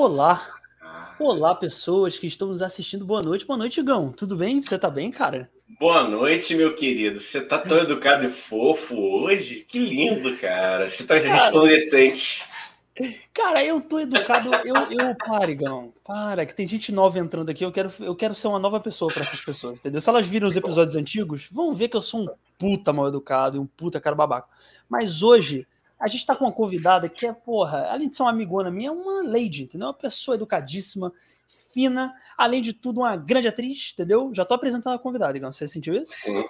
Olá. Olá, pessoas que estão nos assistindo. Boa noite. Boa noite, Gão. Tudo bem? Você tá bem, cara? Boa noite, meu querido. Você tá tão educado e fofo hoje? Que lindo, cara. Você tá resplandecente. Cara, eu tô educado. Eu, eu pare, Gão. Para, que tem gente nova entrando aqui. Eu quero, eu quero ser uma nova pessoa para essas pessoas, entendeu? Se elas viram os episódios antigos, vão ver que eu sou um puta mal educado e um puta cara babaca. Mas hoje, a gente tá com uma convidada que é, porra, além de ser uma amigona minha, é uma lady, entendeu? Uma pessoa educadíssima, fina, além de tudo, uma grande atriz, entendeu? Já tô apresentando a convidada, Gão. Você sentiu isso? Sim.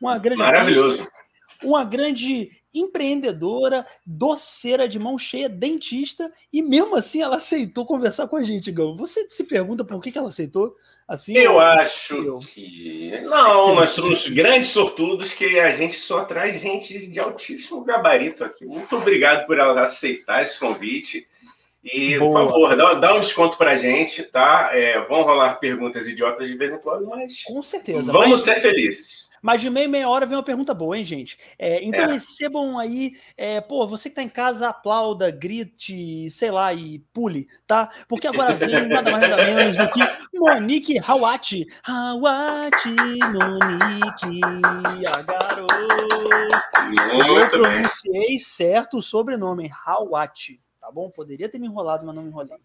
Uma grande Maravilhoso. Atriz, uma grande empreendedora, doceira de mão cheia, dentista, e mesmo assim ela aceitou conversar com a gente, Gão. Você se pergunta por que, que ela aceitou? Assim, eu acho eu. que. Não, nós somos grandes sortudos que a gente só traz gente de altíssimo gabarito aqui. Muito obrigado por ela aceitar esse convite. E, Boa. por favor, dá, dá, um desconto pra gente, tá? É, vão rolar perguntas idiotas de vez em quando, mas. Com certeza. Vamos mas... ser felizes. Mas de meia meia hora vem uma pergunta boa, hein, gente? É, então é. recebam aí, é, pô, você que tá em casa, aplauda, grite, sei lá, e pule, tá? Porque agora vem nada mais nada menos do que Monique Hawati. Hawati, Monique, a garota. Eu pronunciei bem. certo o sobrenome, Hawati, tá bom? Poderia ter me enrolado, mas não me enrolei.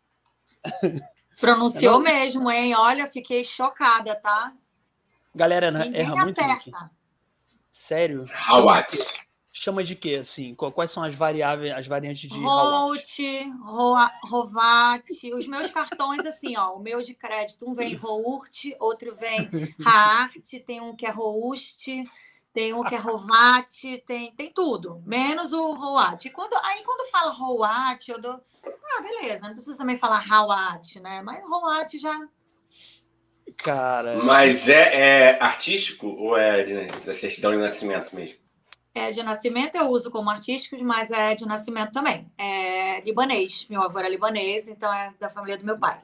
Pronunciou mesmo, hein? Olha, fiquei chocada, tá? Galera Ninguém erra muito. Acerta. Sério? Hawat. Chama de quê, assim? Quais são as variáveis, as variantes de Holt, Rovat. Os meus cartões, assim, ó, o meu de crédito, um vem Rourt, outro vem Raart, tem um que é Roust, tem um que é Rovat, tem, tem tudo, menos o Roat. Quando, aí quando fala Roat, eu dou. Ah, beleza, não precisa também falar Hawat, né? Mas Roat já Cara. Mas é, é artístico ou é de, da certidão de nascimento mesmo? É de nascimento eu uso como artístico, mas é de nascimento também. É libanês. Meu avô era libanês, então é da família do meu pai.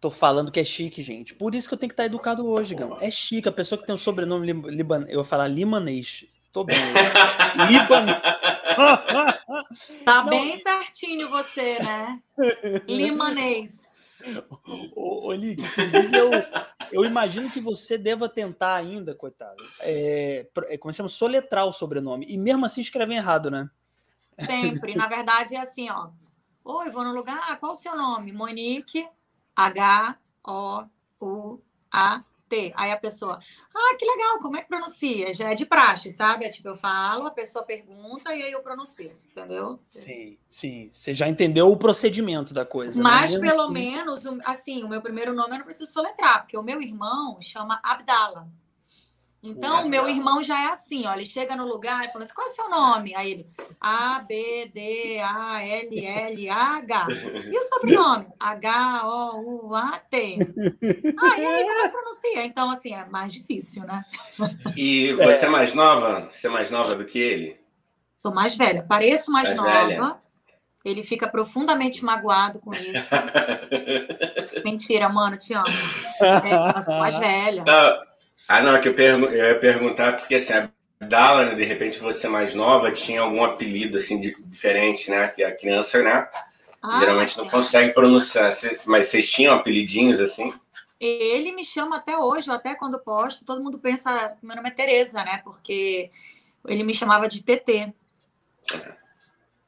Tô falando que é chique, gente. Por isso que eu tenho que estar educado hoje, Gão. É chique. A pessoa que tem o sobrenome libanês. Eu vou falar libanês. Tô bem. libanês. tá Não. bem certinho você, né? Limanês. Ô, ô Nick, eu, eu imagino que você deva tentar ainda, coitado. É, é, como chama? Soletrar o sobrenome. E mesmo assim escrevem errado, né? Sempre. Na verdade, é assim, ó. Oi, vou no lugar. Ah, qual o seu nome? Monique H-O-U-A T. Aí a pessoa, ah, que legal, como é que pronuncia? Já é de praxe, sabe? É tipo, eu falo, a pessoa pergunta e aí eu pronuncio, entendeu? Sim, sim. Você já entendeu o procedimento da coisa. Né? Mas né? pelo menos, assim, o meu primeiro nome eu não preciso soletrar, porque o meu irmão chama Abdala. Então, meu irmão já é assim, ó. Ele chega no lugar e fala assim: qual é o seu nome? Aí ele, A, B, D, A, L, L, H. E o sobrenome? H, O, U, A, T. Aí como é que pronuncia? Então, assim, é mais difícil, né? E você é mais nova? Você é mais nova do que ele? Sou mais velha. Pareço mais, mais nova. Velha. Ele fica profundamente magoado com isso. Mentira, mano, te amo. É, eu sou mais velha. Não. Ah, não, é que eu, pergu eu ia perguntar, porque assim, a Dala, né, de repente você mais nova, tinha algum apelido assim de, diferente, né? Que a criança, né? Ah, geralmente não consegue pronunciar. Mas vocês tinham apelidinhos assim? Ele me chama até hoje, até quando posto, todo mundo pensa, meu nome é Tereza, né? Porque ele me chamava de TT.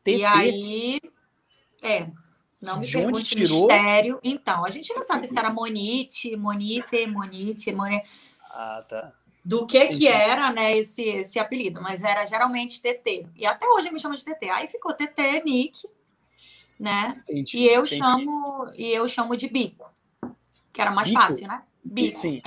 TT? E aí, é, não me de pergunte mistério. Então, a gente não sabe se era Monite, Monite, Monite, Monite. Ah, tá. Do que Entendi. que era, né, esse, esse apelido, mas era geralmente TT. E até hoje ele me chama de TT. Aí ficou TT, Nick, né? Entendi. E eu Entendi. chamo e eu chamo de Bico, que era mais Bico? fácil, né? Bico. Sim.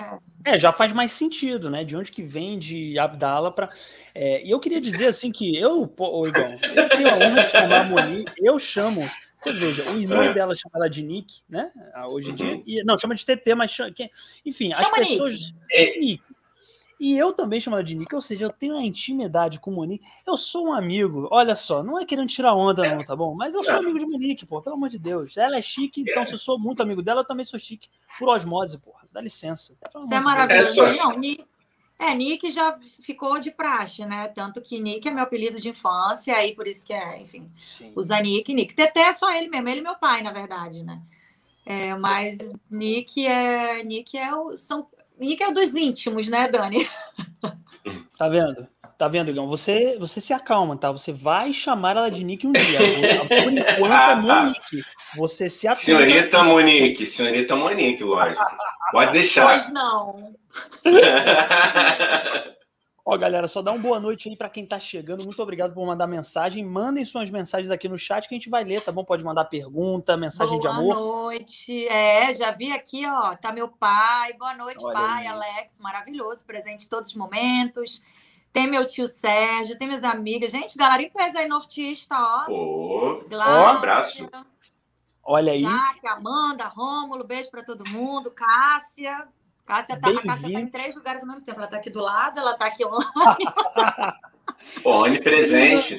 É. é. já faz mais sentido, né? De onde que vem de Abdala para. É, e eu queria dizer assim que eu, pô, Igor, eu tenho a honra de chamar a Moni, eu chamo você veja, o irmão é. dela chama ela de Nick, né? Ah, hoje em dia. Uhum. E, não, chama de TT, mas chama, enfim, chama as pessoas. Nick. É. Nick. E eu também chamo ela de Nick, ou seja, eu tenho uma intimidade com o Monique. Eu sou um amigo, olha só, não é querendo tirar onda, não, tá bom? Mas eu sou amigo de Monique, pô, pelo amor de Deus. Ela é chique, então se eu sou muito amigo dela, eu também sou chique por osmose, porra. Dá licença. Você é maravilhoso. É, não, É, Nick já ficou de praxe, né? Tanto que Nick é meu apelido de infância, aí por isso que é, enfim, Sim. usa Nick, Nick. Teté é só ele mesmo, ele e meu pai, na verdade, né? É, mas Nick é Nick é o são Nick é o dos íntimos, né, Dani? Tá vendo? Tá vendo, Igão? Você, você se acalma, tá? Você vai chamar ela de Nick um dia. Por enquanto é Monique. Você se acalma. Senhorita Monique, senhorita Monique, lógico. Pode deixar. Pois não. Ó, galera, só dá uma boa noite aí para quem tá chegando. Muito obrigado por mandar mensagem. Mandem suas mensagens aqui no chat que a gente vai ler, tá bom? Pode mandar pergunta, mensagem boa de amor. Boa noite. É, já vi aqui, ó, tá meu pai. Boa noite, Olha pai, aí. Alex. Maravilhoso, presente em todos os momentos. Tem meu tio Sérgio, tem minhas amigas. Gente, galera em peso aí, nortista, ó. Ô, um abraço. Olha aí. Jaque, Amanda, Rômulo, beijo para todo mundo. Cássia. Cássia tá, a Cássia tá em três lugares ao mesmo tempo. Ela tá aqui do lado, ela tá aqui online. Onipresente.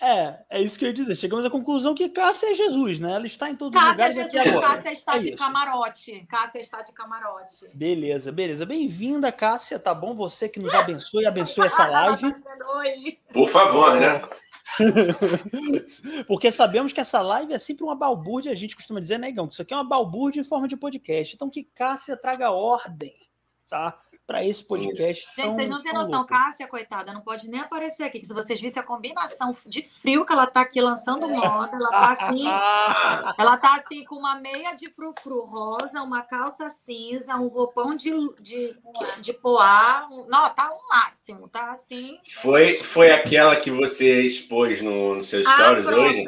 É, é isso que eu ia dizer. Chegamos à conclusão que Cássia é Jesus, né? Ela está em todos Cássia os lugares. Cássia é Jesus, Cássia está é de isso. camarote. Cássia está de camarote. Beleza, beleza. Bem-vinda, Cássia, tá bom? Você que nos abençoe, abençoe essa live. Por favor, né? Porque sabemos que essa live é sempre uma balbúrdia, a gente costuma dizer, né, Igão? Que isso aqui é uma balbúrdia em forma de podcast. Então que Cássia traga ordem, tá? Para esse podcast. Gente, vocês não têm noção, louco. Cássia, coitada, não pode nem aparecer aqui. Que se vocês vissem a combinação de frio que ela tá aqui lançando moda, ela tá assim. ela tá assim com uma meia de frufru rosa, uma calça cinza, um roupão de, de, de poá. Não, tá o um máximo, tá assim. Foi, foi aquela que você expôs no, no seu stories hoje?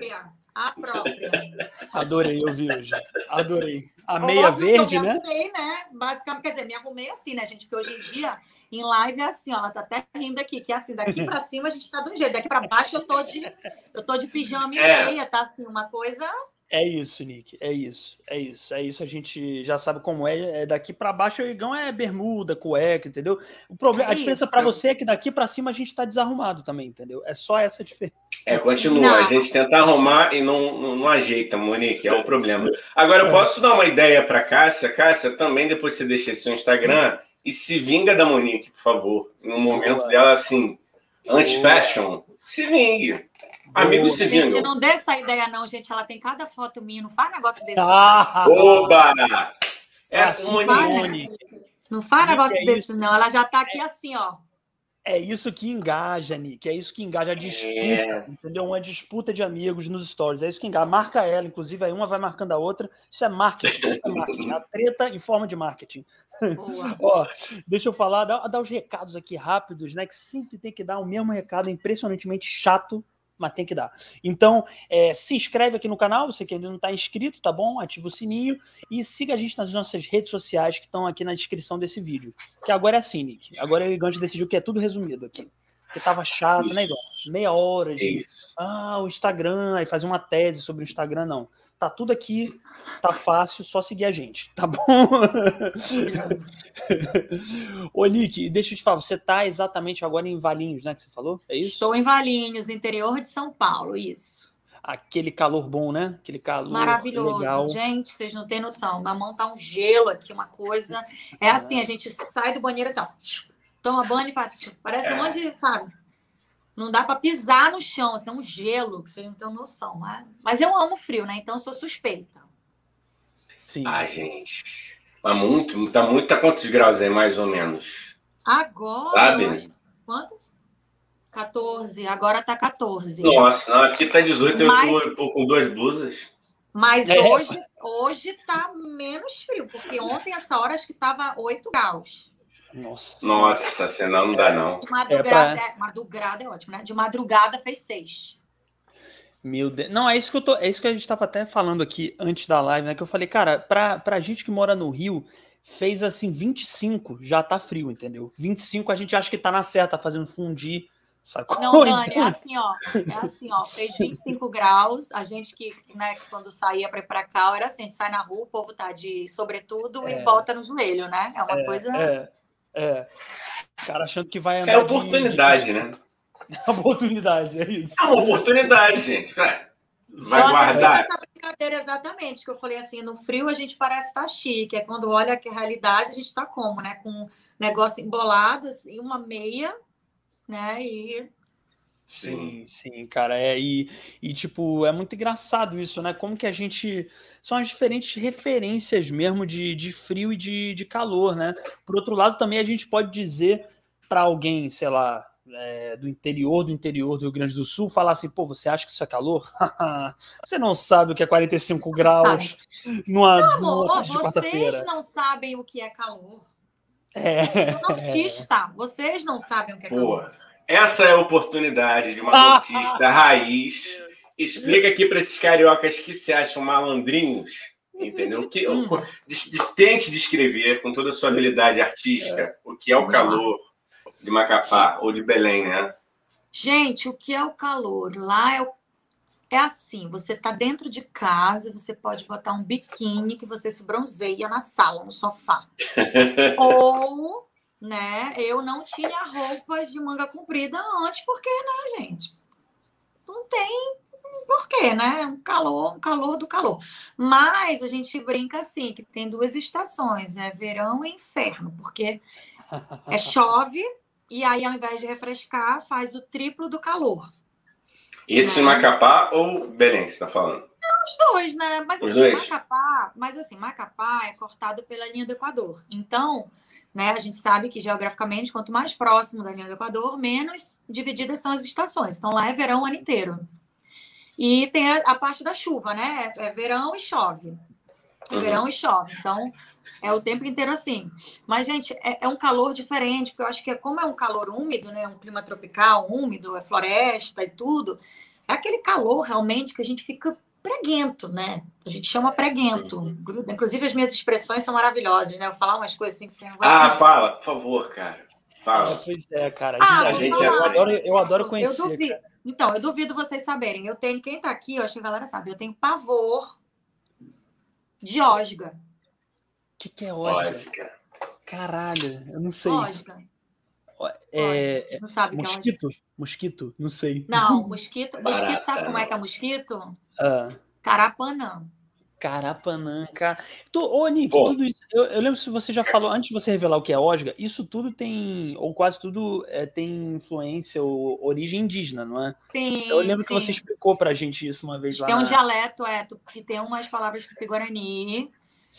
A própria. Adorei, eu vi hoje. Adorei. A meia Óbvio verde, né? Me arrumei, né? Basicamente, quer dizer, me arrumei assim, né, gente? Porque hoje em dia, em live é assim, ó, ela tá até rindo aqui, que é assim, daqui para cima a gente tá de um jeito, daqui para baixo eu tô de eu tô de pijama e é. meia, tá assim, uma coisa é isso, Nick. É isso. É isso. É isso. A gente já sabe como é. é daqui para baixo, o Igão é bermuda, cueca, entendeu? O problema, é a diferença para você é que daqui para cima a gente está desarrumado também, entendeu? É só essa diferença. É, continua. Não. A gente tenta arrumar e não, não, não, ajeita, Monique. É um problema. Agora, eu é. posso dar uma ideia para Cássia? Cássia, também depois você deixa seu Instagram e se vinga da Monique, por favor. No momento Boa. dela, assim, anti-fashion, se vingue. Amigo se Gente, não dê essa ideia, não, gente. Ela tem cada foto minha, não faz negócio desse. Ah, Oba! Essa não, faz, não faz negócio é desse, não. Ela já tá aqui assim, ó. É isso que engaja, Nick. É isso que engaja a disputa, é. entendeu? Uma disputa de amigos nos stories. É isso que engaja. Marca ela, inclusive, aí uma vai marcando a outra. Isso é marketing. Isso é marketing. A treta em forma de marketing. Ó, deixa eu falar, dar, dar os recados aqui rápidos, né? Que sempre tem que dar o mesmo recado impressionantemente chato mas tem que dar. Então, é, se inscreve aqui no canal, você que ainda não está inscrito, tá bom? Ativa o sininho e siga a gente nas nossas redes sociais que estão aqui na descrição desse vídeo. Que agora é assim, Nick. Agora o Igante decidiu que é tudo resumido aqui. Porque tava chato, né, Isso. né, Igor? Meia hora de. Isso. Ah, o Instagram, aí fazer uma tese sobre o Instagram, não. Tá tudo aqui, tá fácil, só seguir a gente, tá bom? Ô, Nick, deixa eu te falar, você tá exatamente agora em Valinhos, né, que você falou? É isso? Estou em Valinhos, interior de São Paulo, isso. Aquele calor bom, né? Aquele calor Maravilhoso. Legal. Gente, vocês não têm noção. Na mão tá um gelo aqui, uma coisa. É assim, a gente sai do banheiro assim, ó, toma banho e faz. Parece um monte de, sabe? Não dá para pisar no chão, assim, é um gelo, que vocês não têm noção. Mas, mas eu amo frio, né? Então eu sou suspeita. Sim. Ah, gente. Mas muito, tá muito, tá quantos graus aí, mais ou menos? Agora. Sabe? Quanto? 14, agora tá 14. Nossa, não, aqui tá 18, mas, eu tô, com duas blusas. Mas é. hoje, hoje tá menos frio, porque ontem, essa hora, acho que tava 8 graus. Nossa. Nossa, senão não dá, não. De madrugada, é, pra... é, madrugada é ótimo, né? De madrugada fez seis. Meu Deus. Não, é isso que eu tô. É isso que a gente estava até falando aqui antes da live, né? Que eu falei, cara, pra, pra gente que mora no Rio, fez assim 25, já tá frio, entendeu? 25 a gente acha que tá na certa, tá fazendo fundir. Sacou? Não, Dani, então... é assim, ó. É assim, ó. Fez 25 graus. A gente que, né, quando saía para ir para cá, era assim: a gente sai na rua, o povo tá de sobretudo é. e bota no joelho, né? É uma é, coisa. É. É. O cara achando que vai andar. É oportunidade, de... né? É oportunidade, é isso. É uma oportunidade, gente. Vai guardar. Essa brincadeira, exatamente, que eu falei assim, no frio a gente parece estar tá chique, é quando olha que a realidade a gente está como, né? Com um negócio embolado, assim, uma meia, né? E Sim, sim, cara. É, e, e, tipo, é muito engraçado isso, né? Como que a gente. São as diferentes referências mesmo de, de frio e de, de calor, né? Por outro lado, também a gente pode dizer para alguém, sei lá, é, do interior do interior do Rio Grande do Sul, falar assim, pô, você acha que isso é calor? você não sabe o que é 45 graus numa, não, amor, numa de quarta-feira. Vocês não sabem o que é calor. É. Eu sou nortista. Vocês não sabem o que é pô. calor. Essa é a oportunidade de uma artista raiz. Explica aqui para esses cariocas que se acham malandrinhos, entendeu? Que, hum. tente descrever com toda a sua habilidade artística é. o que é o calor de Macapá ou de Belém, né? Gente, o que é o calor? Lá é, o... é assim: você está dentro de casa, você pode botar um biquíni que você se bronzeia na sala, no sofá. ou né? Eu não tinha roupas de manga comprida antes, porque, né, gente? Não tem porquê, né? Um calor, um calor do calor. Mas a gente brinca assim, que tem duas estações, é verão e inferno, porque é chove e aí ao invés de refrescar, faz o triplo do calor. Isso né? em Macapá ou Belém, você está falando? Os dois, né? Mas Os assim, dois. Macapá, mas assim, Macapá é cortado pela linha do Equador. Então, né? A gente sabe que geograficamente, quanto mais próximo da linha do Equador, menos divididas são as estações. Então lá é verão o ano inteiro. E tem a, a parte da chuva, né? É, é verão e chove. É uhum. verão e chove. Então é o tempo inteiro assim. Mas, gente, é, é, um calor diferente, porque eu acho que é, como é um calor úmido, né? Um clima tropical, úmido, é floresta e tudo. É aquele calor realmente que a gente fica preguento, né? A gente chama preguento. Inclusive, as minhas expressões são maravilhosas, né? Eu falar umas coisas assim que você não vai. Ah, fala, por favor, cara. Fala. É, pois é, cara. A gente, ah, a gente eu, adoro, eu adoro conhecer. Eu duvido. Então, eu duvido vocês saberem. Eu tenho, quem tá aqui, eu acho que a galera sabe, eu tenho pavor de osga. O que, que é osga? osga? Caralho, eu não sei. Osga. É, osga, não sabe mosquito? Que é Mosquito? Não sei. Não, mosquito. Mosquito, sabe como é que é mosquito? Ah. Carapanã. Carapanã, cara. Tu, ô, Nick, Pô. tudo isso. Eu, eu, lembro se você já falou, antes de você revelar o que é Osga, isso tudo tem, ou quase tudo é, tem influência ou origem indígena, não é? Sim. Eu lembro sim. que você explicou pra gente isso uma vez lá. Tem um na... dialeto, é, que tem umas palavras tupi-guarani.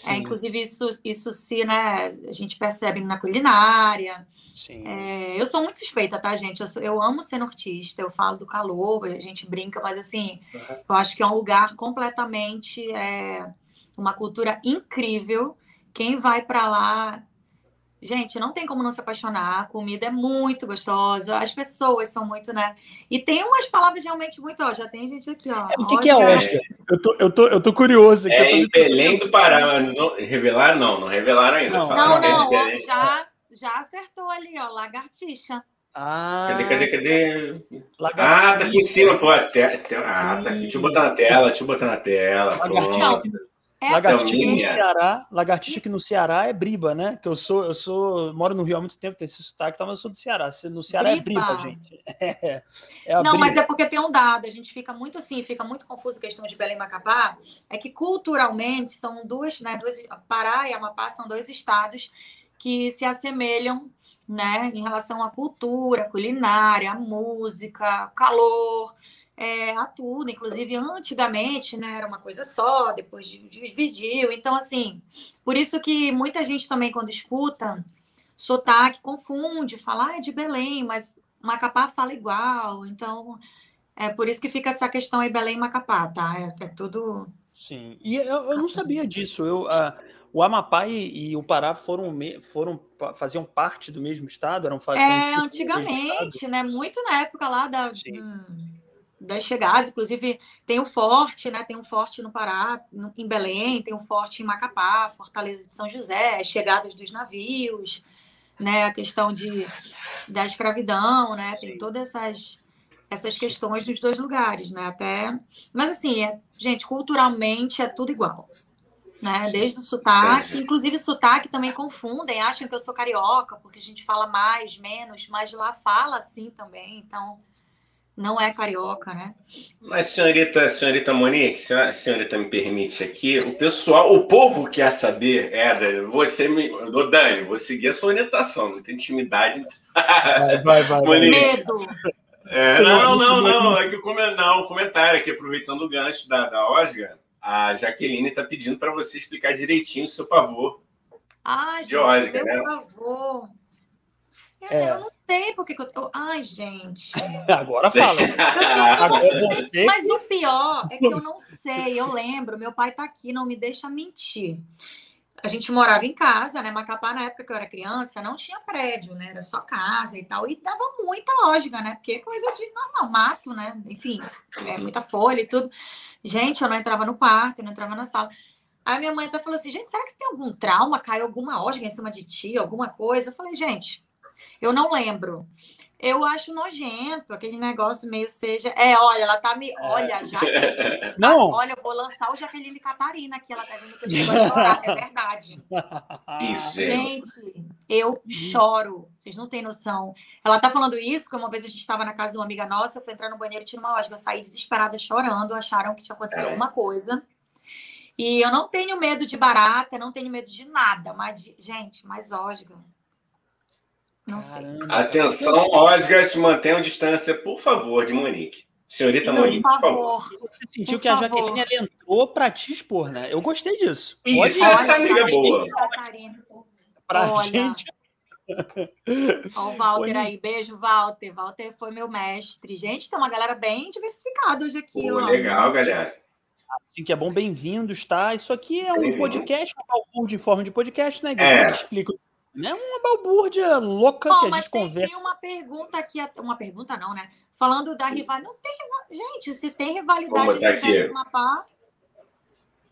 É, inclusive, isso, isso se, né, a gente percebe na culinária. É, eu sou muito suspeita, tá, gente? Eu, sou, eu, amo ser nortista, eu falo do calor, a gente brinca, mas assim, uhum. eu acho que é um lugar completamente. É, uma cultura incrível. Quem vai para lá Gente, não tem como não se apaixonar. A comida é muito gostosa, as pessoas são muito, né? E tem umas palavras realmente muito, ó. Já tem gente aqui, ó. É, o que, que é Oscar? Eu tô, eu, tô, eu tô curioso. Aqui, é em Belém do Pará. Não, revelaram? Não, não revelaram ainda. Não, não, não é já, já acertou ali, ó. Lagartixa. Ah, cadê, cadê, cadê? Lagartixa. Ah, tá aqui em cima, pô. Até, até, ah, tá aqui. Deixa eu botar na tela, deixa eu botar na tela. Lagartixa. É lagartixa no Ceará, lagartixa aqui no Ceará é briba, né? Que eu sou, eu sou, moro no Rio há muito tempo, tem esse sotaque, mas eu sou do Ceará. No Ceará é briba. é briba, gente. É, é não, briba. mas é porque tem um dado, a gente fica muito assim, fica muito confuso a questão de Belém e Macapá, é que culturalmente são duas, né, duas, Pará e Amapá são dois estados que se assemelham, né, em relação à cultura, culinária, música, calor, é, a tudo. Inclusive, antigamente, né, era uma coisa só, depois dividiu. Então, assim, por isso que muita gente também, quando escuta sotaque, confunde, fala, ah, é de Belém, mas Macapá fala igual. Então, é por isso que fica essa questão aí, Belém e Macapá, tá? É, é tudo. Sim, e eu, eu não sabia disso. Eu, uh, o Amapá e, e, o Pará foram, foram faziam parte do mesmo estado? Eram, é, antigamente, né? Muito na época lá da. Sim das chegadas, inclusive tem o forte, né? Tem um forte no Pará, no, em Belém, tem um forte em Macapá, Fortaleza de São José, chegadas dos navios, né? A questão de da escravidão, né? Tem todas essas essas questões nos dois lugares, né? Até, mas assim, é, gente, culturalmente é tudo igual. Né? Desde o sotaque, inclusive sotaque também confundem, acham que eu sou carioca, porque a gente fala mais, menos, mas lá fala assim também, então não é carioca, né? Mas, senhorita, senhorita Monique, se a senhorita me permite aqui, o pessoal, o povo quer saber, é, você me. Ô, Dani, vou seguir a sua orientação, não tem intimidade. Vai, vai, vai. Monique. Medo. É, não, não, não. É que o não, o comentário aqui, aproveitando o gancho da, da Osga, a Jaqueline está pedindo para você explicar direitinho o seu pavor. Ah, gente, Osga, meu né? pavor. É, é. Eu não sei porque que eu. eu... Ai, gente. Agora fala. Mas o pior é que eu não sei. Eu lembro, meu pai tá aqui, não me deixa mentir. A gente morava em casa, né? Macapá, na época que eu era criança, não tinha prédio, né? Era só casa e tal. E dava muita lógica, né? Porque é coisa de normal, mato, né? Enfim, é, muita folha e tudo. Gente, eu não entrava no quarto, eu não entrava na sala. Aí minha mãe até falou assim: gente, será que você tem algum trauma? Caiu alguma osga em cima de ti, alguma coisa? Eu falei, gente, eu não lembro. Eu acho nojento aquele negócio meio seja. É, olha, ela tá me. Olha, já. Não. Olha, eu vou lançar o Jaqueline Catarina aqui. Ela tá dizendo que eu chego a chorar. É verdade. Isso, gente. Eu choro. Vocês não têm noção. Ela tá falando isso, porque uma vez a gente estava na casa de uma amiga nossa, eu fui entrar no banheiro e tirei uma osga. Eu saí desesperada chorando, acharam que tinha acontecido é. alguma coisa. E eu não tenho medo de barata, não tenho medo de nada, mas, de... gente, mais osga. Não sei. Atenção, Osgas, mantenham distância, por favor, de Monique. Senhorita por Monique, favor. por favor. Você sentiu por que favor. a Jaqueline entrou para te expor, né? Eu gostei disso. Isso, Olha, essa amiga é boa. Pra Olha. gente. Olha o Walter Oi. aí. Beijo, Walter. Walter foi meu mestre. Gente, tem uma galera bem diversificada hoje aqui. Pô, legal, galera. Assim que é bom, bem-vindos, tá? Isso aqui é um podcast, um de forma de podcast, né? É. Que explica é uma balbúrdia louca Bom, que a gente conversa. Tem uma pergunta aqui, uma pergunta não, né? Falando da rivalidade. Não tem Gente, se tem rivalidade entre o Mapá.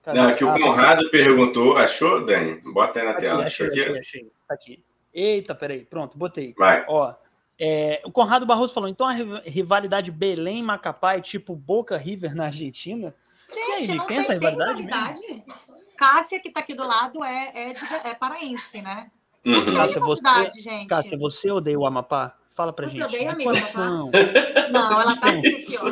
Não, aqui o ah, Conrado perguntou, achou, Dani? Bota aí na aqui, tela. Achei, achou achei, achei, Tá aqui. Eita, peraí, pronto, botei. Vai. Ó, é, o Conrado Barroso falou, então a rivalidade Belém-Macapá é tipo Boca River na Argentina? Gente, aí, não tem, essa rivalidade, rivalidade? Cássia, que tá aqui do lado, é, é, de, é paraense, né? Uhum. Cássia, você, gente. Cássia, você odeia o Amapá? Fala pra você gente. Você odeia, amigo, Não, ela tá assim, ó.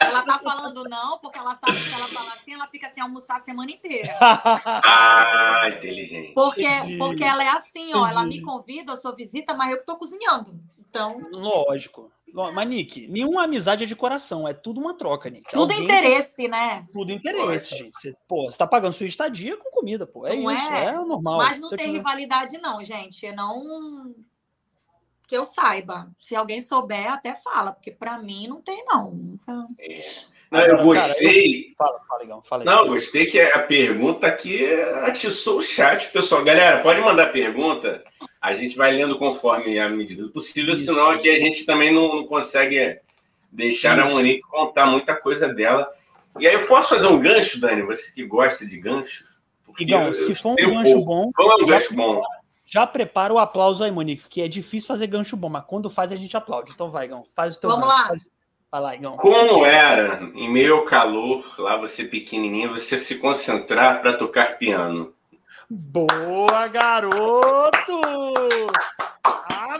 ela tá falando não, porque ela sabe que se ela falar assim, ela fica sem almoçar a semana inteira. ah, inteligente. Porque, porque ela é assim, ó. Ela me convida, eu sou visita, mas eu que tô cozinhando. Então. Lógico. Mas, Nick, nenhuma amizade é de coração, é tudo uma troca, Nick. Tudo Alguém interesse, né? Tudo interesse, gente. Você, pô, você tá pagando sua estadia com comida, pô. É não isso, é, é normal. Mas não tem rivalidade, não, gente. Não. Que eu saiba. Se alguém souber, até fala, porque para mim não tem, não. Então... É. Não, eu gostei. Cara, eu... Fala, fala, Igão, fala aí. Não, eu gostei que a pergunta aqui atiçou o chat, pessoal. Galera, pode mandar pergunta. A gente vai lendo conforme a medida do possível, Isso. senão aqui a gente também não, não consegue deixar Isso. a Monique contar muita coisa dela. E aí eu posso fazer um gancho, Dani? Você que gosta de ganchos? Igão, se for um gancho pouco. bom. Vamos um gancho bom. Já prepara o aplauso aí, Monique, que é difícil fazer gancho bom, mas quando faz a gente aplaude. Então vai, Igão, faz o teu Vamos gancho. lá. Faz... Igão. Como era, em meio ao calor, lá você pequenininho, você se concentrar para tocar piano? Boa, garoto! Ah,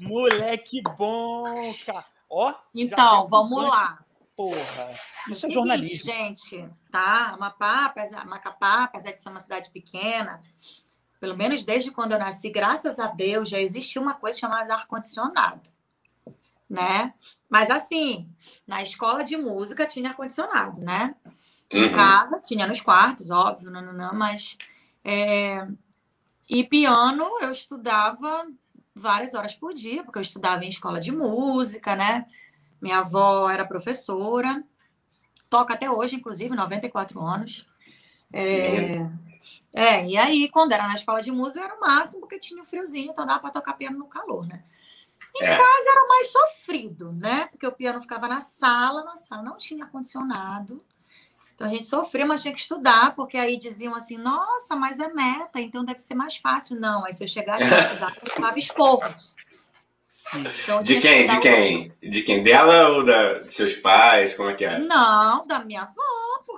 moleque bom, cara. Ó, então, vamos lá. Porra, isso é, é jornalismo. Gente, tá? Amapá, apesar, Macapá, apesar de ser uma cidade pequena, pelo menos desde quando eu nasci, graças a Deus, já existiu uma coisa chamada ar-condicionado, né? Mas assim, na escola de música tinha ar-condicionado, né? Em uhum. casa, tinha nos quartos, óbvio, não, não, não mas. É... E piano eu estudava várias horas por dia, porque eu estudava em escola de música, né? Minha avó era professora, toca até hoje, inclusive, 94 anos. É, é, e aí, quando era na escola de música, era o máximo, porque tinha um friozinho, então dava para tocar piano no calor, né? Em é. casa era mais sofrido, né? Porque o piano ficava na sala, na sala não tinha ar-condicionado. Então a gente sofria, mas tinha que estudar, porque aí diziam assim: nossa, mas é meta, então deve ser mais fácil. Não, aí se eu chegasse a estudar, eu tomava esporro. Então, de quem? De quem? De quem? Dela ou da, de seus pais? Como é que é? Não, da minha avó,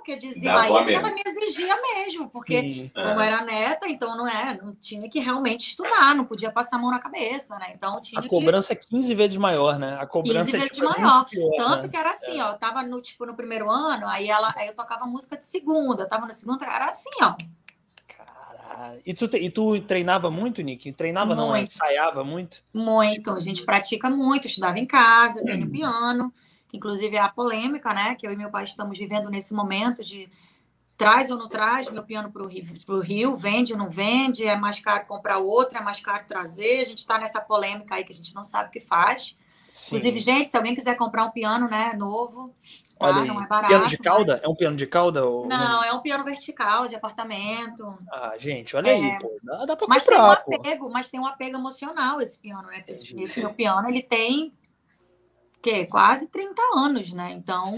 porque dizia aí que ela me exigia mesmo, porque Sim. como é. era neta, então não é, não tinha que realmente estudar, não podia passar a mão na cabeça, né? Então tinha A cobrança que... é 15 vezes maior, né? A cobrança 15 é, vezes tipo, maior. Pior, Tanto né? que era assim, é. ó, eu tava no tipo no primeiro ano, aí ela, aí eu tocava música de segunda, eu tava no segundo, era assim, ó. E tu, e tu treinava muito, Nick? Treinava muito. não, ensaiava muito? Muito, tipo... a gente pratica muito, estudava em casa, tenho piano, que inclusive é a polêmica, né? Que eu e meu pai estamos vivendo nesse momento de traz ou não traz meu piano para o Rio, pro Rio, vende ou não vende, é mais caro comprar outro, é mais caro trazer. A gente está nessa polêmica aí que a gente não sabe o que faz. Sim. Inclusive, gente, se alguém quiser comprar um piano né, novo, Tá? Olha não é barato. Piano de cauda? Mas... É um piano de cauda? Ou... Não, é um piano vertical de apartamento. Ah, gente, olha é... aí, pô. Dá, dá pra mas comprar, tem um apego, Mas tem um apego emocional esse piano, né? Esse, esse meu piano, ele tem que quase 30 anos, né? Então,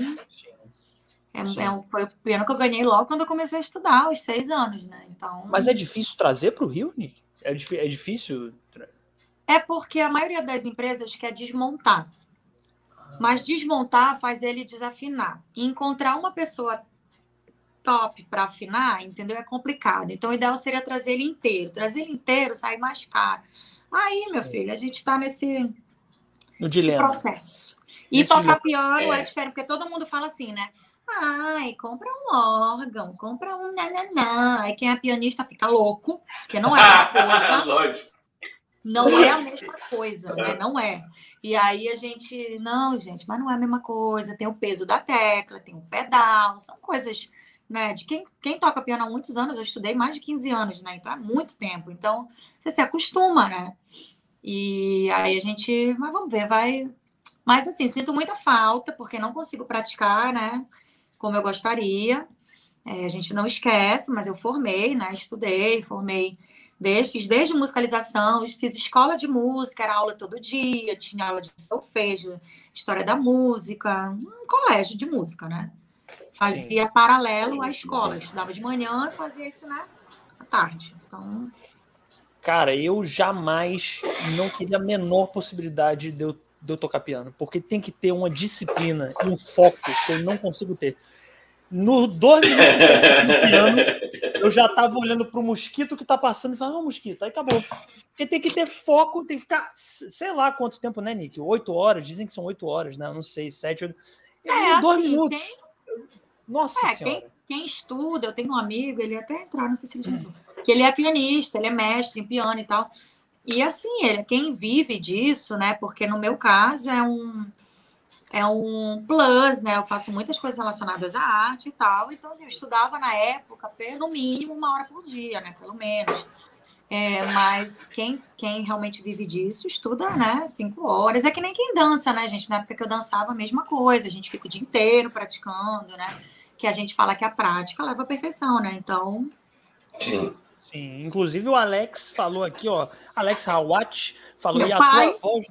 é, é um, foi o piano que eu ganhei logo quando eu comecei a estudar, aos seis anos, né? Então. Mas é difícil trazer para o Rio, Nick? É, é difícil? É porque a maioria das empresas quer desmontar. Mas desmontar faz ele desafinar. E encontrar uma pessoa top para afinar, entendeu? É complicado. Então, o ideal seria trazer ele inteiro. Trazer ele inteiro sai mais caro. Aí, meu filho, a gente está nesse, no dilema. processo. E Nesse tocar piano é. é. diferente, porque todo mundo fala assim, né? Ai, compra um órgão, compra um nananã. Aí quem é pianista fica louco, porque não é a coisa. Lógico. Não é a mesma coisa, né? Não é. E aí a gente, não, gente, mas não é a mesma coisa. Tem o peso da tecla, tem o pedal, são coisas, né? De quem, quem toca piano há muitos anos, eu estudei mais de 15 anos, né? Então é muito tempo. Então você se acostuma, né? E aí a gente, mas vamos ver, vai. Mas assim, sinto muita falta, porque não consigo praticar, né? Como eu gostaria. É, a gente não esquece, mas eu formei, né? Estudei, formei Desde, fiz desde musicalização, fiz escola de música, era aula todo dia, tinha aula de solfejo, história da música, um colégio de música, né? Fazia Sim. paralelo à escola, estudava de manhã e fazia isso, né? À tarde. Então. Cara, eu jamais não queria a menor possibilidade de eu, de eu tocar piano, porque tem que ter uma disciplina e um foco que eu não consigo ter. No dois minutos piano, eu já tava olhando pro mosquito que tá passando e falando, ah, mosquito, aí acabou. Porque tem que ter foco, tem que ficar, sei lá quanto tempo, né, Nick? Oito horas, dizem que são oito horas, né? Eu não sei, sete, oito. É, dois assim, minutos. Tem... Nossa é, senhora. Quem, quem, estuda, eu tenho um amigo, ele até entrar, não sei se ele já entrou, que ele é pianista, ele é mestre em piano e tal. E assim, ele, quem vive disso, né? Porque no meu caso é um é um plus, né? Eu faço muitas coisas relacionadas à arte e tal. Então, assim, eu estudava na época, no mínimo, uma hora por dia, né? Pelo menos. É, mas quem, quem realmente vive disso estuda, né? Cinco horas. É que nem quem dança, né, gente? Na época que eu dançava, a mesma coisa. A gente fica o dia inteiro praticando, né? Que a gente fala que a prática leva à perfeição, né? Então. Sim. Sim. Inclusive o Alex falou aqui, ó. Alex Hawat falou. Meu e pai. Tua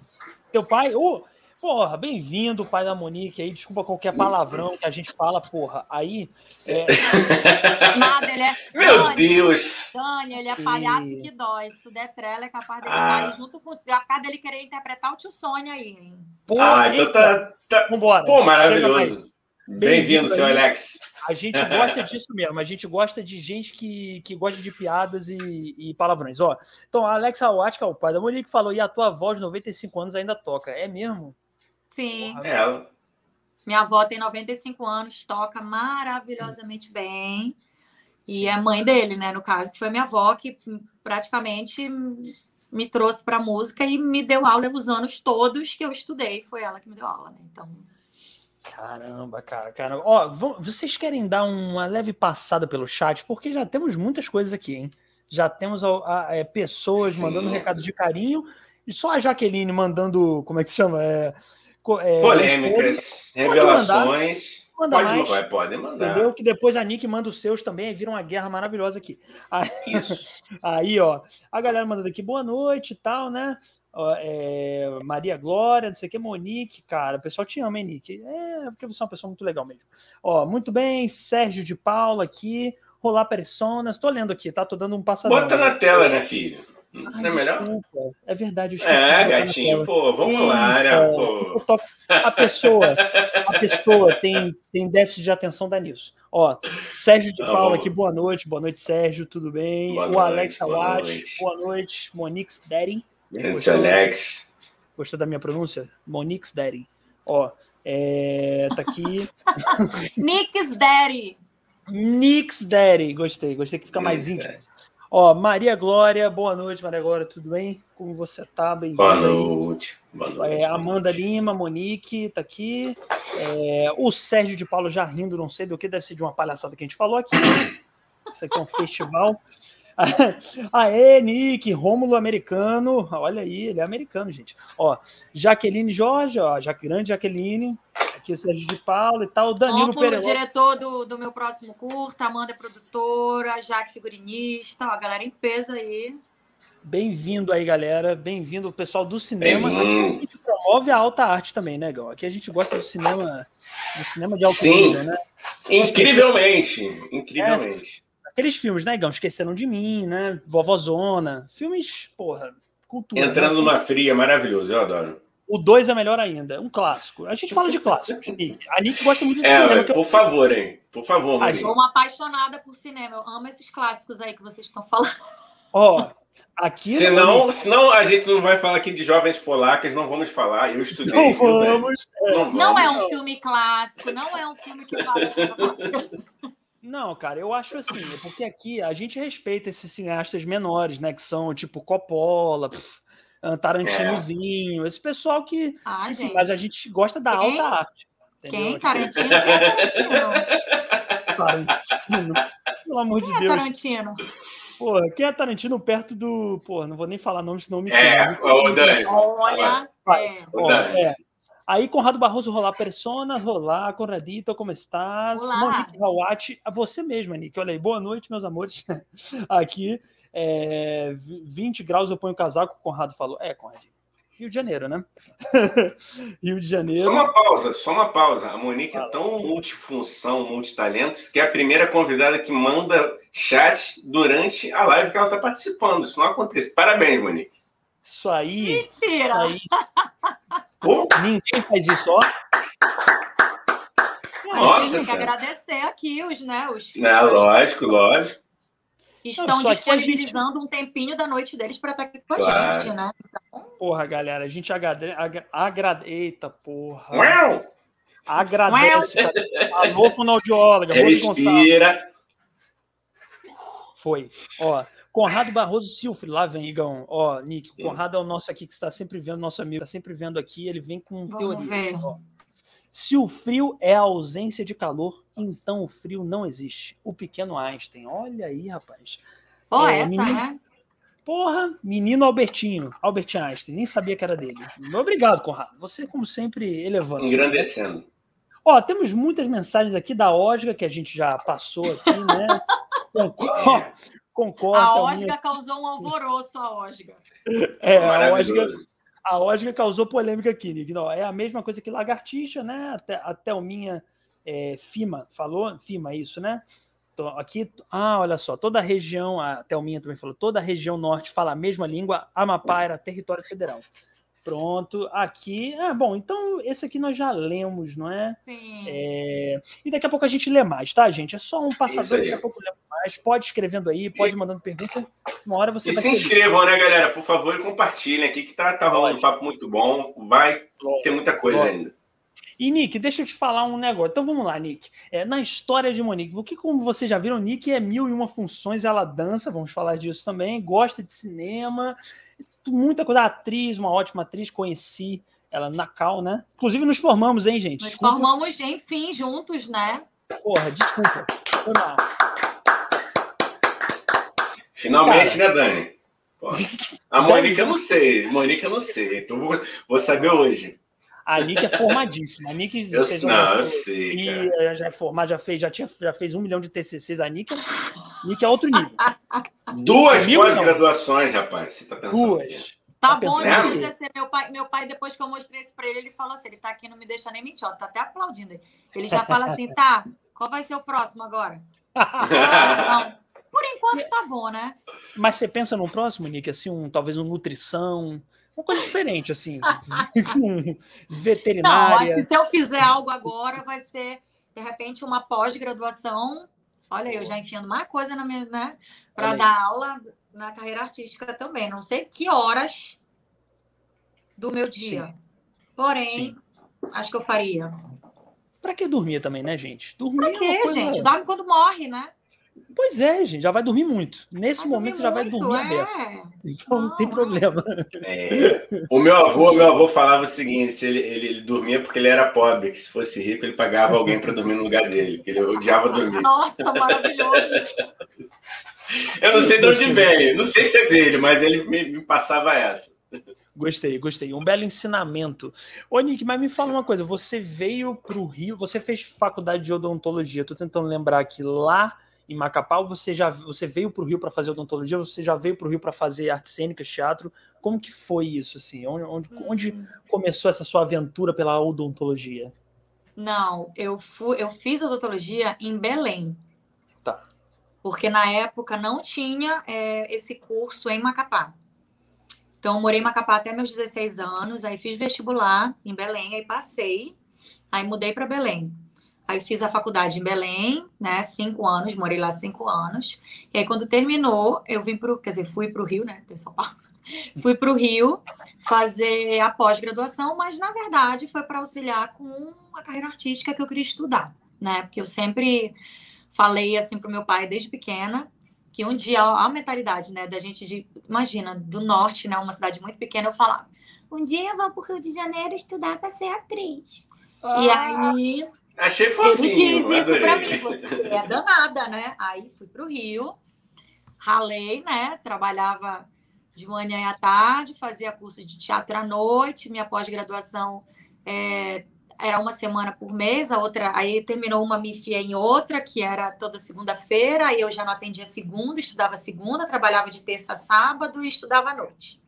teu pai. Oh, Porra, bem-vindo, pai da Monique aí. Desculpa qualquer palavrão que a gente fala, porra. Aí. É... Nada, ele é. Meu Dani, Deus! Dani, ele é palhaço que dói. Se tu der trela, é capaz dele ah. aí junto com. É capaz dele querer interpretar o tio Sônia aí, hein? Porra, ah, então tá. tá... Vambora. Pô, maravilhoso. Bem-vindo, seu Alex. A gente gosta disso mesmo, a gente gosta de gente que, que gosta de piadas e, e palavrões. Ó, então, Alex Awatka, o pai da Monique, falou: e a tua avó de 95 anos ainda toca. É mesmo? Sim. É. Minha avó tem 95 anos, toca maravilhosamente bem. E é mãe dele, né? No caso, que foi minha avó que praticamente me trouxe para música e me deu aula os anos todos que eu estudei. Foi ela que me deu aula, né? Então. Caramba, cara, cara. Ó, vocês querem dar uma leve passada pelo chat? Porque já temos muitas coisas aqui, hein? Já temos a, a, é, pessoas Sim. mandando recados de carinho. E só a Jaqueline mandando, como é que se chama? É, é, Polêmicas, revelações. Manda pode, mais, vai, pode mandar. Entendeu? Que depois a Nick manda os seus também, aí vira uma guerra maravilhosa aqui. Aí, Isso. aí, ó, a galera mandando aqui boa noite e tal, né? É, Maria Glória, não sei o que, Monique, cara, o pessoal te ama, hein, Nick? É, porque você é uma pessoa muito legal mesmo. Ó, muito bem, Sérgio de Paula aqui, Rolar Personas, tô lendo aqui, tá? Tô dando um passadão. Bota na tela, né, filho? Não é melhor? Desculpa. É verdade. É, gatinho, pô, vamos lá, né? Pô. A pessoa, a pessoa tem, tem déficit de atenção, dá nisso. Ó, Sérgio de tá Paula aqui, boa noite. Boa noite, Sérgio, tudo bem? Boa o noite, Alex Awad, boa noite. Monix Daddy. Grande Alex. Gostou da minha pronúncia? Monix Daddy. Ó, é, tá aqui. Nix Daddy. Nix Daddy. Gostei, gostei que fica mais íntimo. Ó, Maria Glória, boa noite, Maria Glória, tudo bem? Como você tá? Bem boa noite. Boa noite. É, Amanda Lima, Monique, tá aqui. É, o Sérgio de Paulo já rindo, não sei do que, deve ser de uma palhaçada que a gente falou aqui. Isso aqui é um festival. Aê, Nick, Rômulo americano. Olha aí, ele é americano, gente. Ó, Jaqueline Jorge, ó, grande Jaqueline. Aqui o Sérgio de Paulo e tal. Danilo Pereira. diretor do, do meu próximo curta, Amanda é produtora, Jaque figurinista, ó, a galera em peso aí. Bem-vindo aí, galera. Bem-vindo o pessoal do cinema. Aqui a gente promove a alta arte também, né, Gal? Aqui a gente gosta do cinema, do cinema de alto Sim. né? Incrivelmente, incrivelmente. É, aqueles filmes, né, Gão? Esqueceram de mim, né? Vovozona. Filmes, porra, cultura. Entrando né? numa fria, maravilhoso, eu adoro. O 2 é melhor ainda, um clássico. A gente fala de clássicos, Nick. A Nick gosta muito de é, cinema. Por eu... favor, hein? Por favor, Maria. Sou uma apaixonada por cinema. Eu amo esses clássicos aí que vocês estão falando. Ó, oh, aqui... Senão, senão a gente não vai falar aqui de Jovens Polacas, não vamos falar. Eu estudei. Não vamos. É. Não, vamos. não é um filme clássico, não é um filme que fala... Não, cara, eu acho assim, é porque aqui a gente respeita esses cineastas menores, né? Que são tipo Coppola, pff, Tarantinozinho, é. esse pessoal que. Ah, enfim, mas a gente gosta da Quem? alta arte. Entendeu? Quem? Tarantino? Quem é Tarantino? Tarantino. Pelo amor Quem de é Deus. Tarantino? Porra, quem é Tarantino perto do. Porra, não vou nem falar nome, senão me. É, o Dani. Olha. É. O Dani. É. Aí, Conrado Barroso, rolar persona, rolar, Conradito, como estás? Olá. Monique Rawat, a você mesma, Nick. Olha aí, boa noite, meus amores. Aqui, é, 20 graus eu ponho o casaco, o Conrado falou. É, Conrado. Rio de Janeiro, né? Rio de Janeiro. Só uma pausa, só uma pausa. A Monique é tão multifunção, multitalentos, que é a primeira convidada que manda chat durante a live que ela está participando. Isso não acontece. Parabéns, Monique. Isso aí. Mentira! Isso aí. Ninguém faz isso, ó. Nossa, tem que agradecer aqui os, né? Os, é, lógico, lógico. Estão Não, disponibilizando gente... um tempinho da noite deles para estar aqui com claro. a gente, né? Então... Porra, galera, a gente agrade... agrade... Eita, porra. Uau! Agradece. Alô, fonoaudióloga. Respira. Foi. Ó, Conrado Barroso Silfre, lá vem, Igão. Ó, Nick, o Conrado é o nosso aqui que está sempre vendo, nosso amigo, está sempre vendo aqui, ele vem com Vamos teoria. Ó. Se o frio é a ausência de calor, então o frio não existe. O pequeno Einstein. Olha aí, rapaz. Poeta, é, menino... né? Porra, menino Albertinho, Albert Einstein, nem sabia que era dele. Obrigado, Conrado. Você, como sempre, elevando. Engrandecendo. Ó, temos muitas mensagens aqui da Osga, que a gente já passou aqui, né? Concordo, Concordo. A Osga causou um alvoroço, a Osga. É, a Osga, a Osga causou polêmica aqui, Nick. Não, é a mesma coisa que lagartixa, né? Até, a Thelminha é, Fima falou, Fima, isso, né? aqui, ah, olha só, toda a região, a Thelminha também falou, toda a região norte fala a mesma língua, Amapá era território federal. Pronto, aqui. Ah, bom, então esse aqui nós já lemos, não é? Sim. É... E daqui a pouco a gente lê mais, tá, gente? É só um passador, daqui a pouco lê mais. Pode escrevendo aí, pode e... mandando pergunta. Uma hora você e vai. se inscrevam, né, galera? Por favor, e compartilhem aqui, que tá, tá rolando um papo muito bom. Vai ter muita coisa ainda. E, Nick, deixa eu te falar um negócio. Então vamos lá, Nick. É, na história de Monique, porque como vocês já viram, Nick é mil e uma funções, ela dança, vamos falar disso também, gosta de cinema, muita coisa. atriz, uma ótima atriz, conheci ela na Cal, né? Inclusive nos formamos, hein, gente? Nos desculpa. formamos, enfim, juntos, né? Porra, desculpa. Foi mal. Finalmente, Cara, né, Dani? Porra. A Mônica eu não sei. Mônica eu não sei. Então vou, vou saber hoje. A Nick é formadíssima. A Nick eu, fez não, eu sei. E já é formada, já fez, já tinha, já fez um milhão de TCCs. A Nick, é, Nick é outro nível. Duas pós-graduações, rapaz. Você tá pensando? Duas. Tá, tá bom, TCC. Meu pai, meu pai, depois que eu mostrei isso para ele, ele falou assim: ele tá aqui, não me deixa nem mentir, ó, tá até aplaudindo aí. Ele já fala assim: tá, qual vai ser o próximo agora? não, por enquanto tá bom, né? Mas você pensa no próximo, Nick, assim, um, talvez um nutrição, uma coisa diferente, assim, um veterinária. Não, acho que se eu fizer algo agora, vai ser, de repente, uma pós-graduação. Olha, eu já enfiando mais coisa na minha, né? Para dar aula na carreira artística também. Não sei que horas do meu dia. Sim. Porém, Sim. acho que eu faria. Pra que dormir também, né, gente? Dormir pra quê, é coisa... gente? Dorme quando morre, né? Pois é, gente, já vai dormir muito. Nesse vai momento você já vai dormir é. a beça. Então não, não tem problema. É. O meu avô, meu avô falava o seguinte: ele, ele, ele, dormia porque ele era pobre, que se fosse rico, ele pagava alguém para dormir no lugar dele, porque ele odiava dormir. Nossa, maravilhoso! Eu não sei de onde vem, não sei se é dele, mas ele me, me passava essa. Gostei, gostei. Um belo ensinamento. Ô, Nick, mas me fala uma coisa. Você veio para o Rio, você fez faculdade de odontologia. Estou tentando lembrar aqui lá em Macapá, você já você veio para o Rio para fazer odontologia? Você já veio para o Rio para fazer artes cênicas, teatro? Como que foi isso? Assim? Onde, onde, hum. onde, começou essa sua aventura pela odontologia? Não, eu, fui, eu fiz odontologia em Belém. Tá. Porque na época não tinha é, esse curso em Macapá. Então, morei em Macapá até meus 16 anos, aí fiz vestibular em Belém, aí passei, aí mudei para Belém. Aí fiz a faculdade em Belém, né? Cinco anos, morei lá cinco anos. E aí, quando terminou, eu vim para quer dizer, fui para o Rio, né? Tem São Paulo. Fui para o Rio fazer a pós-graduação, mas na verdade foi para auxiliar com a carreira artística que eu queria estudar, né? Porque eu sempre falei assim para o meu pai desde pequena que um dia a mentalidade, né, da gente de, imagina, do norte, né, uma cidade muito pequena, eu falava, um dia eu vou para o Rio de Janeiro estudar para ser atriz. Ah, e aí achei fofinho, ele diz isso para mim, você é danada, né? Aí fui para o Rio, ralei, né, trabalhava de manhã e à tarde, fazia curso de teatro à noite, minha pós-graduação é, era uma semana por mês, a outra, aí terminou uma, me enfiei em outra, que era toda segunda-feira, aí eu já não atendia segunda, estudava segunda, trabalhava de terça a sábado e estudava à noite.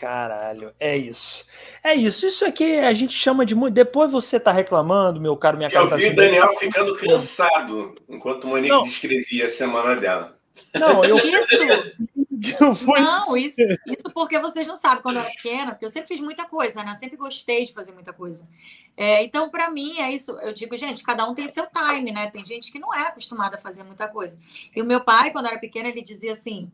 Caralho, é isso. É isso. Isso aqui a gente chama de muito. Depois você tá reclamando, meu caro, minha cara. Eu tá vi o Daniel ficando cansado enquanto Monique não. descrevia a semana dela. Não, eu isso. Não, isso, isso porque vocês não sabem quando eu era pequena, porque eu sempre fiz muita coisa, né? Eu sempre gostei de fazer muita coisa. É, então, para mim, é isso. Eu digo, gente, cada um tem seu time, né? Tem gente que não é acostumada a fazer muita coisa. E o meu pai, quando eu era pequena, ele dizia assim: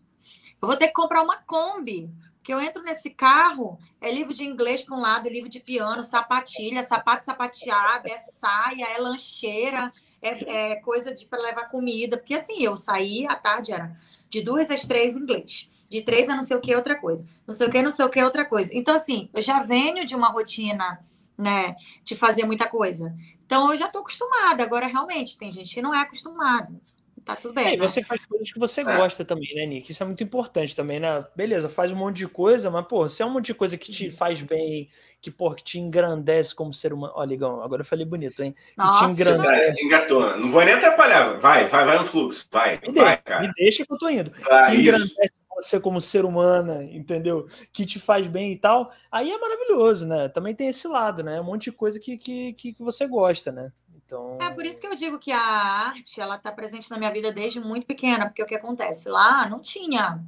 eu vou ter que comprar uma Kombi. Porque eu entro nesse carro, é livro de inglês para um lado, livro de piano, sapatilha, sapato sapateado, é saia, é lancheira, é, é coisa para levar comida. Porque assim, eu saí à tarde, era de duas às três inglês. De três a não sei o que, outra coisa. Não sei o que, não sei o que, outra coisa. Então, assim, eu já venho de uma rotina, né, de fazer muita coisa. Então, eu já estou acostumada. Agora, realmente, tem gente que não é acostumado. Tá tudo bem. É, né? você faz coisas que você é. gosta também, né, Nick? Isso é muito importante também, né? Beleza, faz um monte de coisa, mas, pô, se é um monte de coisa que te uhum. faz bem, que, pô, que te engrandece como ser humano. Ó, Ligão, agora eu falei bonito, hein? Que Nossa, te engrandece. Engatou. Não vou nem atrapalhar. Vai, vai, vai no fluxo. Vai, me vai, cara. Me deixa que eu tô indo. Ah, que engrandece você como ser humana, entendeu? Que te faz bem e tal. Aí é maravilhoso, né? Também tem esse lado, né? Um monte de coisa que, que, que você gosta, né? Então... É por isso que eu digo que a arte ela está presente na minha vida desde muito pequena, porque o que acontece lá não tinha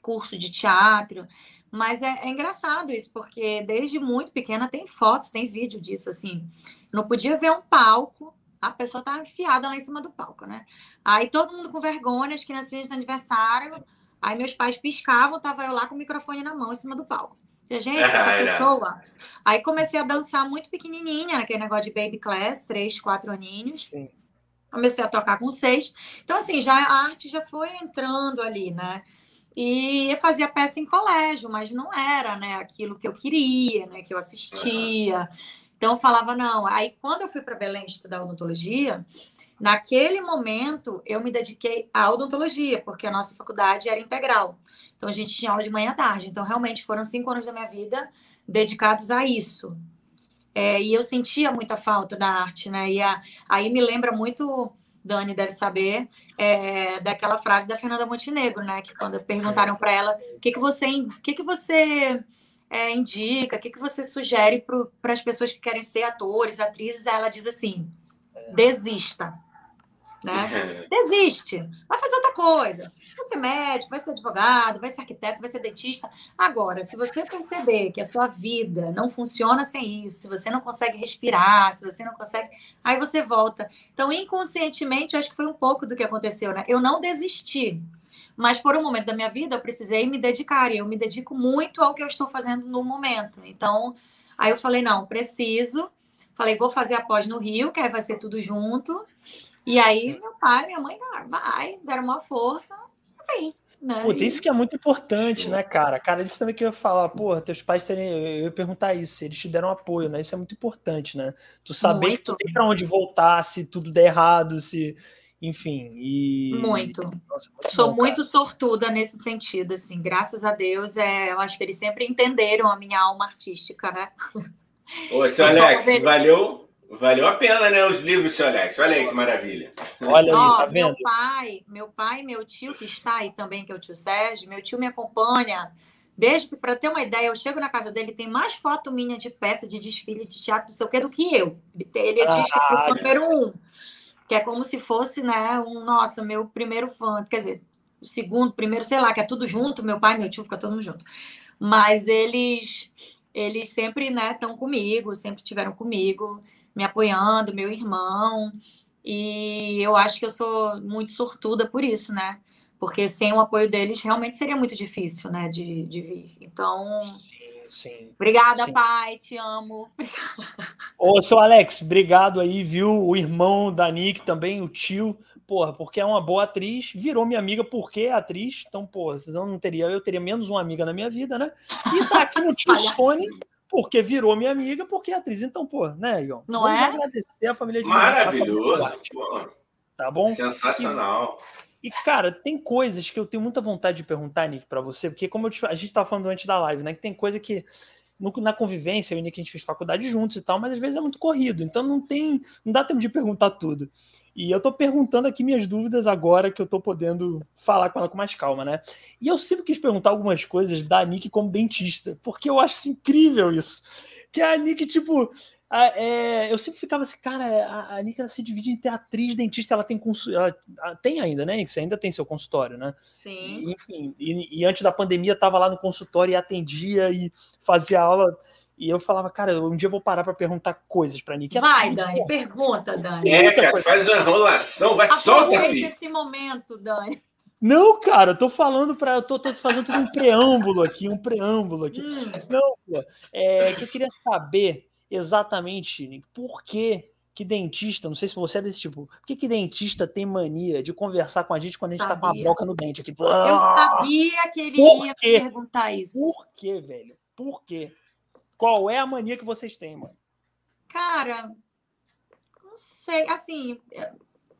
curso de teatro, mas é, é, engraçado isso, porque desde muito pequena tem fotos, tem vídeo disso, assim. não podia ver um palco, a pessoa estava enfiada lá em cima do palco, né? Aí todo mundo com vergonha, as criancinhas de aniversário, aí meus pais piscavam, tava eu lá com o microfone na mão em cima do palco. Gente, essa pessoa. Aí comecei a dançar muito pequenininha, naquele negócio de baby class, três, quatro aninhos. Sim. Comecei a tocar com seis. Então, assim, já a arte já foi entrando ali, né? E eu fazia peça em colégio, mas não era, né, aquilo que eu queria, né, que eu assistia. Uhum. Então eu falava não. Aí quando eu fui para Belém estudar odontologia, naquele momento eu me dediquei à odontologia, porque a nossa faculdade era integral. Então a gente tinha aula de manhã à tarde. Então realmente foram cinco anos da minha vida dedicados a isso. É, e eu sentia muita falta da arte, né? E a, aí me lembra muito Dani deve saber, é, daquela frase da Fernanda Montenegro, né? Que quando perguntaram para ela o que, que você, que que você é, indica, o que, que você sugere para as pessoas que querem ser atores, atrizes, ela diz assim: desista. Né? Desiste, vai fazer outra coisa. Vai ser médico, vai ser advogado, vai ser arquiteto, vai ser dentista. Agora, se você perceber que a sua vida não funciona sem isso, se você não consegue respirar, se você não consegue. Aí você volta. Então, inconscientemente, eu acho que foi um pouco do que aconteceu, né? Eu não desisti. Mas por um momento da minha vida, eu precisei me dedicar. E eu me dedico muito ao que eu estou fazendo no momento. Então, aí eu falei: não, preciso. Falei, vou fazer a pós no Rio, que aí vai ser tudo junto. E aí, meu pai, minha mãe, ah, vai, deram uma força, vem. Né? Puta, isso que é muito importante, né, cara? Cara, eles também que eu ia falar, porra, teus pais terem. Eu ia perguntar isso, se eles te deram apoio, né? Isso é muito importante, né? Tu saber muito. que tu tem pra onde voltar, se tudo der errado, se. Enfim, e. Muito. Nossa, muito Sou bom, muito sortuda nesse sentido, assim, graças a Deus. É, eu acho que eles sempre entenderam a minha alma artística, né? Ô, seu Alex, valeu Valeu a pena, né? Os livros, seu Alex. Olha aí que maravilha. Olha aí, tá vendo? Meu pai, meu pai e meu tio, que está aí também, que é o tio Sérgio, meu tio me acompanha. Desde para ter uma ideia, eu chego na casa dele, tem mais foto minha de peça, de desfile, de teatro, não sei o que, do que eu. Ele é disco ah, fã número um. Que é como se fosse, né, um, nossa, meu primeiro fã. Quer dizer, o segundo, primeiro, sei lá, que é tudo junto, meu pai e meu tio fica todo mundo junto. Mas eles, eles sempre, né, estão comigo, sempre tiveram comigo me apoiando, meu irmão. E eu acho que eu sou muito sortuda por isso, né? Porque sem o apoio deles realmente seria muito difícil, né, de, de vir. Então, sim, sim. Obrigada, sim. pai, te amo. Ô, seu Alex, obrigado aí, viu? O irmão da Nick também, o tio, porra, porque é uma boa atriz, virou minha amiga porque é atriz. Então, porra, eu não teria, eu teria menos uma amiga na minha vida, né? E tá aqui no tio Stone porque virou minha amiga, porque é atriz. Então, pô, né, Igor? Não Vamos é? agradecer a família de Maravilhoso, família Tá bom? Sensacional. E, e, cara, tem coisas que eu tenho muita vontade de perguntar, Nick, para você, porque como te, a gente tava falando antes da live, né, que tem coisa que no, na convivência, eu e o Nick, a gente fez faculdade juntos e tal, mas às vezes é muito corrido, então não tem, não dá tempo de perguntar tudo. E eu tô perguntando aqui minhas dúvidas agora que eu tô podendo falar com ela com mais calma, né? E eu sempre quis perguntar algumas coisas da Nick como dentista, porque eu acho incrível isso. Que a Nick, tipo, a, é, eu sempre ficava assim, cara, a, a Nick ela se divide entre atriz, dentista, ela tem ela, tem ainda, né, Nick? Você ainda tem seu consultório, né? Sim. E, enfim, e, e antes da pandemia tava lá no consultório e atendia e fazia aula e eu falava, cara, um dia eu vou parar para perguntar coisas para Nick. Vai, Dani, pergunta, Dani. É, cara, faz uma enrolação, vai, solta, filho. esse momento, Dani. Não, cara, eu tô falando para, eu tô, tô, fazendo tudo um preâmbulo aqui, um preâmbulo aqui. Hum. Não, é que eu queria saber exatamente, Nick, por que que dentista, não sei se você é desse tipo, por que, que dentista tem mania de conversar com a gente quando a gente sabia. tá com a boca no dente aqui? Eu sabia que ele ia perguntar isso. Por quê, velho? Por quê? Qual é a mania que vocês têm, mano? Cara, não sei. Assim,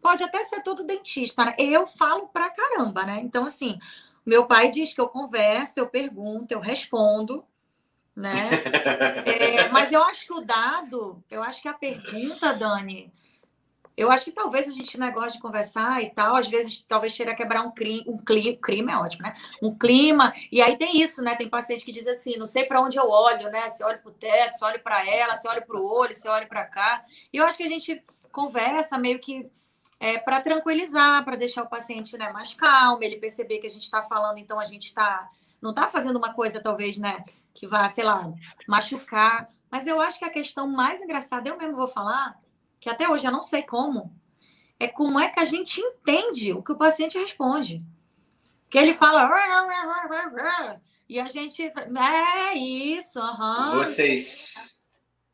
pode até ser tudo dentista, né? Eu falo pra caramba, né? Então, assim, meu pai diz que eu converso, eu pergunto, eu respondo, né? é, mas eu acho que o dado, eu acho que a pergunta, Dani, eu acho que talvez a gente não gosta de conversar e tal, às vezes talvez cheira a quebrar um crime, um clima, crime é ótimo, né? Um clima, e aí tem isso, né? Tem paciente que diz assim, não sei para onde eu olho, né? Se olho para o teto, se olho para ela, se olho para o olho, se olho para cá. E eu acho que a gente conversa meio que é, para tranquilizar, para deixar o paciente né, mais calmo, ele perceber que a gente está falando, então a gente está não está fazendo uma coisa talvez, né, que vá, sei lá, machucar. Mas eu acho que a questão mais engraçada, eu mesmo vou falar, que até hoje eu não sei como, é como é que a gente entende o que o paciente responde. Que ele fala. E a gente. É isso, aham. Vocês.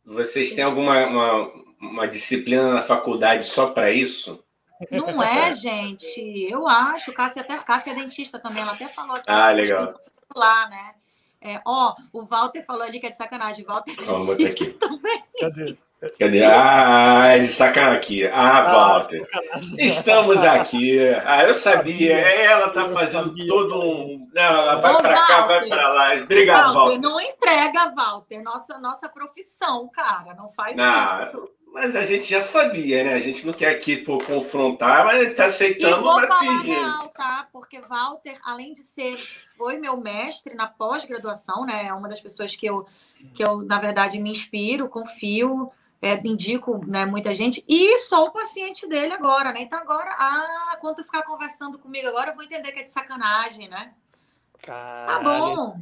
Vocês têm alguma uma, uma disciplina na faculdade só para isso? Não é, gente. Eu acho. Cássia, até, Cássia é dentista também, ela até falou aqui. Ah, legal. Lá, né? É, ó, o Walter falou ali que é de sacanagem. Walter aqui. também. Cadê? Cadê? Ah, de sacanagem aqui. Ah, ah Walter. Estamos aqui. Ah, eu sabia. Ela tá fazendo todo um. Não, ela vai para cá, vai para lá. Obrigado, Walter, Walter. Não entrega, Walter. Nossa, nossa profissão, cara. Não faz não, isso. Mas a gente já sabia, né? A gente não quer aqui pô, confrontar, mas ele tá aceitando, e vou falar real, tá? Porque Walter, além de ser, foi meu mestre na pós-graduação, né? É uma das pessoas que eu, que eu, na verdade, me inspiro, confio é, indico né, muita gente, e sou o paciente dele agora, né? Então agora, ah, quando tu ficar conversando comigo agora, eu vou entender que é de sacanagem, né? Cara, tá bom.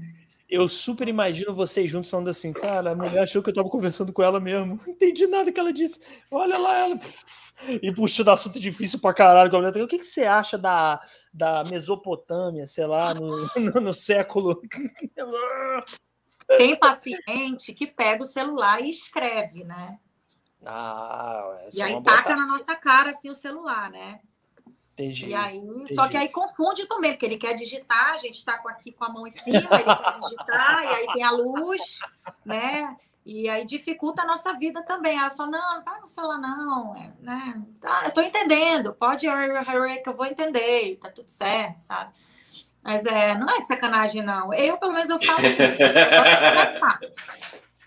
Eu super imagino vocês juntos falando assim, cara, a mulher achou que eu tava conversando com ela mesmo. Não entendi nada que ela disse. Olha lá ela. E puxando assunto difícil pra caralho. O que, que você acha da, da Mesopotâmia, sei lá, no, no, no século. Tem paciente que pega o celular e escreve, né? Ah, e é aí taca na nossa cara assim o celular, né? Entendi. E aí, entendi. só que aí confunde também, porque ele quer digitar, a gente está aqui com a mão em cima, ele quer digitar, e aí tem a luz, né? E aí dificulta a nossa vida também. Ela fala, não, não vai no celular, não. É, né? Tá, eu tô entendendo, pode que eu vou entender, tá tudo certo, sabe? Mas é, não é de sacanagem, não. Eu, pelo menos, eu falo que eu gosto de conversar.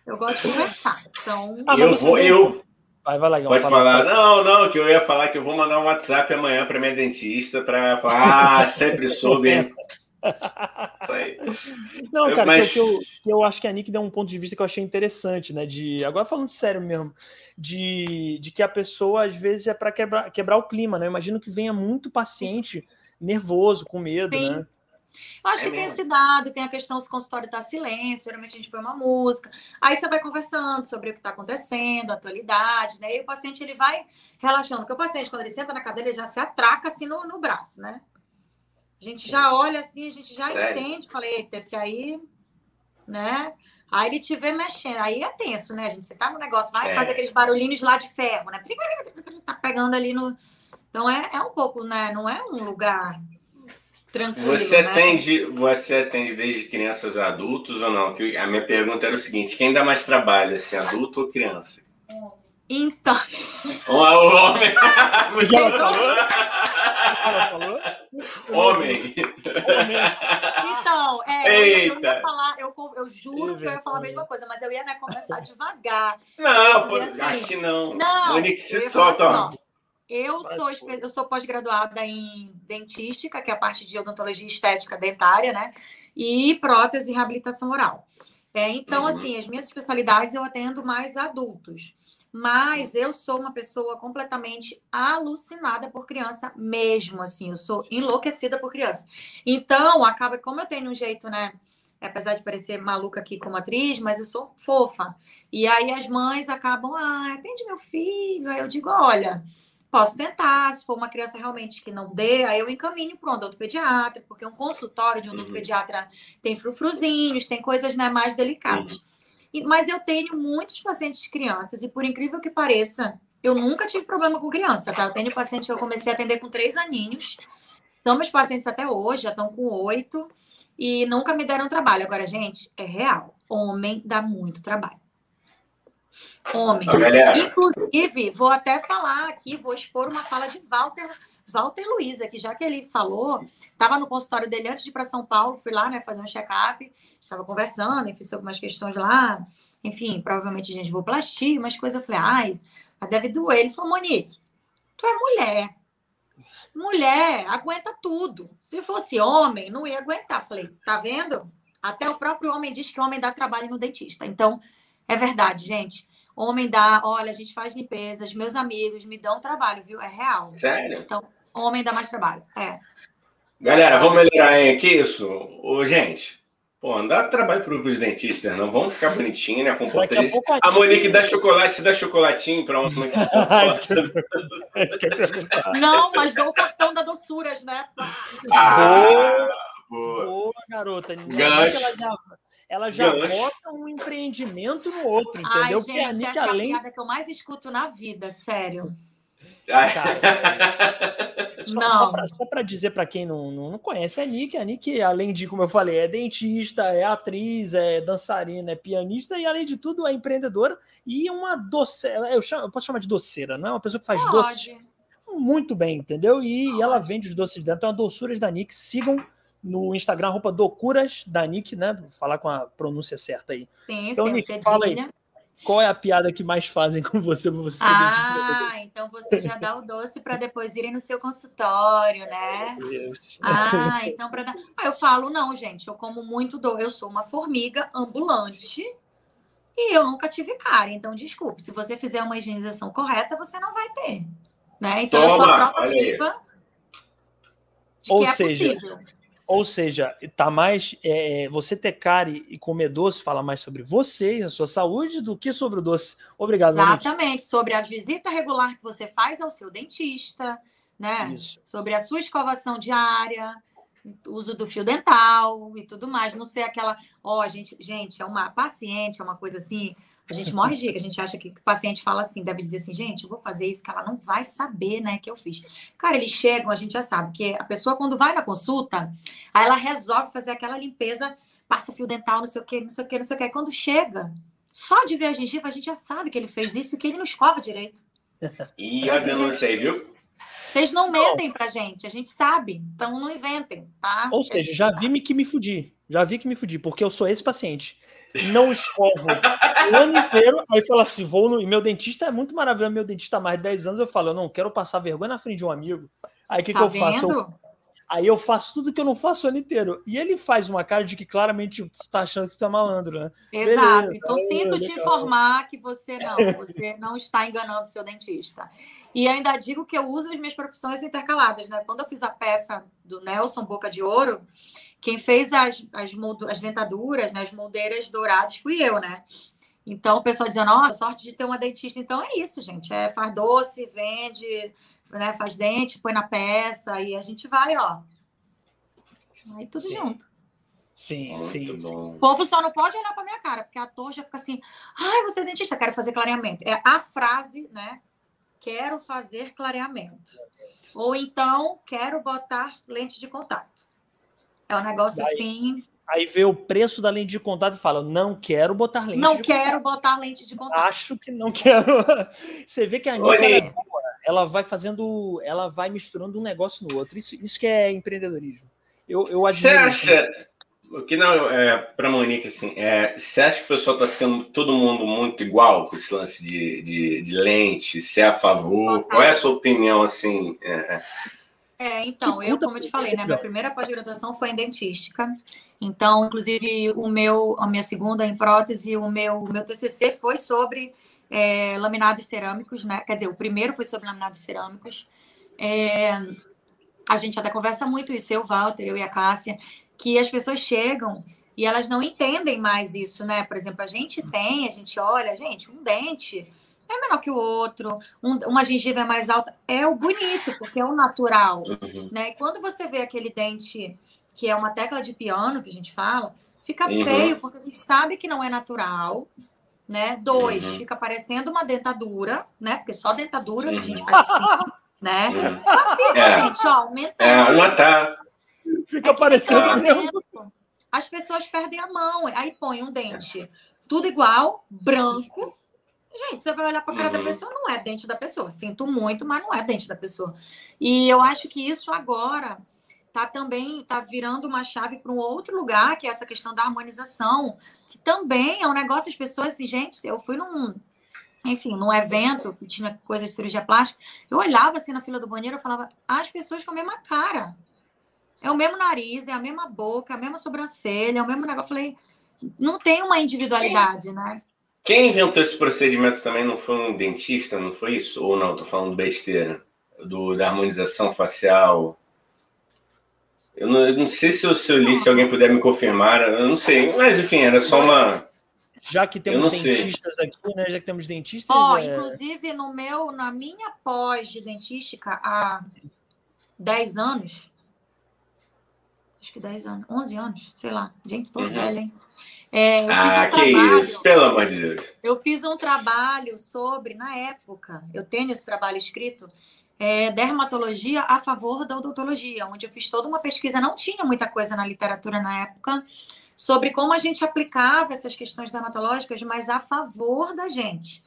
Eu gosto de conversar. Então, eu vou, eu, Vai, vai lá, Pode falar. Não, não, que eu ia falar que eu vou mandar um WhatsApp amanhã para minha dentista para falar, ah, sempre soube. Isso aí. Não, cara, Mas... que, eu, que eu acho que a Nick deu um ponto de vista que eu achei interessante, né? De, agora falando sério mesmo, de, de que a pessoa, às vezes, é para quebrar, quebrar o clima, né? Eu imagino que venha muito paciente nervoso, com medo, Sim. né? Eu acho é que mesmo. tem dado, tem a questão se o consultório está silêncio, geralmente a gente põe uma música, aí você vai conversando sobre o que está acontecendo, a atualidade, né? E o paciente ele vai relaxando, porque o paciente, quando ele senta na cadeira, ele já se atraca assim no, no braço, né? A gente Sim. já olha assim, a gente já Sério? entende, falei, eita, esse aí, né? Aí ele te vê mexendo, aí é tenso, né, gente? Você tá no negócio, vai é. fazer aqueles barulhinhos lá de ferro, né? Tá pegando ali no. Então é, é um pouco, né? Não é um lugar tranquilo. Você né? atende, você atende desde crianças a adultos ou não? A minha pergunta era o seguinte: quem dá mais trabalho, se adulto ou criança? Então. O homem. Ela falou? ela falou? Homem. Então, é, Eita. eu, ia falar, eu, eu juro que eu ia falar a mesma coisa, mas eu ia né, começar devagar. Não, assim, aqui não. Não. Monique se solta. Assim, eu sou, eu sou pós-graduada em dentística, que é a parte de odontologia estética dentária, né? E prótese e reabilitação oral. É, então, uhum. assim, as minhas especialidades eu atendo mais adultos. Mas eu sou uma pessoa completamente alucinada por criança mesmo, assim. Eu sou enlouquecida por criança. Então, acaba, como eu tenho um jeito, né? Apesar de parecer maluca aqui como atriz, mas eu sou fofa. E aí as mães acabam, ah, atende meu filho. Aí eu digo, olha Posso tentar, se for uma criança realmente que não dê, aí eu encaminho para um odontopediatra, porque um consultório de um odontopediatra uhum. tem frufruzinhos, tem coisas né, mais delicadas. Uhum. mas eu tenho muitos pacientes crianças, e por incrível que pareça, eu nunca tive problema com criança, tá? Eu tenho paciente que eu comecei a atender com três aninhos, são meus pacientes até hoje, já estão com oito, e nunca me deram trabalho. Agora, gente, é real. Homem dá muito trabalho. Homem. Inclusive, vou até falar aqui, vou expor uma fala de Walter, Walter Luiza, que já que ele falou, estava no consultório dele antes de ir para São Paulo, fui lá, né, fazer um check-up, estava conversando, fiz algumas questões lá, enfim, provavelmente gengivoplastia, umas coisas, eu falei, ai, deve doer. Ele falou, Monique, tu é mulher. Mulher aguenta tudo. Se fosse homem, não ia aguentar. Falei, tá vendo? Até o próprio homem diz que homem dá trabalho no dentista. Então, é verdade, gente. Homem dá, olha, a gente faz limpezas, meus amigos me dão trabalho, viu? É real. Sério? Então, homem dá mais trabalho. É. Galera, vamos melhorar, hein? Que isso? Ô, gente, pô, não dá trabalho para os dentistas, não. Vamos ficar bonitinho, né? Com português. A, a Monique dá chocolate, se dá chocolatinho para um. não, mas dou o cartão da doçuras, né? Ah, boa. boa, garota. Gancho. Ela já, ela já Gancho. bota um empreendimento no outro, entendeu? Ai, gente, a Nick, essa além... é a piada que eu mais escuto na vida, sério. Cara, só, não. Só para dizer para quem não, não, não, conhece a Nick, a Nick, além de, como eu falei, é dentista, é atriz, é dançarina, é pianista e, além de tudo, é empreendedora e uma doceira. Eu, chamo, eu posso chamar de doceira, não é uma pessoa que faz Pode. doces muito bem, entendeu? E, e ela vende os doces dentro. Então, a doçuras da Nick, sigam no Instagram, roupa Docuras da Nick, né? Vou falar com a pronúncia certa aí. Sim, então, Nick, fala aí. Qual é a piada que mais fazem com você pra você Ah, então você já dá o doce para depois irem no seu consultório, né? Ah, então para dar. Ah, eu falo, não, gente, eu como muito doce. Eu sou uma formiga ambulante E eu nunca tive cara, então desculpe, se você fizer uma higienização correta, você não vai ter. Né? Então Toma, eu sou a prova viva de Ou que é seja, possível. Ou seja, tá mais. É, é, você ter cárie e comer doce fala mais sobre você e a sua saúde do que sobre o doce. Obrigado, Exatamente, sobre a visita regular que você faz ao seu dentista, né? Isso. Sobre a sua escovação diária, uso do fio dental e tudo mais. Não ser aquela. Ó, oh, gente, gente, é uma paciente, é uma coisa assim. A gente morre de rir, a gente acha que o paciente fala assim, deve dizer assim, gente, eu vou fazer isso que ela não vai saber, né, que eu fiz. Cara, eles chegam, a gente já sabe, que a pessoa quando vai na consulta, aí ela resolve fazer aquela limpeza, passa fio dental, não sei o quê, não sei o quê, não sei o quê. Quando chega, só de ver a gengiva, a gente já sabe que ele fez isso e que ele não escova direito. E então, assim, eu não sei, viu? Vocês não mentem pra gente, a gente sabe. Então não inventem, tá? Ou seja, já vi que me fudi. Já vi que me fudi, porque eu sou esse paciente não escovo o ano inteiro. Aí fala assim: vou no. E meu dentista é muito maravilhoso. Meu dentista há mais de 10 anos. Eu falo: eu não quero passar vergonha na frente de um amigo. Aí o que, tá que eu faço? Eu, aí eu faço tudo que eu não faço o ano inteiro. E ele faz uma cara de que claramente você tá achando que você é malandro, né? Exato. Beleza, então sinto te informar que você não, você não está enganando seu dentista. E ainda digo que eu uso as minhas profissões intercaladas, né? Quando eu fiz a peça do Nelson Boca de Ouro, quem fez as, as, as dentaduras, né, as moldeiras douradas, fui eu, né? Então, o pessoal dizia, nossa, sorte de ter uma dentista. Então, é isso, gente. É, faz doce, vende, né, faz dente, põe na peça, e a gente vai, ó. Aí tudo sim. junto. Sim, sim, sim. O povo só não pode olhar para minha cara, porque a ator já fica assim, ai, você é dentista, quero fazer clareamento. É a frase, né? Quero fazer clareamento. Ou então, quero botar lente de contato. É um negócio aí, assim. Aí vê o preço da lente de contato e fala: não quero botar lente. Não quero contato. botar lente de contato. Acho que não quero. Você vê que a Anitta ela, ela vai fazendo, ela vai misturando um negócio no outro. Isso, isso que é empreendedorismo. Eu, eu Você acha o que não é para Monique assim? É, você acha que o pessoal está ficando todo mundo muito igual com esse lance de, de, de lente? Se é a favor? Qual é a sua opinião assim? É, é. Então, eu, como eu te falei, né? Minha primeira pós-graduação foi em dentística. Então, inclusive, o meu, a minha segunda em prótese, o meu, o meu TCC foi sobre é, laminados cerâmicos, né? Quer dizer, o primeiro foi sobre laminados cerâmicos. É, a gente até conversa muito isso, eu, Walter, eu e a Cássia, que as pessoas chegam e elas não entendem mais isso, né? Por exemplo, a gente tem, a gente olha, gente, um dente é menor que o outro, um, uma gengiva é mais alta, é o bonito, porque é o natural, uhum. né? E quando você vê aquele dente que é uma tecla de piano, que a gente fala, fica uhum. feio, porque a gente sabe que não é natural, né? Dois, uhum. fica parecendo uma dentadura, né? Porque só dentadura a gente faz assim, né? Uhum. Mas fica, é. gente, ó, aumentando. É, uma tá. Fica é parecendo. As pessoas perdem a mão, aí põe um dente tudo igual, branco, Gente, você vai olhar para a cara uhum. da pessoa, não é dente da pessoa. Sinto muito, mas não é dente da pessoa. E eu acho que isso agora tá também tá virando uma chave para um outro lugar, que é essa questão da harmonização, que também é um negócio as pessoas assim, gente, eu fui num enfim, num evento que tinha coisa de cirurgia plástica, eu olhava assim na fila do banheiro e falava, as pessoas com a mesma cara. É o mesmo nariz, é a mesma boca, é a mesma sobrancelha, é o mesmo negócio. Eu falei, não tem uma individualidade, né? Quem inventou esse procedimento também não foi um dentista, não foi isso? Ou não, estou falando besteira. Do, da harmonização facial. Eu não, eu não sei se eu, se eu li, se alguém puder me confirmar, eu não sei. Mas, enfim, era só uma. Já que temos dentistas sei. aqui, né? Já que temos dentistas. Ó, oh, é... inclusive, no meu, na minha pós de dentística, há 10 anos. Acho que 10 anos, 11 anos, sei lá. Gente, tô uhum. velha, hein? É, ah, um que trabalho, isso, pelo amor de Deus. Eu fiz um trabalho sobre, na época, eu tenho esse trabalho escrito, é, dermatologia a favor da odontologia, onde eu fiz toda uma pesquisa, não tinha muita coisa na literatura na época, sobre como a gente aplicava essas questões dermatológicas, mas a favor da gente.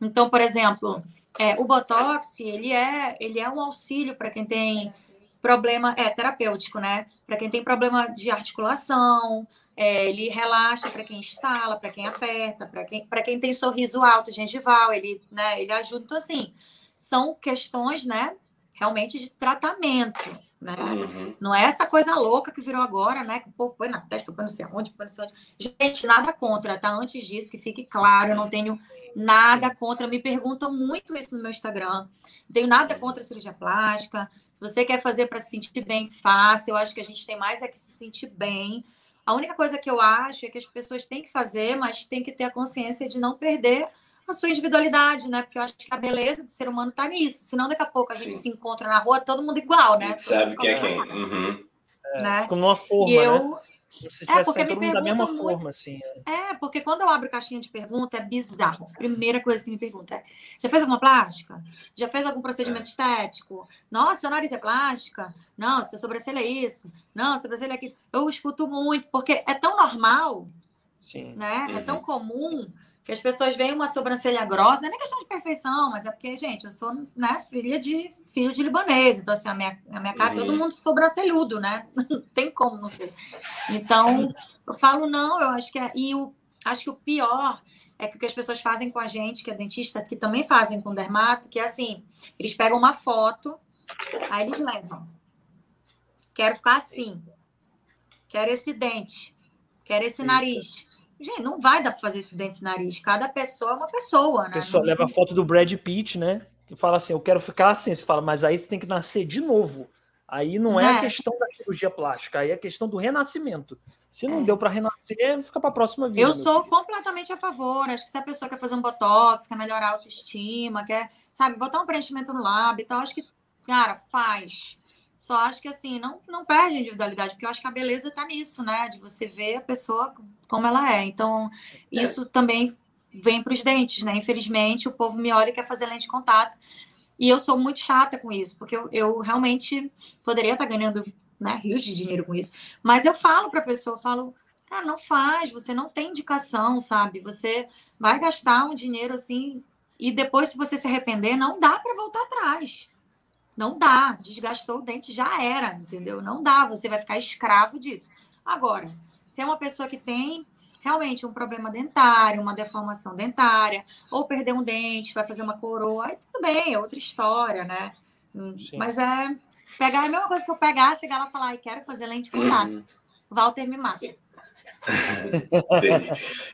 Então, por exemplo, é, o Botox, ele é, ele é um auxílio para quem tem problema, é terapêutico, né? Para quem tem problema de articulação, é, ele relaxa para quem instala, para quem aperta, para quem, quem tem sorriso alto, gengival, ele, né, ele ajuda. Então, assim, são questões, né, realmente de tratamento, né? Uhum. Não é essa coisa louca que virou agora, né? Que o povo põe na testa, põe não sei onde, põe não sei onde. Gente, nada contra, tá? Antes disso, que fique claro, eu não tenho nada contra. Me perguntam muito isso no meu Instagram. Não tenho nada contra a cirurgia plástica. Se você quer fazer para se sentir bem, faça. Eu acho que a gente tem mais é que se sentir bem. A única coisa que eu acho é que as pessoas têm que fazer, mas tem que ter a consciência de não perder a sua individualidade, né? Porque eu acho que a beleza do ser humano está nisso. Senão, daqui a pouco a gente Sim. se encontra na rua, todo mundo igual, né? Sabe quem é quem. Uhum. É, né? Como uma forma, e eu, né? Se é, porque me perguntam da mesma muito... forma, assim. É. é. porque quando eu abro caixinha de pergunta, é bizarro. Primeira coisa que me pergunta é: já fez alguma plástica? Já fez algum procedimento é. estético? Nossa, seu nariz é plástica? Não, seu sobrancelha é isso? Não, seu sobrancelha é aquilo. Eu escuto muito, porque é tão normal, Sim. né? Uhum. É tão uhum. comum que as pessoas veem uma sobrancelha grossa, não é nem questão de perfeição, mas é porque, gente, eu sou né, filha de filho de libanês, então assim, a minha, a minha cara, uhum. todo mundo sobrancelhudo, né? Não tem como não ser. Então, eu falo, não, eu acho que é. E o, acho que o pior é que o que as pessoas fazem com a gente, que é dentista, que também fazem com dermato, que é assim, eles pegam uma foto, aí eles levam. Quero ficar assim. Quero esse dente. Quero esse nariz Gente, não vai dar para fazer esse dente e nariz. Cada pessoa é uma pessoa, né? A pessoa leva a foto do Brad Pitt, né? Que fala assim, eu quero ficar assim. Você fala, mas aí você tem que nascer de novo. Aí não é, é a questão da cirurgia plástica, aí é a questão do renascimento. Se não é. deu para renascer, fica para a próxima vida. Eu sou filho. completamente a favor. Acho que se a pessoa quer fazer um botox, quer melhorar a autoestima, quer, sabe, botar um preenchimento no lábio e tal, acho que, cara, faz. Só acho que assim, não, não perde individualidade, porque eu acho que a beleza está nisso, né? De você ver a pessoa como ela é. Então, é. isso também vem para os dentes, né? Infelizmente, o povo me olha e quer fazer lente de contato. E eu sou muito chata com isso, porque eu, eu realmente poderia estar tá ganhando né, rios de dinheiro com isso. Mas eu falo para a pessoa, eu falo, cara, não faz, você não tem indicação, sabe? Você vai gastar um dinheiro assim, e depois, se você se arrepender, não dá para voltar atrás. Não dá, desgastou o dente, já era, entendeu? Não dá, você vai ficar escravo disso. Agora, se é uma pessoa que tem realmente um problema dentário, uma deformação dentária, ou perder um dente, vai fazer uma coroa, aí tudo bem, é outra história, né? Hum, Sim. Mas é pegar é a mesma coisa que eu pegar, chegar lá e falar, quero fazer lente de contato. Uhum. Walter me mata.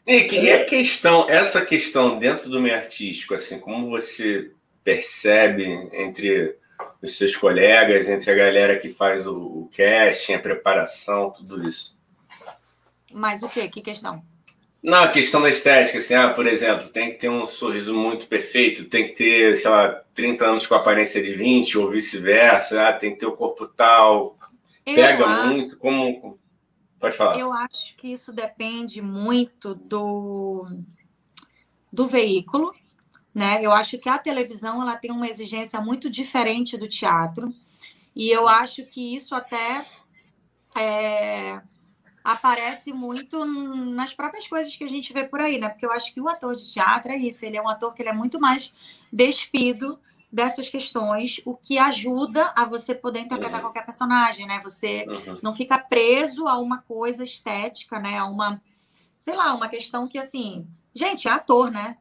Nick, e a questão, essa questão dentro do meio artístico, assim, como você percebe entre os seus colegas, entre a galera que faz o, o casting, a preparação, tudo isso. Mas o quê? Que questão? Não, a questão da estética, assim, ah, por exemplo, tem que ter um sorriso muito perfeito, tem que ter, sei lá, 30 anos com aparência de 20 ou vice-versa, ah, tem que ter o corpo tal. Eu Pega acho, muito, como. Pode falar. Eu acho que isso depende muito do, do veículo, né? Eu acho que a televisão ela tem uma exigência muito diferente do teatro e eu acho que isso até é, aparece muito nas próprias coisas que a gente vê por aí, né? Porque eu acho que o ator de teatro é isso, ele é um ator que ele é muito mais despido dessas questões, o que ajuda a você poder interpretar uhum. qualquer personagem, né? Você uhum. não fica preso a uma coisa estética, né? A uma, sei lá, uma questão que assim, gente, é ator, né?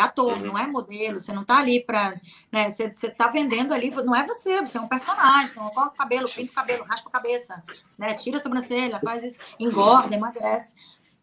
É ator, uhum. não é modelo, você não está ali para. Né, você, está vendendo ali, não é você, você é um personagem, então corta o cabelo, pinta o cabelo, raspa a cabeça, né, tira a sobrancelha, faz isso, engorda, emagrece.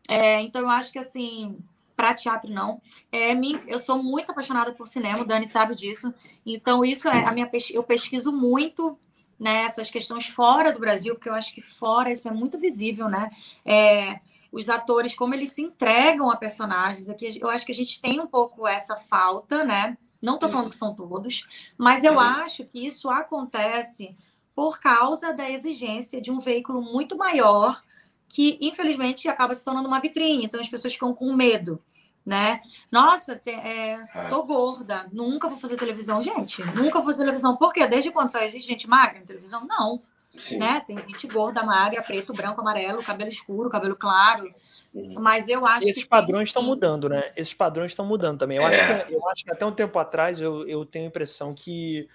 É, então eu acho que assim, para teatro não. É, eu sou muito apaixonada por cinema, o Dani sabe disso. Então, isso é a minha eu pesquiso muito né, essas questões fora do Brasil, porque eu acho que fora isso é muito visível, né? É, os atores, como eles se entregam a personagens. Aqui eu acho que a gente tem um pouco essa falta, né? Não estou falando que são todos, mas eu acho que isso acontece por causa da exigência de um veículo muito maior que, infelizmente, acaba se tornando uma vitrine. Então, as pessoas ficam com medo, né? Nossa, é, é, tô gorda, nunca vou fazer televisão. Gente, nunca vou fazer televisão. Por quê? Desde quando só existe gente magra na televisão? Não. Sim. né? Tem gente gorda, magra, preto, branco, amarelo, cabelo escuro, cabelo claro. Uhum. Mas eu acho Esses padrões estão mudando, né? Esses padrões estão mudando também. Eu, é. acho que, eu acho que até um tempo atrás eu, eu tenho a impressão que,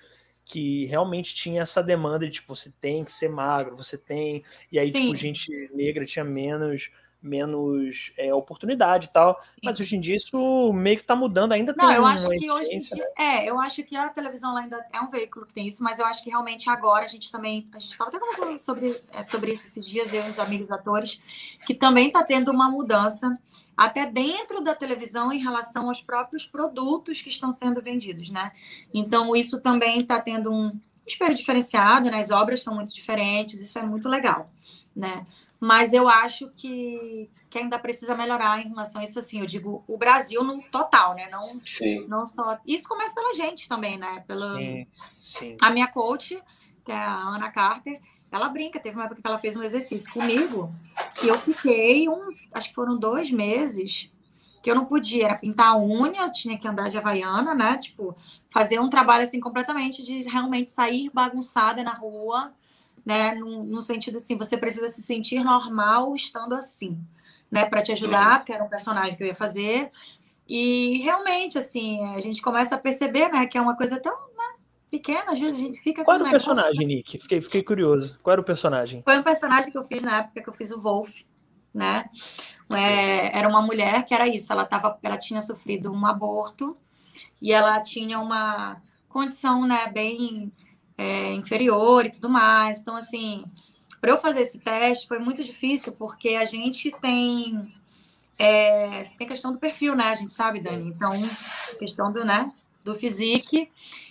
que realmente tinha essa demanda de tipo, você tem que ser magro, você tem. E aí, tipo, Sim. tipo, gente negra tinha menos menos é, oportunidade e tal. Mas hoje em dia isso meio que está mudando, ainda Não, tem eu acho que hoje em dia, né? é, eu acho que a televisão ainda é um veículo que tem isso, mas eu acho que realmente agora a gente também, a gente estava até conversando sobre, é, sobre isso esses dias, eu e os amigos atores, que também está tendo uma mudança até dentro da televisão em relação aos próprios produtos que estão sendo vendidos, né? Então isso também está tendo um espelho diferenciado, né? As obras estão muito diferentes, isso é muito legal, né? Mas eu acho que, que ainda precisa melhorar em relação a isso, assim, eu digo o Brasil no total, né? Não, sim. não só. Isso começa pela gente também, né? Pela, sim, sim. A minha coach, que é a Ana Carter, ela brinca, teve uma época que ela fez um exercício comigo, que eu fiquei um, acho que foram dois meses, que eu não podia, era pintar a unha, eu tinha que andar de havaiana, né? Tipo, fazer um trabalho assim completamente de realmente sair bagunçada na rua né? No, no, sentido assim, você precisa se sentir normal estando assim, né? Para te ajudar, uhum. que era um personagem que eu ia fazer. E realmente, assim, a gente começa a perceber, né, que é uma coisa tão né, pequena, às vezes a gente fica. Qual era o personagem, Nick? Fiquei, fiquei curioso. Qual era o personagem? Foi um personagem que eu fiz na época que eu fiz o Wolf, né? É, era uma mulher que era isso, ela, tava, ela tinha sofrido um aborto e ela tinha uma condição, né, bem é, inferior e tudo mais. Então, assim, para eu fazer esse teste foi muito difícil, porque a gente tem. É, tem questão do perfil, né? A gente sabe, Dani. Então, questão do, né? Do physique.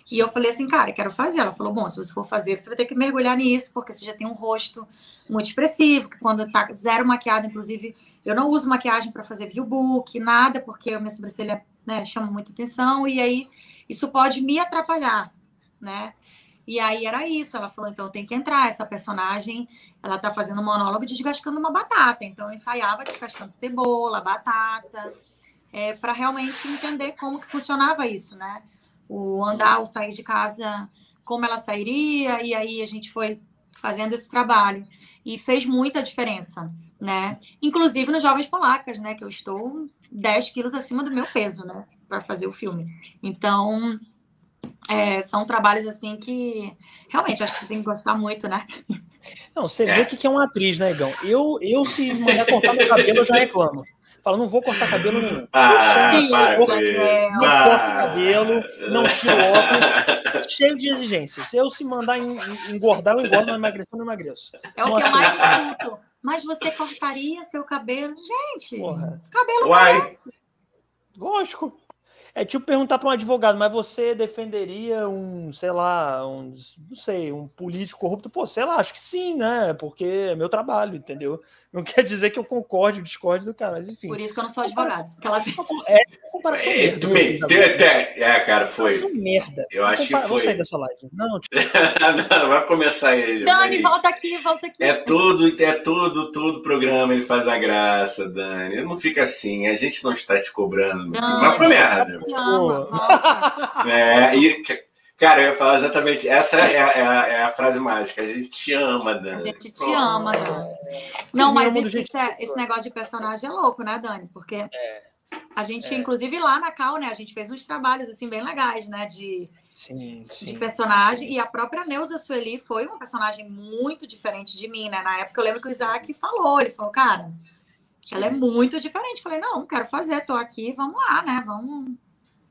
E eu falei assim, cara, quero fazer. Ela falou, bom, se você for fazer, você vai ter que mergulhar nisso, porque você já tem um rosto muito expressivo, que quando tá zero maquiado, inclusive, eu não uso maquiagem para fazer videobook, nada, porque a minha sobrancelha né, chama muita atenção, e aí isso pode me atrapalhar, né? E aí era isso. Ela falou: então tem que entrar. Essa personagem, ela tá fazendo um monólogo descascando uma batata. Então eu ensaiava descascando cebola, batata, é, para realmente entender como que funcionava isso, né? O andar, o sair de casa, como ela sairia. E aí a gente foi fazendo esse trabalho. E fez muita diferença, né? Inclusive nos Jovens Polacas, né? Que eu estou 10 quilos acima do meu peso, né? Para fazer o filme. Então é, são trabalhos assim que realmente acho que você tem que gostar muito, né? Não, você vê o que é uma atriz, né, Igão? Eu, eu se mandar cortar meu cabelo, eu já reclamo. Falo, não vou cortar cabelo nenhum. Ah, corto, não corto cabelo, não tiro óculos, cheio de exigências. Eu se mandar engordar, eu engordo, mas emagrecer, eu não emagreço. É o que eu mais escuto. Mas você cortaria seu cabelo? Gente, Porra. cabelo Uai. cresce. Lógico. É tipo perguntar para um advogado, mas você defenderia um, sei lá, um, não sei, um político corrupto? Pô, sei lá, acho que sim, né? Porque é meu trabalho, entendeu? Não quer dizer que eu concorde ou discorde do cara, mas enfim. Por isso que eu não sou advogado. Aquela... É comparação é, merda. Tu É, cara, foi. Comparação merda. Eu acho que foi. Vou sair dessa live. Não, tipo... não, vai começar ele. Dani, volta aqui, volta aqui. É tudo, é tudo, tudo programa, ele faz a graça, Dani. Não fica assim, a gente não está te cobrando. Não, mas foi merda ama, É, e, cara, eu ia falar exatamente, essa é a, é é a frase mágica, a gente te ama, Dani. A gente te ama, Dani. Não, mas isso, isso é, esse negócio de personagem é louco, né, Dani? Porque é, a gente, é. inclusive lá na Cal, né, a gente fez uns trabalhos, assim, bem legais, né, de, sim, sim. de personagem, e a própria Neuza Sueli foi uma personagem muito diferente de mim, né, na época eu lembro que o Isaac falou, ele falou, cara... Ela é muito diferente. Falei, não, quero fazer, tô aqui, vamos lá, né? Vamos,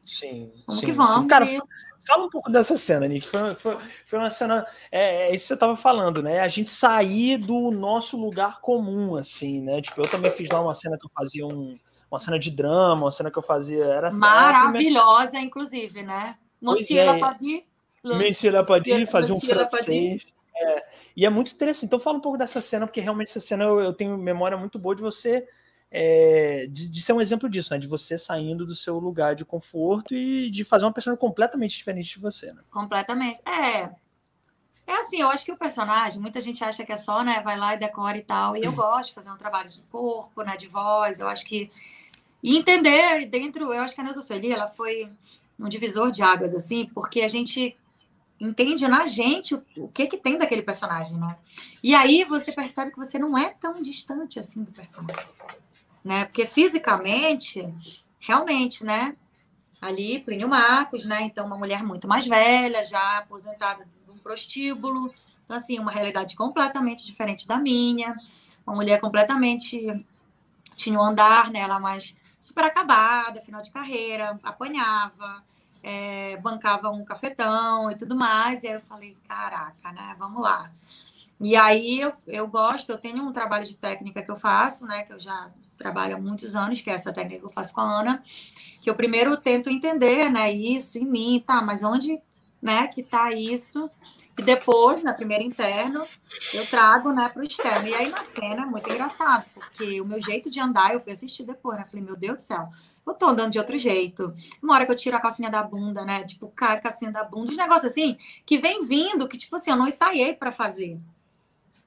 Sim. Vamos sim, que vamos. Sim. Cara, fala um pouco dessa cena, Nick. Foi, foi, foi uma cena. É, é, isso que você estava falando, né? A gente sair do nosso lugar comum, assim, né? Tipo, eu também fiz lá uma cena que eu fazia um, uma cena de drama, uma cena que eu fazia. Era Maravilhosa, primeira... inclusive, né? Monsieur é. Lapadi. Monsieur Lapadi fazia um francês. É, e é muito interessante. Então fala um pouco dessa cena, porque realmente essa cena eu, eu tenho memória muito boa de você é, de, de, ser um exemplo disso, né? De você saindo do seu lugar de conforto e de fazer uma pessoa completamente diferente de você, né? Completamente. É. É assim, eu acho que o personagem, muita gente acha que é só, né? Vai lá e decora e tal. E eu gosto de fazer um trabalho de corpo, né? De voz. Eu acho que. E entender dentro. Eu acho que a Neuza Sueli, ela foi um divisor de águas, assim, porque a gente entende na gente o, o, que que tem daquele personagem, né? E aí você percebe que você não é tão distante assim do personagem né? Porque fisicamente, realmente, né? Ali, Plínio Marcos, né? Então, uma mulher muito mais velha, já aposentada de um prostíbulo. Então, assim, uma realidade completamente diferente da minha. Uma mulher completamente tinha um andar nela mais super acabada, final de carreira, apanhava, é, bancava um cafetão e tudo mais. E aí eu falei, caraca, né? Vamos lá. E aí eu, eu gosto, eu tenho um trabalho de técnica que eu faço, né? Que eu já trabalho há muitos anos, que é essa técnica que eu faço com a Ana, que eu primeiro tento entender, né, isso em mim, tá, mas onde, né, que tá isso? E depois, na primeira interno, eu trago, né, para o externo. E aí na cena é muito engraçado, porque o meu jeito de andar, eu fui assistir depois, né? Falei, meu Deus do céu, eu tô andando de outro jeito. Uma hora que eu tiro a calcinha da bunda, né? Tipo, calcinha da bunda, uns negócios assim, que vem vindo, que, tipo assim, eu não ensaiei para fazer.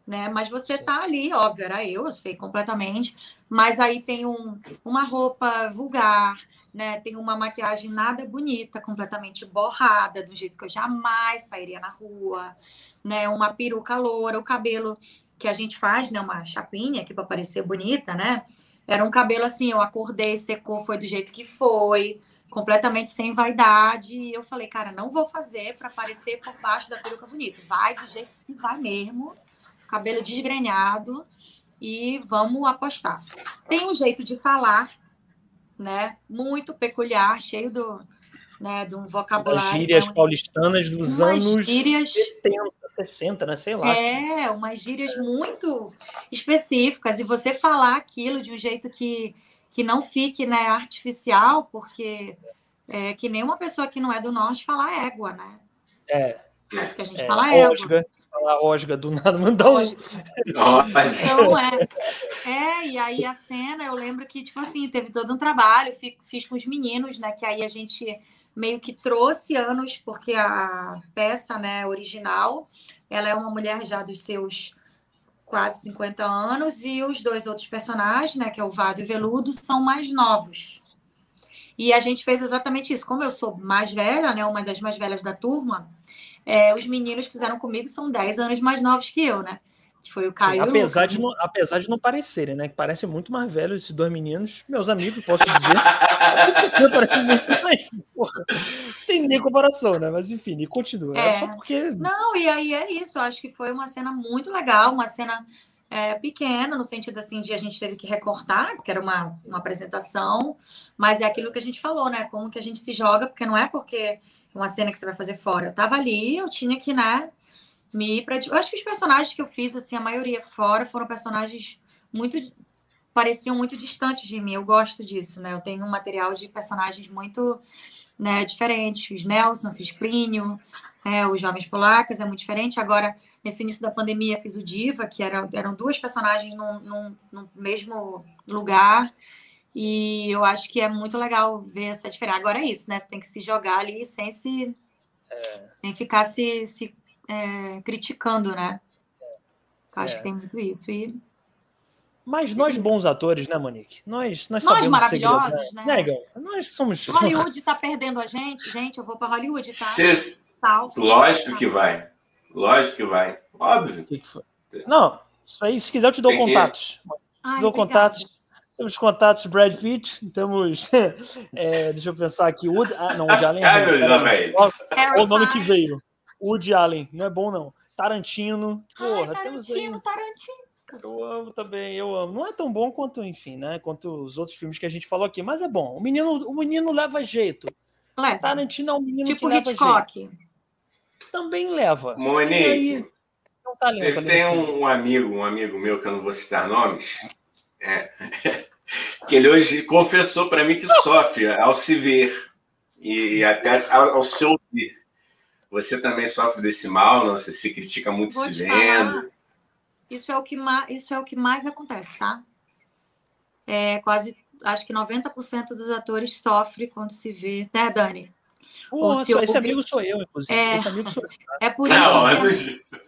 Né? Mas você tá ali, óbvio, era eu, eu sei completamente. Mas aí tem um, uma roupa vulgar, né? Tem uma maquiagem nada bonita, completamente borrada, do jeito que eu jamais sairia na rua, né? Uma peruca loura, o cabelo que a gente faz, né? Uma chapinha aqui para parecer bonita, né? Era um cabelo assim, eu acordei, secou, foi do jeito que foi, completamente sem vaidade. E eu falei, cara, não vou fazer para parecer por baixo da peruca bonita. Vai do jeito que vai mesmo, cabelo desgrenhado e vamos apostar. Tem um jeito de falar né? Muito peculiar, cheio do, né, de um vocabulário. As gírias né? paulistanas dos anos gírias, 70, 60, né? Sei lá. É, umas gírias muito específicas. E você falar aquilo de um jeito que, que não fique né, artificial, porque é que nem uma pessoa que não é do norte falar égua, né? É. Porque a gente é, fala égua. Osga falar Osga do nada, mandar um. Então, é. É, e aí a cena, eu lembro que, tipo assim, teve todo um trabalho, fiz com os meninos, né? Que aí a gente meio que trouxe anos, porque a peça, né, original, ela é uma mulher já dos seus quase 50 anos, e os dois outros personagens, né, que é o Vado e o Veludo, são mais novos. E a gente fez exatamente isso. Como eu sou mais velha, né, uma das mais velhas da turma, é, os meninos que fizeram comigo são 10 anos mais novos que eu, né? Que foi o Caio. Sim, apesar, de não, apesar de não parecerem, né? Que parecem muito mais velhos esses dois meninos, meus amigos, posso dizer. Isso aqui parece muito mais. Porra, tem nem comparação, né? Mas enfim, e continua. É. é. só porque. Não, e aí é isso. Eu acho que foi uma cena muito legal, uma cena é, pequena, no sentido assim de a gente teve que recortar, porque era uma, uma apresentação, mas é aquilo que a gente falou, né? Como que a gente se joga, porque não é porque uma cena que você vai fazer fora. Eu tava ali, eu tinha que, né, me pra. Eu acho que os personagens que eu fiz, assim, a maioria fora, foram personagens muito. pareciam muito distantes de mim. Eu gosto disso, né? Eu tenho um material de personagens muito né, diferentes. Fiz Nelson, fiz Plínio, é, os Jovens Polacas, é muito diferente. Agora, nesse início da pandemia, fiz o Diva, que era, eram duas personagens no mesmo lugar. E eu acho que é muito legal ver essa diferença. Agora é isso, né? Você tem que se jogar ali sem se. É. Sem ficar se, se é, criticando, né? Eu acho é. que tem muito isso. E... Mas nós bons atores, né, Monique? Nós, nós, nós maravilhosos, segredo, né? né? Nós somos. Hollywood está perdendo a gente, gente. Eu vou para Hollywood, tá? Cês... Lógico que vai. Lógico que vai. Óbvio. Que que Não, isso aí, se quiser, eu te dou Tem contatos. Que... Ai, dou obrigada. contatos temos contatos Brad Pitt, temos. É, deixa eu pensar aqui. Wood, ah, não, Woody Allen. É o nome que veio. Woody Allen. Não é bom, não. Tarantino. Porra, Ai, temos aí. Tarantino. Eu amo também, eu amo. Não é tão bom quanto, enfim, né? Quanto os outros filmes que a gente falou aqui, mas é bom. O menino, o menino leva jeito. Leva. Tarantino é um menino tipo que leva Hitchcock. jeito. Também leva. Monique, aí, é um talento, tem um amigo, um amigo meu que eu não vou citar nomes. É. que ele hoje confessou para mim que sofre ao se ver e até ao, ao se ouvir. Você também sofre desse mal, não? Você se critica muito Vou se vendo. Falar, isso é o que mais, isso é o que mais acontece, tá? É quase, acho que 90% dos atores sofrem quando se vê, né, Dani? Pô, se esse amigo sou eu, inclusive. É, esse amigo sou eu. É por isso, não, que,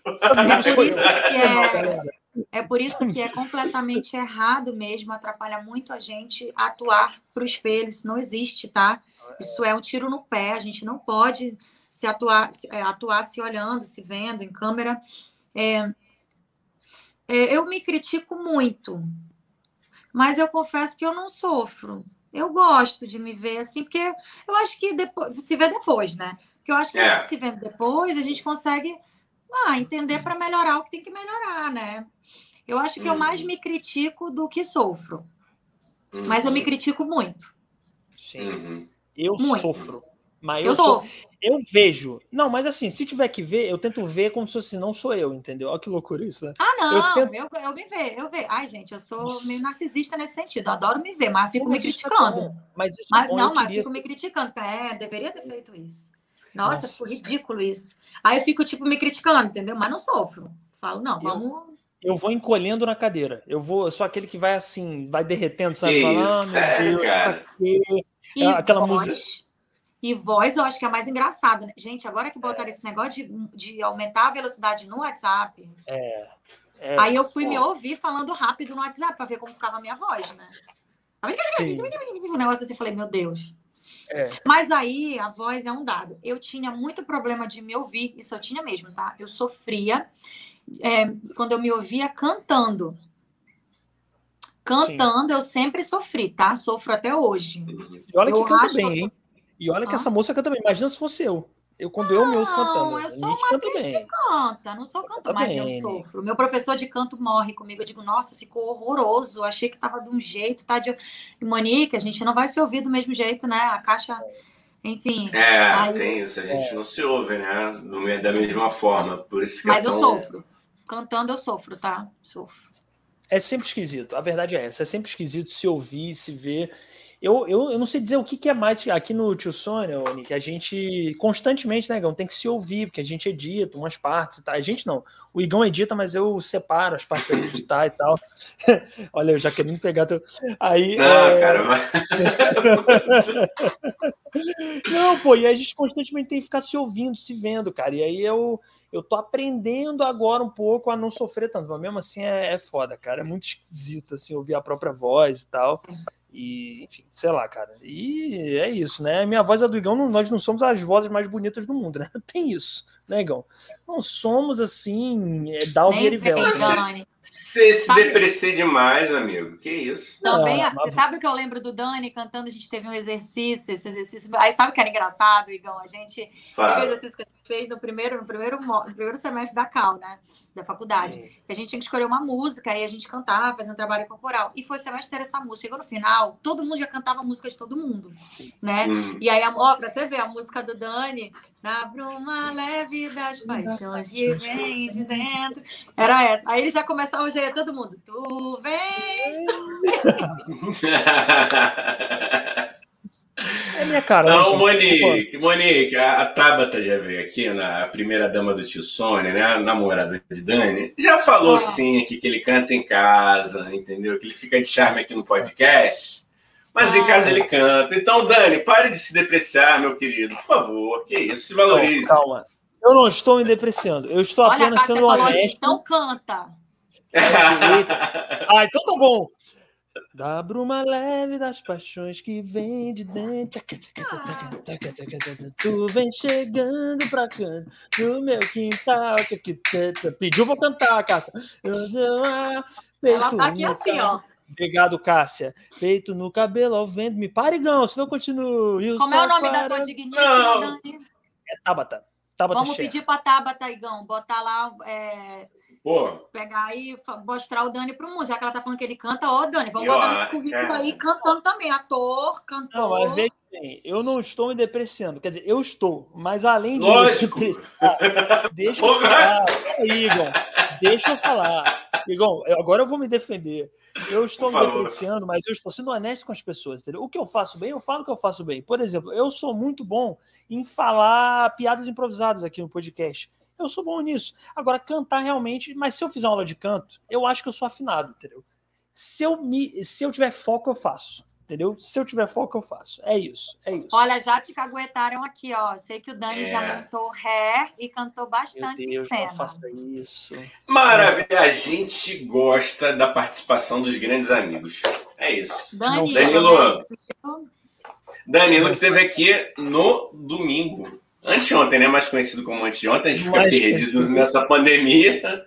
é, é, por isso que é, é por isso que é completamente errado mesmo, atrapalha muito a gente atuar para o espelho. Isso não existe, tá? Isso é um tiro no pé. A gente não pode se atuar, se, é, atuar se olhando, se vendo em câmera. É, é, eu me critico muito, mas eu confesso que eu não sofro. Eu gosto de me ver assim, porque eu acho que depois se vê depois, né? Porque eu acho que é. se vendo depois, a gente consegue ah, entender para melhorar o que tem que melhorar, né? Eu acho que hum. eu mais uhum. me critico do que sofro. Uhum. Mas eu me critico muito. Sim. Uhum. Eu muito. sofro. Mas eu, eu sou. Eu vejo. Não, mas assim, se tiver que ver, eu tento ver como se fosse não sou eu, entendeu? Olha que loucura isso, né? Ah, não, eu, tento... eu, eu me vejo, eu vejo. Ai, gente, eu sou meio narcisista nesse sentido. adoro me ver, mas fico mas me criticando. Mas é não, mas fico me criticando. É, deveria ter feito isso. Nossa, Nossa. ficou ridículo isso. Aí eu fico, tipo, me criticando, entendeu? Mas não sofro. Falo, não, vamos. Eu vou encolhendo na cadeira. Eu vou, eu sou aquele que vai assim, vai derretendo, sabe? Que Falando, ah, sério, Deus, cara? E aquela voz, música. E voz eu acho que é mais engraçado, né? Gente, agora que botaram é. esse negócio de, de aumentar a velocidade no WhatsApp. É. é aí eu fui pô. me ouvir falando rápido no WhatsApp para ver como ficava a minha voz, né? Sim. Um negócio assim, falei, meu Deus. É. Mas aí a voz é um dado. Eu tinha muito problema de me ouvir, isso eu tinha mesmo, tá? Eu sofria é, quando eu me ouvia cantando. Cantando, Sim. eu sempre sofri, tá? Sofro até hoje. E olha eu que canta bem, hein? E olha que ah. essa moça canta bem. Imagina se fosse eu. Eu, quando não, eu me ouço cantando. Eu sou uma canta atriz que canta, não sou cantora, mas bem. eu sofro. Meu professor de canto morre comigo. Eu digo, nossa, ficou horroroso. Achei que tava de um jeito, tá de. Monique, a gente não vai se ouvir do mesmo jeito, né? A caixa. Enfim. É, aí... tem isso, a gente é. não se ouve, né? Da mesma forma. Por isso que Mas é tão... eu sofro. Cantando eu sofro, tá? Sofro. É sempre esquisito. A verdade é essa. É sempre esquisito se ouvir, se ver. Eu, eu, eu não sei dizer o que, que é mais. Aqui no Tio Sônia, que a gente constantemente, né, Igão, tem que se ouvir, porque a gente edita umas partes e tal. A gente não. O Igão edita, mas eu separo as partes para editar e tal. Olha, eu já querendo pegar teu. Aí. Não, é... cara. Não, pô, e a gente constantemente tem que ficar se ouvindo, se vendo, cara. E aí eu, eu tô aprendendo agora um pouco a não sofrer tanto, mas mesmo assim é, é foda, cara. É muito esquisito, assim, ouvir a própria voz e tal. E, enfim, sei lá, cara. E é isso, né? Minha voz é do Igão, nós não somos as vozes mais bonitas do mundo, né? Tem isso, né, Igão? Não somos assim, é, Dalvier e Velcro. Você se deprecia demais, amigo. Que isso? Também, ah, você mas... sabe o que eu lembro do Dani cantando? A gente teve um exercício, esse exercício. Aí sabe o que era engraçado, Igão? A gente Fala. teve um exercício que a gente fez no primeiro, no primeiro, no primeiro semestre da Cal, né? Da faculdade. Sim. A gente tinha que escolher uma música e a gente cantava, fazia um trabalho corporal. E foi o semestre inteiro essa música. Chegou no final, todo mundo já cantava a música de todo mundo, Sim. né? Hum. E aí, ó, pra você ver, a música do Dani, na bruma leve das paixões que vem de dentro. Era essa. Aí ele já começava já ia todo mundo. Tu vens, tu vens. É minha cara. Não, né, Monique, Monique, a, a Tabata já veio aqui, na primeira dama do tio Sônia, né? A namorada de Dani, já falou ah. sim aqui que ele canta em casa, entendeu? Que ele fica de charme aqui no podcast. Mas ah. em casa ele canta. Então, Dani, pare de se depreciar, meu querido. Por favor. Que isso, se valorize. calma. Eu não estou me depreciando. Eu estou Olha, apenas sendo honesto. Então canta. ah, então tá bom. Da bruma leve das paixões que vem de dentro. Tu vem chegando pra canto do meu quintal. Pediu, vou cantar, Cássia. Ela tá aqui assim, ó. Obrigado, Cássia. Peito no cabelo ao vento. Me pare, não, senão eu continuo. Como é o nome para... da tua digníssima, Dani? É Tabata. Tabata Vamos Chef. pedir pra Tabata, Igão, botar lá. É Pô. Pegar e mostrar o Dani pro mundo, já que ela tá falando que ele canta, ó, Dani, vamos botar nesse currículo é. aí cantando também, ator, cantor. Não, mas veja bem, eu não estou me depreciando, quer dizer, eu estou, mas além de Lógico. me depreciar, deixa eu falar, aí, Igor, deixa eu falar. Igor, agora eu vou me defender. Eu estou me depreciando, mas eu estou sendo honesto com as pessoas, entendeu? O que eu faço bem, eu falo que eu faço bem. Por exemplo, eu sou muito bom em falar piadas improvisadas aqui no podcast. Eu sou bom nisso. Agora, cantar realmente, mas se eu fizer uma aula de canto, eu acho que eu sou afinado, entendeu? Se eu, me, se eu tiver foco, eu faço. Entendeu? Se eu tiver foco, eu faço. É isso, é isso. Olha, já te caguetaram aqui, ó. Sei que o Dani é. já montou ré e cantou bastante Meu Deus, em cena. Não faça isso. Maravilha. A gente gosta da participação dos grandes amigos. É isso. Danilo. Danilo, Danilo que esteve aqui no domingo. Anteontem, né? Mais conhecido como anteontem, a gente fica perdido conhecido. nessa pandemia.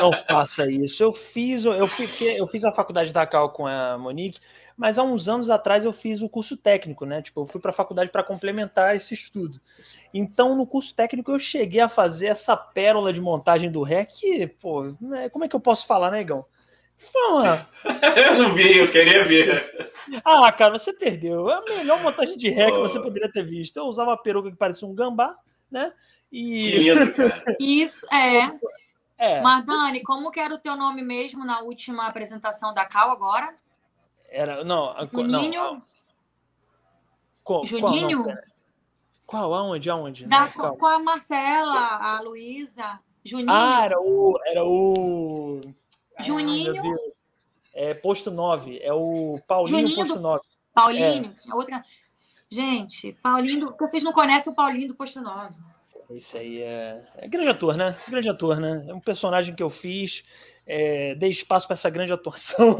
Não faça isso. Eu fiz, eu fiquei, eu fiz a faculdade da Cal com a Monique, mas há uns anos atrás eu fiz o curso técnico, né? Tipo, eu fui para a faculdade para complementar esse estudo. Então, no curso técnico, eu cheguei a fazer essa pérola de montagem do REC, pô, né, como é que eu posso falar, negão? Né, Fala. eu não vi, eu queria ver. Ah, cara, você perdeu. É a melhor montagem de ré oh. que você poderia ter visto. Eu usava uma peruca que parecia um gambá, né? E... Que lindo, cara. Isso, é. é. Mas, Dani, como que era o teu nome mesmo na última apresentação da Cal agora? Era, não, Juninho? Não. Qual, Juninho? Qual, qual, aonde, aonde? Da, não, com a Marcela, a Luísa, Juninho. Ah, era o... Era o... Juninho. é posto 9, é o Paulinho Juninho posto 9. Paulinho, é. outra. Gente, Paulinho, vocês não conhecem o Paulinho do posto 9. Isso aí é, é grande ator, né? Grande ator, né? É um personagem que eu fiz, é, dei espaço para essa grande atuação.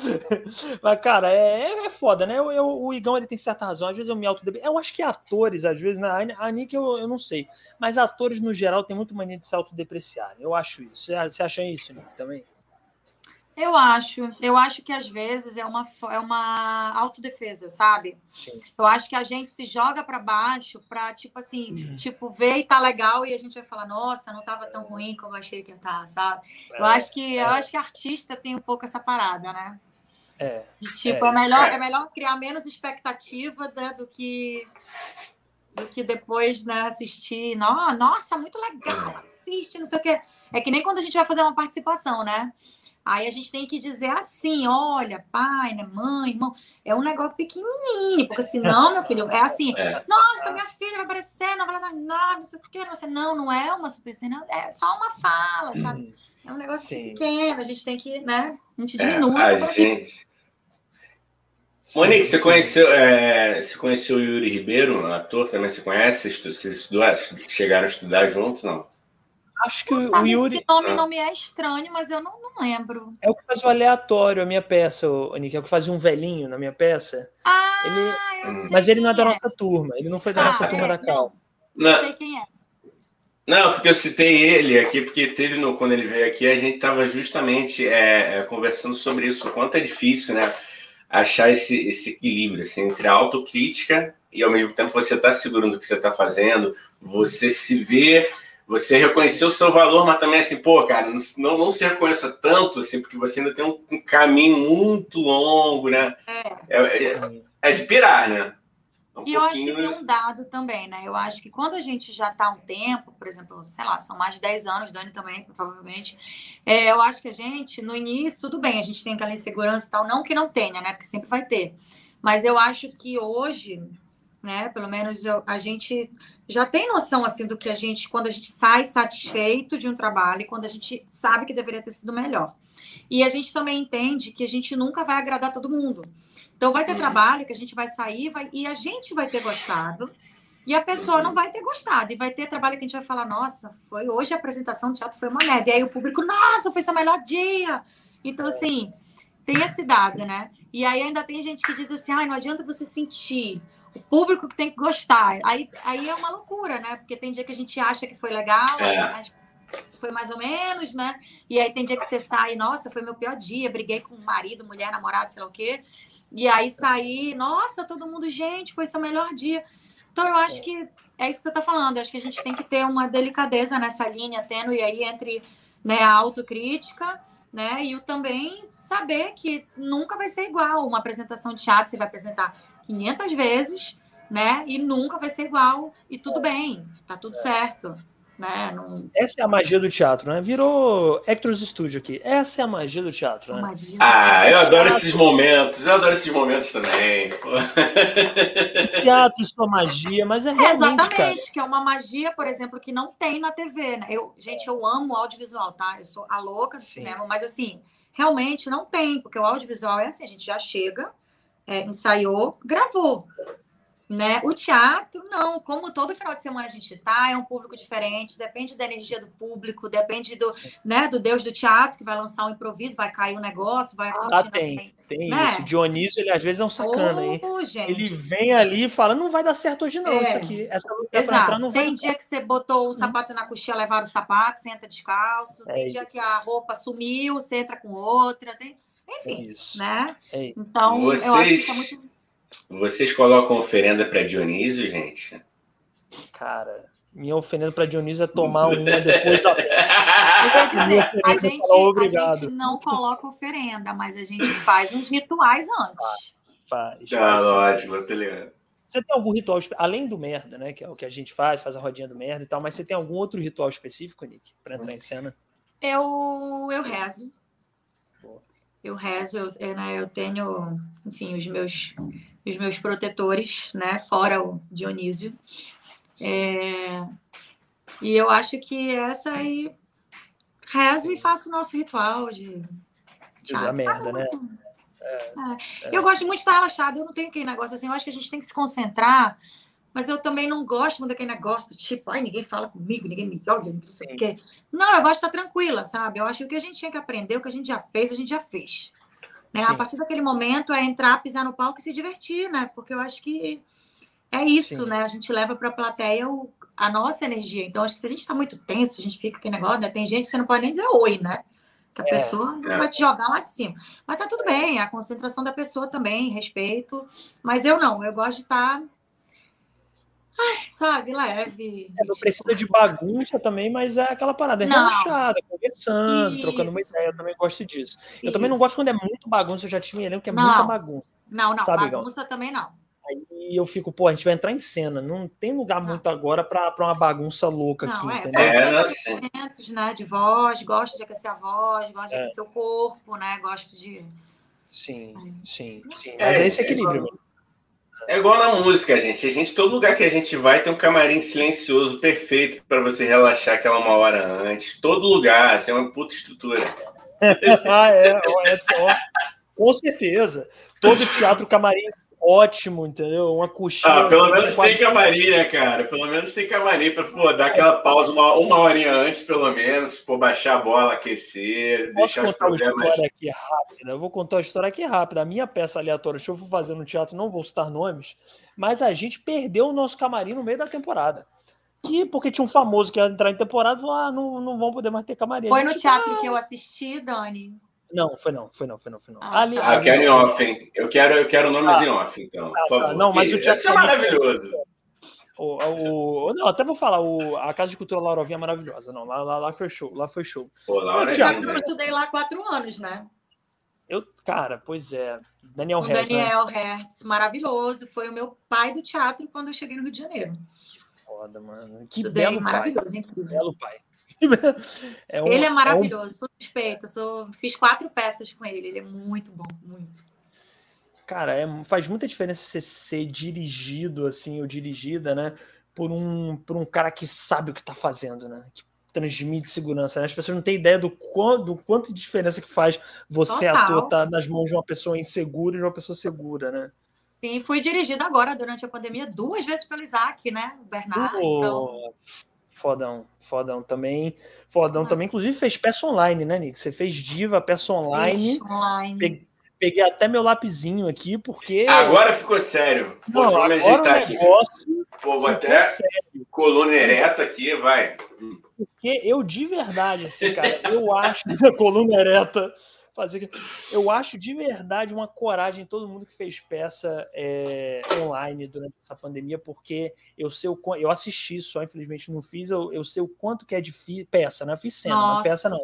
Mas, cara, é, é foda, né? Eu, eu, o Igão ele tem certa razão. Às vezes eu me autodeprecio. Eu acho que atores, às vezes, né? a Nick eu, eu não sei. Mas atores, no geral, tem muito mania de se autodepreciar. Eu acho isso. Você acha isso, Nick, também? Eu acho. Eu acho que às vezes é uma, é uma autodefesa, sabe? Sim. Eu acho que a gente se joga para baixo para, tipo assim, uhum. tipo, ver e tá legal e a gente vai falar, nossa, não tava tão ruim como eu achei que ia estar, tá, sabe? É, eu acho que é. eu acho que artista tem um pouco essa parada, né? É. De, tipo, é, é melhor, é. é melhor criar menos expectativa né, do que do que depois, né, assistir. Nossa, muito legal, assiste, não sei o quê. É que nem quando a gente vai fazer uma participação, né? Aí a gente tem que dizer assim: olha, pai, né, mãe, irmão, é um negócio pequenininho, porque senão, meu filho, é assim: é. nossa, minha filha vai aparecer na novela das nove, não sei o que, você não, não é uma super cena, é só uma fala, sabe? É um negócio Sim. pequeno, a gente tem que, né? A gente diminui. É, a gente... Monique, você conheceu, é, você conheceu o Yuri Ribeiro, ator também você conhece? Vocês estudaram, chegaram a estudar juntos, não? Acho que o Yuri. Esse nome não me é estranho, mas eu não, não lembro. É o que faz o aleatório, a minha peça, Nick. É o que fazia um velhinho na minha peça. Ah, ele... eu sei Mas ele não é da nossa é. turma. Ele não foi da ah, nossa é, turma da Cal. Não, não sei quem é. Não, porque eu citei ele aqui, porque teve no, quando ele veio aqui, a gente estava justamente é, é, conversando sobre isso, o quanto é difícil, né? Achar esse, esse equilíbrio assim, entre a autocrítica e ao mesmo tempo você está segurando o que você está fazendo, você se vê você reconheceu o seu valor, mas também assim, pô, cara, não, não se reconheça tanto, assim, porque você ainda tem um, um caminho muito longo, né? É. É, é, é de pirar, né? Um e eu acho que tem um dado também, né? Eu acho que quando a gente já está um tempo, por exemplo, sei lá, são mais de 10 anos, Dani também, provavelmente, é, eu acho que a gente, no início, tudo bem, a gente tem aquela insegurança e tal, não que não tenha, né? Porque sempre vai ter. Mas eu acho que hoje, né? Pelo menos eu, a gente já tem noção assim do que a gente quando a gente sai satisfeito de um trabalho e quando a gente sabe que deveria ter sido melhor. E a gente também entende que a gente nunca vai agradar todo mundo. Então vai ter uhum. trabalho que a gente vai sair vai, e a gente vai ter gostado e a pessoa não vai ter gostado. E vai ter trabalho que a gente vai falar, nossa, foi hoje a apresentação de teatro foi uma merda. E aí o público, nossa, foi seu melhor dia. Então, assim, tem esse dado, né? E aí ainda tem gente que diz assim, ah, não adianta você sentir o público que tem que gostar. Aí, aí é uma loucura, né? Porque tem dia que a gente acha que foi legal, é. mas foi mais ou menos, né? E aí tem dia que você sai, nossa, foi meu pior dia, briguei com marido, mulher, namorado, sei lá o quê. E aí saí, nossa, todo mundo, gente, foi seu melhor dia. Então eu acho que é isso que você está falando. Eu acho que a gente tem que ter uma delicadeza nessa linha tênue aí entre né, a autocrítica né? E o também saber que nunca vai ser igual. Uma apresentação de teatro, você vai apresentar 500 vezes, né? E nunca vai ser igual. E tudo bem, tá tudo certo. Né? Não... Essa é a magia do teatro, né? Virou Hector's Studio aqui. Essa é a magia do teatro, né? Magia do ah, teatro. eu adoro esses momentos. Eu adoro esses momentos também. teatro, sua magia, mas é realmente, Exatamente, cara. que é uma magia, por exemplo, que não tem na TV, né? Eu, gente, eu amo audiovisual, tá? Eu sou a louca do Sim. cinema, mas assim, realmente não tem, porque o audiovisual é assim, a gente já chega, é, ensaiou, gravou. Né? O teatro, não, como todo final de semana a gente tá, é um público diferente, depende da energia do público, depende do, né, do Deus do teatro, que vai lançar um improviso, vai cair um negócio, vai Ah, tem, tem né? isso. Dionísio, ele às vezes é um sacana, oh, hein? Ele vem ali e fala: não vai dar certo hoje, não, é. isso aqui. Essa luta Exato. Entrar, não tem vai... dia que você botou o hum. sapato na coxinha, levaram o sapato, você entra descalço, é tem isso. dia que a roupa sumiu, você entra com outra, tem. Enfim, é né? É então, vocês, eu acho que é muito... Vocês colocam oferenda para Dionísio, gente? Cara, Me ofendendo para Dionísio é tomar uma depois da. dizer, a gente, a gente não coloca oferenda, mas a gente faz uns rituais antes. Faz. ah, lógico, tô ligado. Você tem algum ritual, além do merda, né? Que é o que a gente faz, faz a rodinha do merda e tal, mas você tem algum outro ritual específico, Nick, para entrar em cena? Eu, eu rezo. Eu rezo, eu, né, eu tenho, enfim, os meus, os meus protetores, né? Fora o Dionísio. É... E eu acho que essa aí rezo e faço o nosso ritual de. Da merda, né? Muito... É, é. Eu gosto muito de estar relaxado, eu não tenho aquele negócio assim, eu acho que a gente tem que se concentrar, mas eu também não gosto muito daquele negócio do tipo, ai, ninguém fala comigo, ninguém me olha, não sei o quê. Não, eu gosto de estar tranquila, sabe? Eu acho que o que a gente tinha que aprender, o que a gente já fez, a gente já fez. Né? A partir daquele momento é entrar, pisar no palco e se divertir, né? Porque eu acho que é isso, Sim. né? A gente leva para a plateia o, a nossa energia. Então, acho que se a gente está muito tenso, a gente fica aquele negócio, né? Tem gente que você não pode nem dizer oi, né? Que a é, pessoa é. vai te jogar lá de cima. Mas tá tudo bem, a concentração da pessoa também, respeito. Mas eu não, eu gosto de estar. Tá... Ai, sabe, leve. É, não precisa de bagunça também, mas é aquela parada, é relaxada, conversando, Isso. trocando uma ideia. Eu também gosto disso. Eu Isso. também não gosto quando é muito bagunça, eu já tive elenco que é não. muita bagunça. Não, não, sabe, bagunça também não. Aí eu fico, pô, a gente vai entrar em cena. Não tem lugar muito agora para uma bagunça louca não, aqui, é, entendeu? É, momentos, né, de voz, gosto de aquecer a voz, gosto de é. aquecer o corpo, né? Gosto de. Sim, sim, sim. É, Mas é, esse equilíbrio. É igual na música, gente. A gente, todo lugar que a gente vai tem um camarim silencioso perfeito para você relaxar aquela uma hora antes. Todo lugar, assim, é uma puta estrutura. ah, é, é só. Com certeza. Todo teatro camarim ótimo, entendeu? Uma coxinha. Ah, pelo menos tem camarim, né, cara? Pelo menos tem camarim para pô, dar aquela pausa uma, uma horinha antes, pelo menos, pô, baixar a bola, aquecer, deixar os problemas. Uma história aqui rápida. Eu vou contar uma história aqui rápida. A minha peça aleatória, que eu vou fazer no teatro, não vou citar nomes, mas a gente perdeu o nosso camarim no meio da temporada. Que, porque tinha um famoso que ia entrar em temporada e falou: ah, não, não vão poder mais ter camarim. Foi no teatro ah, que eu assisti, Dani. Não, foi não, foi não, foi não, foi não. Ah, ali, ah eu quero em off, hein? Eu quero, eu quero nomes ah, em off, então, por favor. Não, mas o teatro é maravilhoso. O, o, não, até vou falar, o, a Casa de Cultura Laurovinha é maravilhosa. Não, lá, lá, lá foi show, lá foi show. Pô, Laura é eu estudei lá quatro anos, né? Eu, cara, pois é. Daniel Hertz. Daniel né? Hertz, maravilhoso. Foi o meu pai do teatro quando eu cheguei no Rio de Janeiro. Que foda, mano. Que Estudei, belo maravilhoso, pai. incrível. Belo pai. É um, ele é maravilhoso, é um... sou suspeita, sou... fiz quatro peças com ele, ele é muito bom, muito. Cara, é, faz muita diferença você ser dirigido assim, ou dirigida, né? Por um, por um cara que sabe o que tá fazendo, né? Que transmite segurança. Né? As pessoas não têm ideia do, quanto, do quanto de diferença que faz você, Total. ator, estar tá nas mãos de uma pessoa insegura e de uma pessoa segura, né? Sim, fui dirigida agora durante a pandemia duas vezes pelo Isaac, né? O Bernardo. Oh, então... Fodão, fodão também. Fodão ah. também, inclusive fez peça online, né, Nick? Você fez diva, peça online. online. Peguei, até meu lapisinho aqui, porque. Agora ficou sério. Não, Pô, vamos ajeitar aqui. Pô, vou até sério. coluna ereta aqui, vai. Porque eu, de verdade, assim, cara, eu acho que a coluna ereta fazer. Eu acho de verdade uma coragem todo mundo que fez peça é, online durante essa pandemia, porque eu sei o eu assisti só, infelizmente não fiz, eu, eu sei o quanto que é difícil. Peça, né? Eu fiz cena, Nossa. não peça não.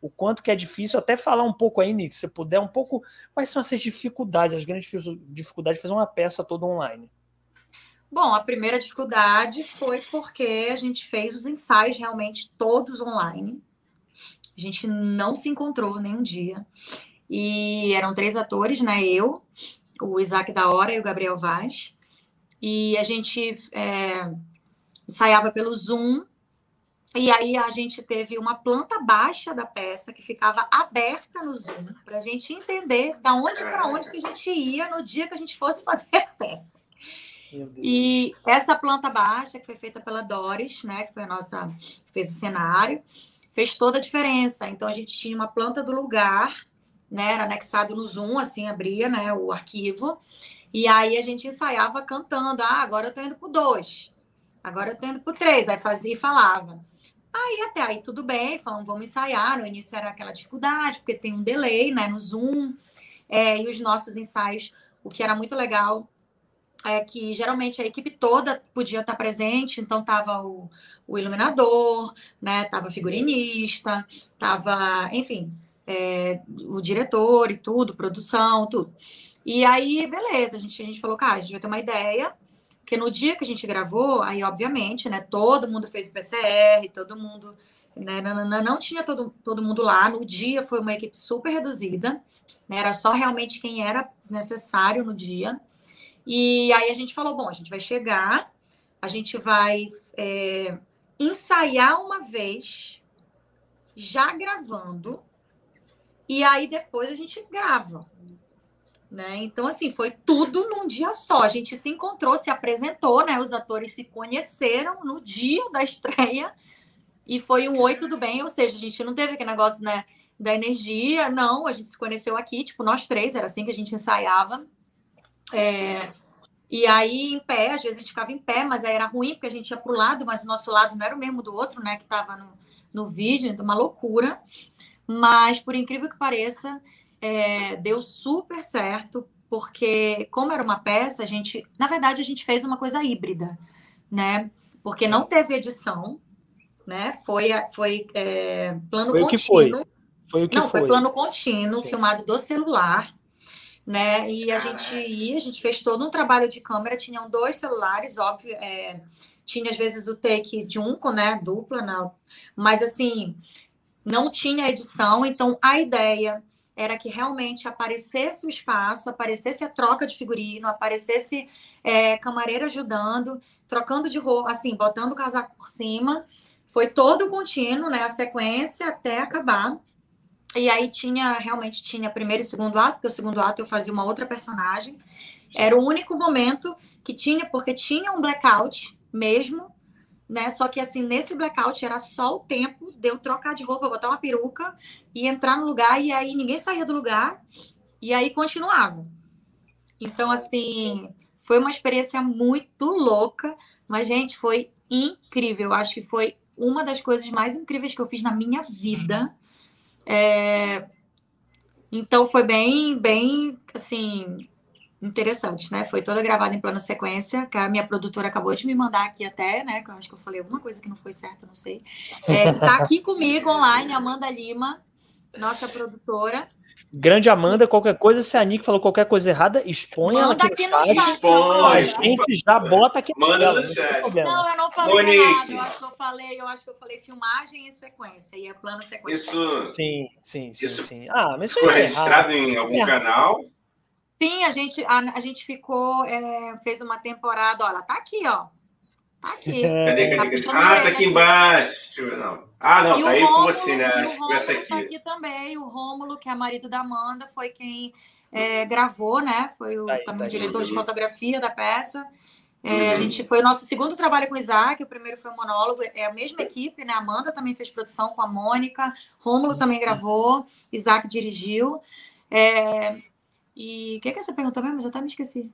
O quanto que é difícil, até falar um pouco aí, Nick, se puder, um pouco. Quais são essas dificuldades, as grandes dificuldades de fazer uma peça toda online? Bom, a primeira dificuldade foi porque a gente fez os ensaios realmente todos online. A gente não se encontrou nenhum dia. E eram três atores, né? Eu, o Isaac da Hora e o Gabriel Vaz. E a gente é, ensaiava pelo Zoom. E aí a gente teve uma planta baixa da peça que ficava aberta no Zoom para a gente entender da onde para onde que a gente ia no dia que a gente fosse fazer a peça. E essa planta baixa que foi feita pela Doris, né, que foi a nossa que fez o cenário, fez toda a diferença. Então a gente tinha uma planta do lugar, né? Era anexado no Zoom, assim, abria, né, o arquivo. E aí a gente ensaiava cantando: "Ah, agora eu tô indo pro dois. Agora eu tô indo pro três". Aí fazia e falava. Aí até aí tudo bem, falamos, vamos ensaiar. No início era aquela dificuldade, porque tem um delay, né, no Zoom. É, e os nossos ensaios, o que era muito legal é que geralmente a equipe toda podia estar presente, então tava o, o iluminador, né? Tava figurinista, tava, enfim, é, o diretor e tudo, produção, tudo. E aí, beleza, a gente, a gente falou, cara, a gente vai ter uma ideia, porque no dia que a gente gravou, aí, obviamente, né, todo mundo fez o PCR, todo mundo, né, não, não, tinha todo, todo mundo lá, no dia foi uma equipe super reduzida, né, era só realmente quem era necessário no dia, e aí a gente falou, bom, a gente vai chegar, a gente vai é, ensaiar uma vez, já gravando, e aí depois a gente grava. Né? Então, assim, foi tudo num dia só. A gente se encontrou, se apresentou, né? Os atores se conheceram no dia da estreia e foi um oi, tudo bem. Ou seja, a gente não teve aquele negócio, né? Da energia, não. A gente se conheceu aqui, tipo, nós três, era assim que a gente ensaiava. É, e aí, em pé, às vezes a gente ficava em pé, mas aí era ruim, porque a gente ia para o lado, mas o nosso lado não era o mesmo do outro, né? Que estava no, no vídeo, então uma loucura. Mas, por incrível que pareça, é, deu super certo, porque como era uma peça, a gente, na verdade, a gente fez uma coisa híbrida, né? Porque não teve edição, né? Foi, foi é, plano foi contínuo. O que foi. Foi o que não, foi, foi plano contínuo, Sim. filmado do celular, né? E a gente ia, a gente fez todo um trabalho de câmera, tinham dois celulares, óbvio, é, tinha às vezes o take de um, né? Dupla, não. Mas assim, não tinha edição, então a ideia era que realmente aparecesse o espaço, aparecesse a troca de figurino, aparecesse é, camareira ajudando, trocando de roupa, assim, botando o casaco por cima. Foi todo contínuo, né? A sequência até acabar. E aí tinha, realmente tinha primeiro e segundo ato, porque o segundo ato eu fazia uma outra personagem. Era o único momento que tinha, porque tinha um blackout mesmo, né? Só que assim, nesse blackout era só o tempo de eu trocar de roupa, botar uma peruca e entrar no lugar, e aí ninguém saía do lugar, e aí continuava. Então, assim, foi uma experiência muito louca, mas, gente, foi incrível. Acho que foi uma das coisas mais incríveis que eu fiz na minha vida. É... Então, foi bem, bem, assim, interessantes, né? Foi toda gravada em plano sequência, que a minha produtora acabou de me mandar aqui até, né? Que eu acho que eu falei alguma coisa que não foi certa, não sei. É, tá aqui comigo online, Amanda Lima, nossa produtora. Grande Amanda, qualquer coisa, se a Nick falou qualquer coisa errada, expõe Manda ela aqui, aqui no, chat. Expõe. A gente já bota aqui. Manda no chat. Não, não, eu não falei Monique. nada. Eu acho que eu falei, eu acho que eu falei filmagem e sequência, e é plano sequência. Isso. Sim, sim, sim. Isso sim. Ah, mas isso ficou é registrado em algum é. canal? Sim, a gente, a, a gente ficou, é, fez uma temporada, olha, tá aqui, ó. Tá aqui. Cadê, cadê, cadê? Ah, tá aqui embaixo. Deixa eu ver, não. Ah, não, e tá aí Rômulo, com você, né? Acho que essa aqui. Tá aqui também. O Rômulo, que é marido da Amanda, foi quem é, gravou, né? Foi o, tá aí, também tá diretor de fotografia da peça. É, uhum. A gente foi o nosso segundo trabalho com o Isaac, o primeiro foi o monólogo, é a mesma equipe, né? Amanda também fez produção com a Mônica, Rômulo uhum. também gravou, Isaac dirigiu. É, e o que, que é essa pergunta mesmo? Eu até me esqueci.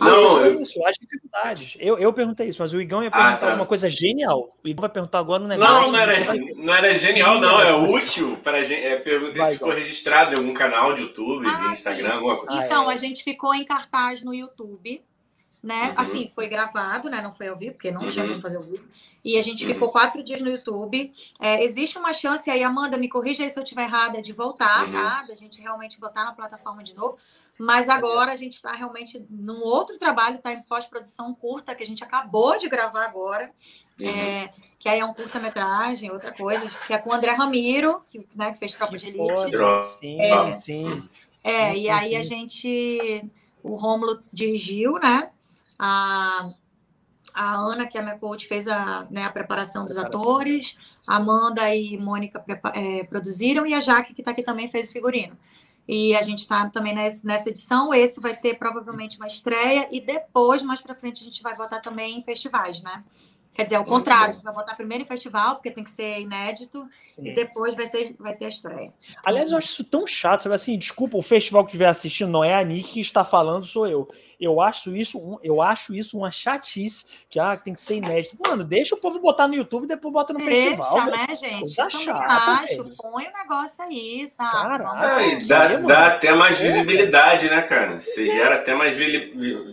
Ah, não, eu... isso, as dificuldades. Eu, eu perguntei isso, mas o Igão ia ah, perguntar ah, tá. uma coisa genial. O Igão vai perguntar agora um negócio. Não, não era, não era genial, não. É útil para a gente. É, perguntar se ficou registrado em algum canal de YouTube, ah, de Instagram, sim. alguma coisa. Então, a gente ficou em cartaz no YouTube, né? Uhum. Assim, foi gravado, né? Não foi ao vivo, porque não uhum. tinha como fazer ao vivo. E a gente uhum. ficou quatro dias no YouTube. É, existe uma chance aí, Amanda, me corrija aí se eu estiver errada, de voltar, uhum. tá? Da gente realmente botar na plataforma de novo. Mas agora a gente está realmente num outro trabalho, está em pós-produção curta, que a gente acabou de gravar agora. Uhum. É, que aí é um curta-metragem, outra coisa, que é com o André Ramiro, que, né, que fez Tropa de Elite. Sim, é, sim. É, sim, e aí sim. a gente. O Rômulo dirigiu, né? A, a Ana, que é a minha coach, fez a, né, a preparação dos atores, a Amanda e Mônica é, produziram, e a Jaque, que está aqui também, fez o figurino. E a gente está também nessa edição. Esse vai ter provavelmente uma estreia e depois, mais para frente, a gente vai botar também em festivais, né? Quer dizer, ao contrário, a gente vai botar primeiro em festival, porque tem que ser inédito, Sim. e depois vai, ser, vai ter a estreia. Aliás, eu acho isso tão chato, sabe assim, desculpa, o festival que estiver assistindo não é a Nick que está falando, sou eu. Eu acho isso, um, eu acho isso uma chatice, que ah, tem que ser inédito. Mano, deixa o povo botar no YouTube e depois bota no deixa, festival. Deixa, né, gente? Coisa eu chata, acho, põe o negócio aí, sabe? Cara, é, dá, dá até mais visibilidade, né, cara? Você gera até mais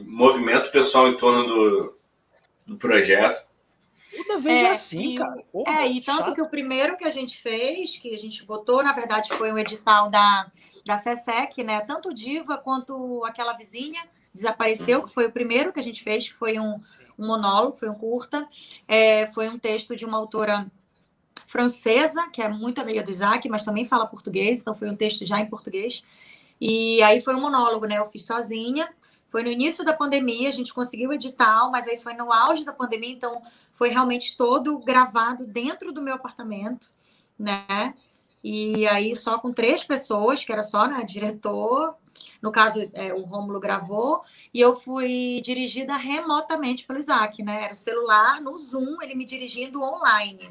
movimento pessoal em torno do, do projeto. Toda vez é, é assim, e, cara. Porra, é, e tanto chato. que o primeiro que a gente fez, que a gente botou, na verdade, foi um edital da, da SESEC, né? Tanto Diva quanto aquela vizinha desapareceu, que foi o primeiro que a gente fez, que foi um, um monólogo, foi um curta. É, foi um texto de uma autora francesa, que é muito amiga do Isaac, mas também fala português, então foi um texto já em português. E aí foi um monólogo, né? Eu fiz sozinha. Foi no início da pandemia, a gente conseguiu edital, mas aí foi no auge da pandemia, então foi realmente todo gravado dentro do meu apartamento, né? E aí só com três pessoas, que era só, né, diretor, no caso, é, o Rômulo gravou, e eu fui dirigida remotamente pelo Isaac, né? Era o celular, no Zoom, ele me dirigindo online,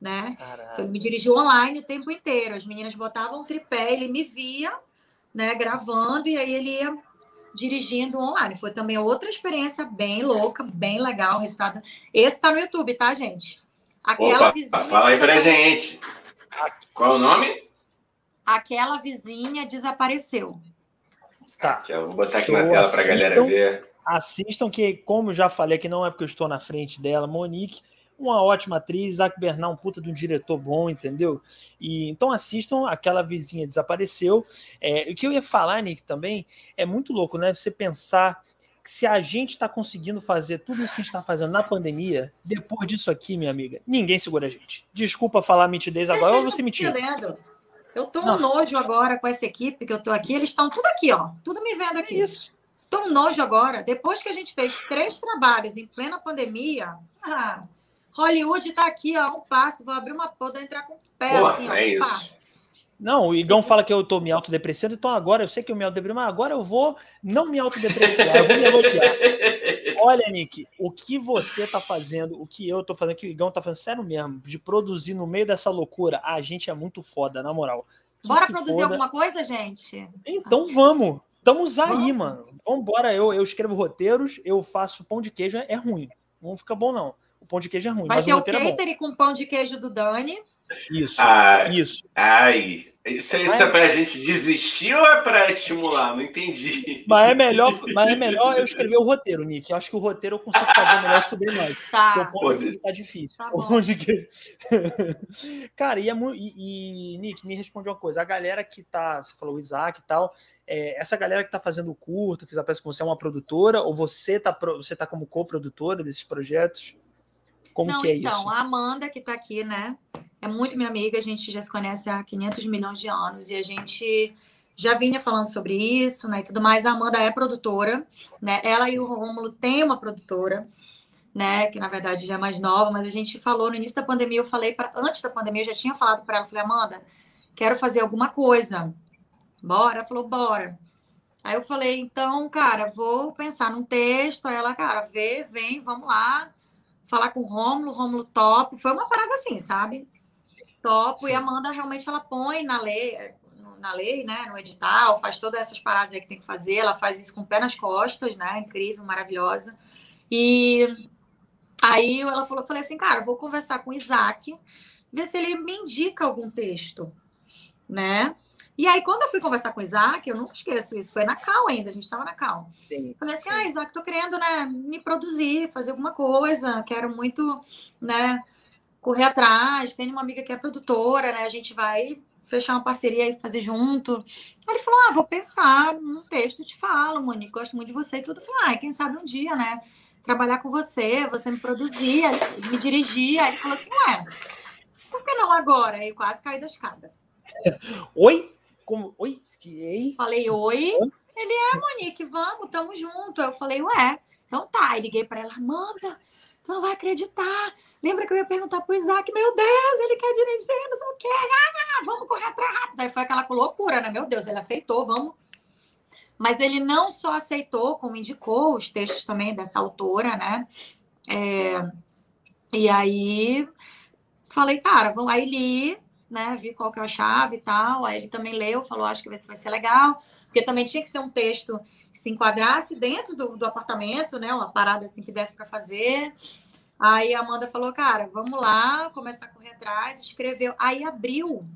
né? Então, ele me dirigiu online o tempo inteiro. As meninas botavam um tripé, ele me via, né, gravando, e aí ele ia dirigindo online. Foi também outra experiência bem louca, bem legal o resultado. Esse tá no YouTube, tá, gente? Aquela Opa, vizinha. Fala aí pra gente. Qual é o nome? Aquela vizinha desapareceu. Tá. Eu vou botar aqui Show, na tela para a galera ver. Assistam, que, como eu já falei, que não é porque eu estou na frente dela, Monique uma ótima atriz, Isaac Bernal, um puta de um diretor bom, entendeu? E então assistam, aquela vizinha desapareceu. É, o que eu ia falar, Nick, também é muito louco, né? Você pensar que se a gente está conseguindo fazer tudo isso que a gente está fazendo na pandemia, depois disso aqui, minha amiga, ninguém segura a gente. Desculpa falar mentidez agora, ou você mentiu. Eu tô um nojo agora com essa equipe que eu tô aqui, eles estão tudo aqui, ó, tudo me vendo aqui. Isso. Tô um nojo agora. Depois que a gente fez três trabalhos em plena pandemia, ah, Hollywood está aqui, ó, um passo. Vou abrir uma porta, entrar com o pé, Pô, assim, ó. É isso. Não, o Igão fala que eu estou me autodepreciando, então agora eu sei que eu me autodepreciando, mas agora eu vou não me autodepreciar, eu vou me elogiar. Olha, Nick, o que você está fazendo, o que eu estou fazendo, o que o Igão está fazendo, sério mesmo, de produzir no meio dessa loucura, a gente é muito foda, na moral. Que Bora produzir foda. alguma coisa, gente? Então vamos. Estamos aí, vamos. mano. Vambora, eu, eu escrevo roteiros, eu faço pão de queijo, é ruim. Não fica bom, não. O pão de queijo é ruim. Vai mas ter o, o catering é com pão de queijo do Dani. Isso. Ah, isso. Ai. Isso, isso é para a gente desistir ou é para estimular? Não entendi. Mas é melhor, mas é melhor eu escrever o roteiro, Nick. Eu acho que o roteiro eu consigo fazer melhor, estudei mais. Tá. o ponto de tá difícil. Tá bom. De... Cara, e, é muito, e, e, Nick, me responde uma coisa. A galera que tá, você falou o Isaac e tal, é, essa galera que tá fazendo o curto, fiz a peça com você é uma produtora, ou você tá, você tá como co-produtora desses projetos? Como Não, que é então, isso? a Amanda, que está aqui, né? É muito minha amiga, a gente já se conhece há 500 milhões de anos e a gente já vinha falando sobre isso, né, e tudo mais. A Amanda é produtora, né? Ela e o Rômulo têm uma produtora, né, que na verdade já é mais nova, mas a gente falou no início da pandemia, eu falei para antes da pandemia, eu já tinha falado para ela, falei: "Amanda, quero fazer alguma coisa". Bora? Ela falou: "Bora". Aí eu falei: "Então, cara, vou pensar num texto". Aí ela, cara, vê, vem, vamos lá falar com o Rômulo, Rômulo top. Foi uma parada assim, sabe? Topo. Sim. E a Amanda realmente ela põe na lei, na lei, né? No edital, faz todas essas paradas aí que tem que fazer. Ela faz isso com o pé nas costas, né? Incrível, maravilhosa. E aí ela falou, eu falei assim, cara, vou conversar com o Isaac, ver se ele me indica algum texto, né? E aí, quando eu fui conversar com o Isaac, eu nunca esqueço isso, foi na Cal ainda, a gente estava na Cal. Sim, Falei assim, sim. ah, Isaac, tô querendo, né, me produzir, fazer alguma coisa, quero muito, né, correr atrás, tem uma amiga que é produtora, né, a gente vai fechar uma parceria e fazer junto. Aí ele falou, ah, vou pensar num texto, te falo, Monique, gosto muito de você e tudo. Eu falei, ah, quem sabe um dia, né, trabalhar com você, você me produzir, me dirigir. Aí ele falou assim, ué, por que não agora? Eu quase caí da escada. Oi? Como? Oi? Ei? Falei, oi. Ele é, Monique, vamos, tamo junto. Eu falei, ué, então tá. E liguei para ela, Amanda, tu não vai acreditar. Lembra que eu ia perguntar pro Isaac, meu Deus, ele quer dirigir, não sei o quê. Ah, vamos correr atrás rápido. Aí foi aquela loucura, né? Meu Deus, ele aceitou, vamos. Mas ele não só aceitou, como indicou os textos também dessa autora, né? É, E aí falei, cara, vamos aí li, né? Vi qual que é a chave e tal. Aí ele também leu, falou, acho que vai ser legal. Porque também tinha que ser um texto que se enquadrasse dentro do, do apartamento, né? Uma parada assim que desse para fazer. Aí a Amanda falou, cara, vamos lá, começar a correr atrás, escreveu. Aí abriu,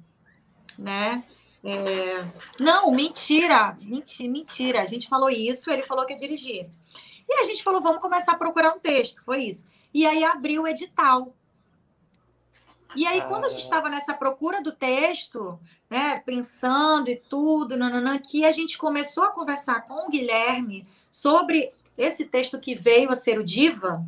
né? É... Não, mentira, mentira, mentira. A gente falou isso, ele falou que ia dirigir. E a gente falou, vamos começar a procurar um texto, foi isso. E aí abriu o edital. E aí, quando a gente estava nessa procura do texto, né, pensando e tudo, nananã, que a gente começou a conversar com o Guilherme sobre esse texto que veio a ser o Diva,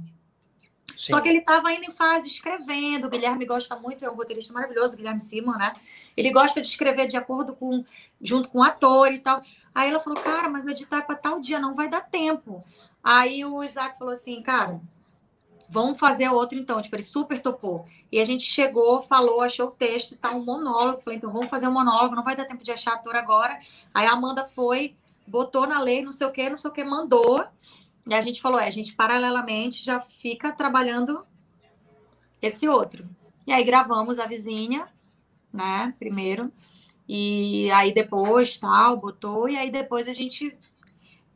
Sim. Só que ele estava ainda em fase escrevendo. O Guilherme gosta muito, é um roteirista maravilhoso, o Guilherme Simon, né? Ele gosta de escrever de acordo com, junto com o ator e tal. Aí ela falou, cara, mas o editar é para tal dia, não vai dar tempo. Aí o Isaac falou assim, cara, vamos fazer outro então. Tipo, ele super topou. E a gente chegou, falou, achou o texto, tá um monólogo. Falei, então vamos fazer um monólogo, não vai dar tempo de achar ator agora. Aí a Amanda foi, botou na lei, não sei o que, não sei o que, mandou. E a gente falou, é, a gente paralelamente já fica trabalhando esse outro. E aí gravamos a vizinha, né, primeiro. E aí depois, tal, botou, e aí depois a gente